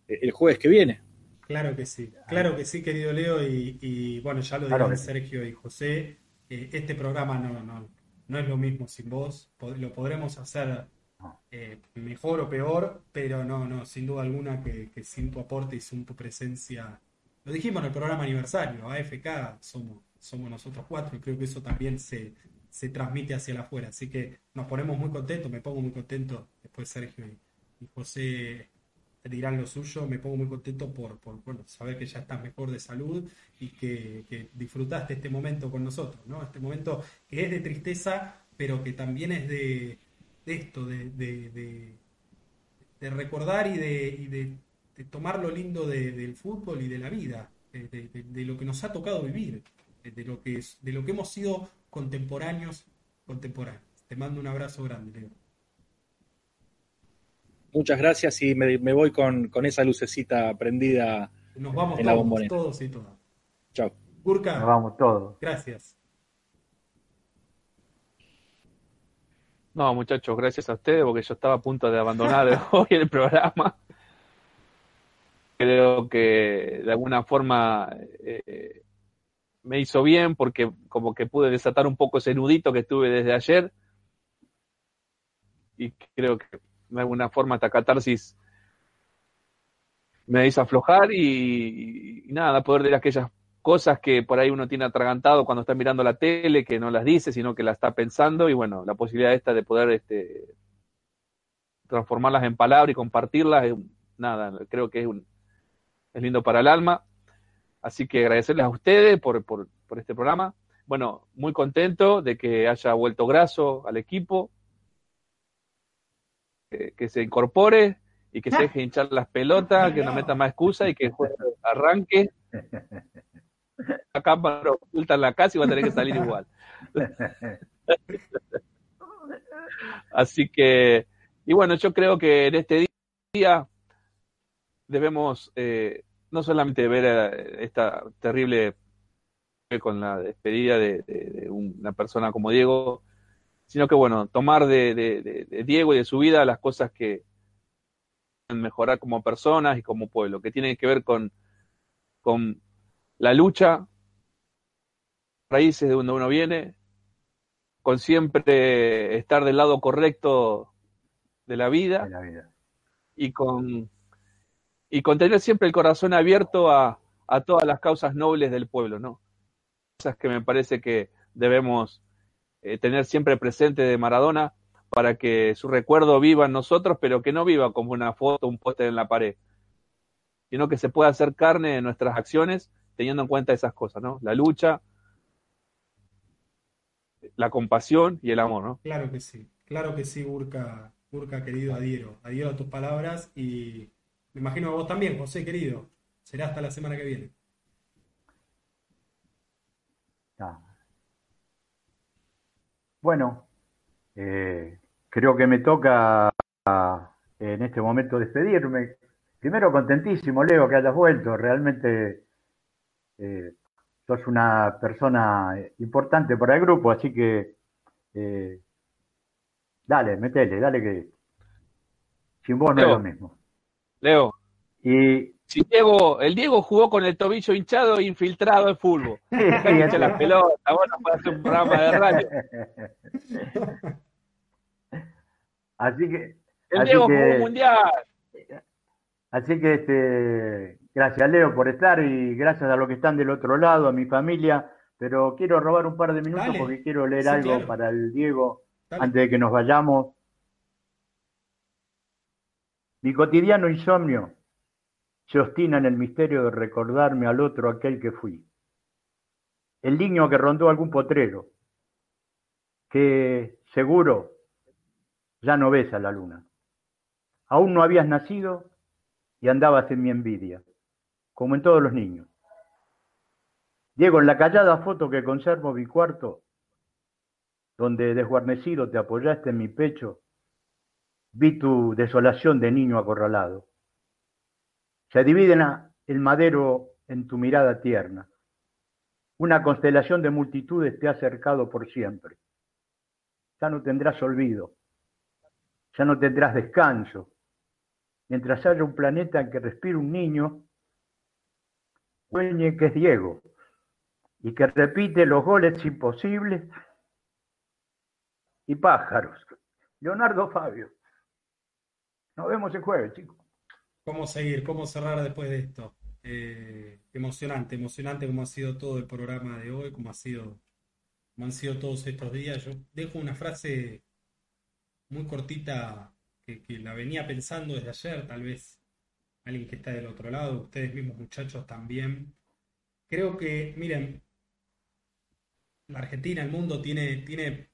el jueves que viene. Claro que sí, claro que sí, querido Leo, y, y bueno, ya lo Claro sí. Sergio y José, eh, este programa no, no, no es lo mismo sin vos, lo podremos hacer eh, mejor o peor, pero no, no, sin duda alguna que, que sin tu aporte y sin tu presencia, lo dijimos en el programa aniversario, AFK somos, somos nosotros cuatro y creo que eso también se, se transmite hacia afuera, así que nos ponemos muy contentos, me pongo muy contento, después Sergio y, José dirán lo suyo, me pongo muy contento por, por saber que ya estás mejor de salud y que, disfrutaste este momento con nosotros, ¿no? Este momento que es de tristeza, pero que también es de, esto, de, de, recordar y de, tomar lo lindo del fútbol y de la vida, de, lo que nos ha tocado vivir, de lo que, es, de lo que hemos sido contemporáneos, contemporáneos. Te mando un abrazo grande, Leo. Muchas gracias y me, voy con, esa lucecita prendida Nos vamos en todos, la bombonera. todos y todas. Chao. Gurka. Nos vamos todos. Gracias. No, muchachos, gracias a ustedes porque yo estaba a punto de abandonar <laughs> hoy el programa. Creo que de alguna forma eh, me hizo bien porque como que pude desatar un poco ese nudito que tuve desde ayer. Y creo que de alguna forma esta catarsis me hizo aflojar y, nada, poder decir aquellas cosas que por ahí uno tiene atragantado cuando está mirando la tele, que no las dice, sino que la está pensando y bueno, la posibilidad esta de poder este, transformarlas en palabras y compartirlas, nada, creo que es, un, es lindo para el alma. Así que agradecerles a ustedes por, por, por este programa. Bueno, muy contento de que haya vuelto Graso al equipo, que, se incorpore y que se deje hinchar las pelotas, que no meta más excusa y que arranque. Acá para ocultar la casa y va a tener que salir igual. Así que, y bueno, yo creo que en este día debemos eh, no solamente ver eh, esta terrible con la despedida de, una persona como Diego, sino que bueno, tomar de, Diego y de su vida las cosas que mejorar como personas y como pueblo, que tienen que ver con, con la lucha, raíces de donde uno viene, con siempre estar del lado correcto de la vida, y con y con tener siempre el corazón abierto a, a todas las causas nobles del pueblo, ¿no? Cosas que me parece que debemos eh, tener siempre presente de Maradona para que su recuerdo viva en nosotros, pero que no viva como una foto, un póster en la pared, sino que se pueda hacer carne en nuestras acciones teniendo en cuenta esas cosas, ¿no? La lucha, la compasión y el amor, ¿no? Claro que sí, claro que sí, Burka, Burka querido, adhiero, adhiero a tus palabras y me imagino a vos también, José querido. Será hasta la semana que viene. Bueno, eh, creo que me toca en este momento despedirme. Primero, contentísimo, Leo, que hayas vuelto. Realmente eh, sos una persona importante para el grupo, así que eh, dale, metele, dale que sin vos no es lo mismo. Leo. Y si Diego, el Diego jugó con el tobillo hinchado e infiltrado en fútbol. Sí, las pelotas, bueno, para hacer un programa de radio. Así que. El Diego jugó mundial. Así que este, gracias Leo por estar y gracias a los que están del otro lado, a mi familia. Pero quiero robar un par de minutos porque quiero leer algo para el Diego antes de que nos vayamos. Mi cotidiano insomnio se obstina en el misterio de recordarme al otro aquel que fui. El niño que rondó algún potrero, que seguro ya no ves a la luna. Aún no habías nacido y andabas en mi envidia, como en todos los niños. Diego, en la callada foto que conservo mi cuarto, donde desguarnecido te apoyaste en mi pecho, vi tu desolación de niño acorralado se dividen el madero en tu mirada tierna. Una constelación de multitudes te ha cercado por siempre. Ya no tendrás olvido, ya no tendrás descanso. Mientras haya un planeta en que respire un niño, sueñe que es Diego y que repite los goles imposibles y pájaros. Leonardo Fabio. Nos vemos el jueves, chicos cómo seguir, cómo cerrar después de esto. Eh, emocionante, emocionante como ha sido todo el programa de hoy, como ha sido, como han sido todos estos días. Yo dejo una frase muy cortita que, la venía pensando desde ayer, tal vez alguien que está del otro lado, ustedes mismos muchachos también. Creo que, miren, la Argentina, el mundo tiene, tiene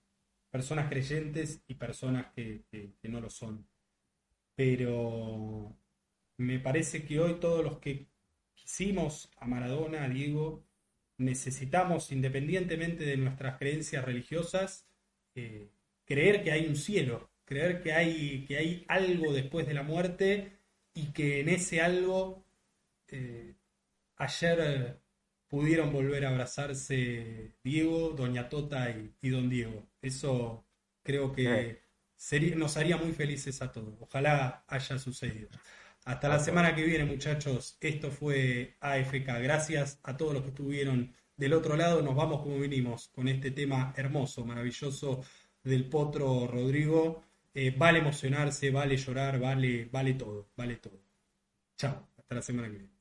personas creyentes y personas que, no lo son. Pero me parece que hoy todos los que quisimos a Maradona, a Diego, necesitamos, independientemente de nuestras creencias religiosas, eh, creer que hay un cielo, creer que hay, que hay algo después de la muerte y que en ese algo eh, ayer pudieron volver a abrazarse Diego, Doña Tota y Don Diego. Eso creo que sería- nos haría muy felices a todos. Ojalá haya sucedido. Hasta la semana que viene, muchachos. Esto fue AFK. Gracias a todos los que estuvieron del otro lado. Nos vamos como vinimos con este tema hermoso, maravilloso del Potro Rodrigo. Eh, vale emocionarse, vale llorar, vale, vale todo, vale todo. Chao. Hasta la semana que viene.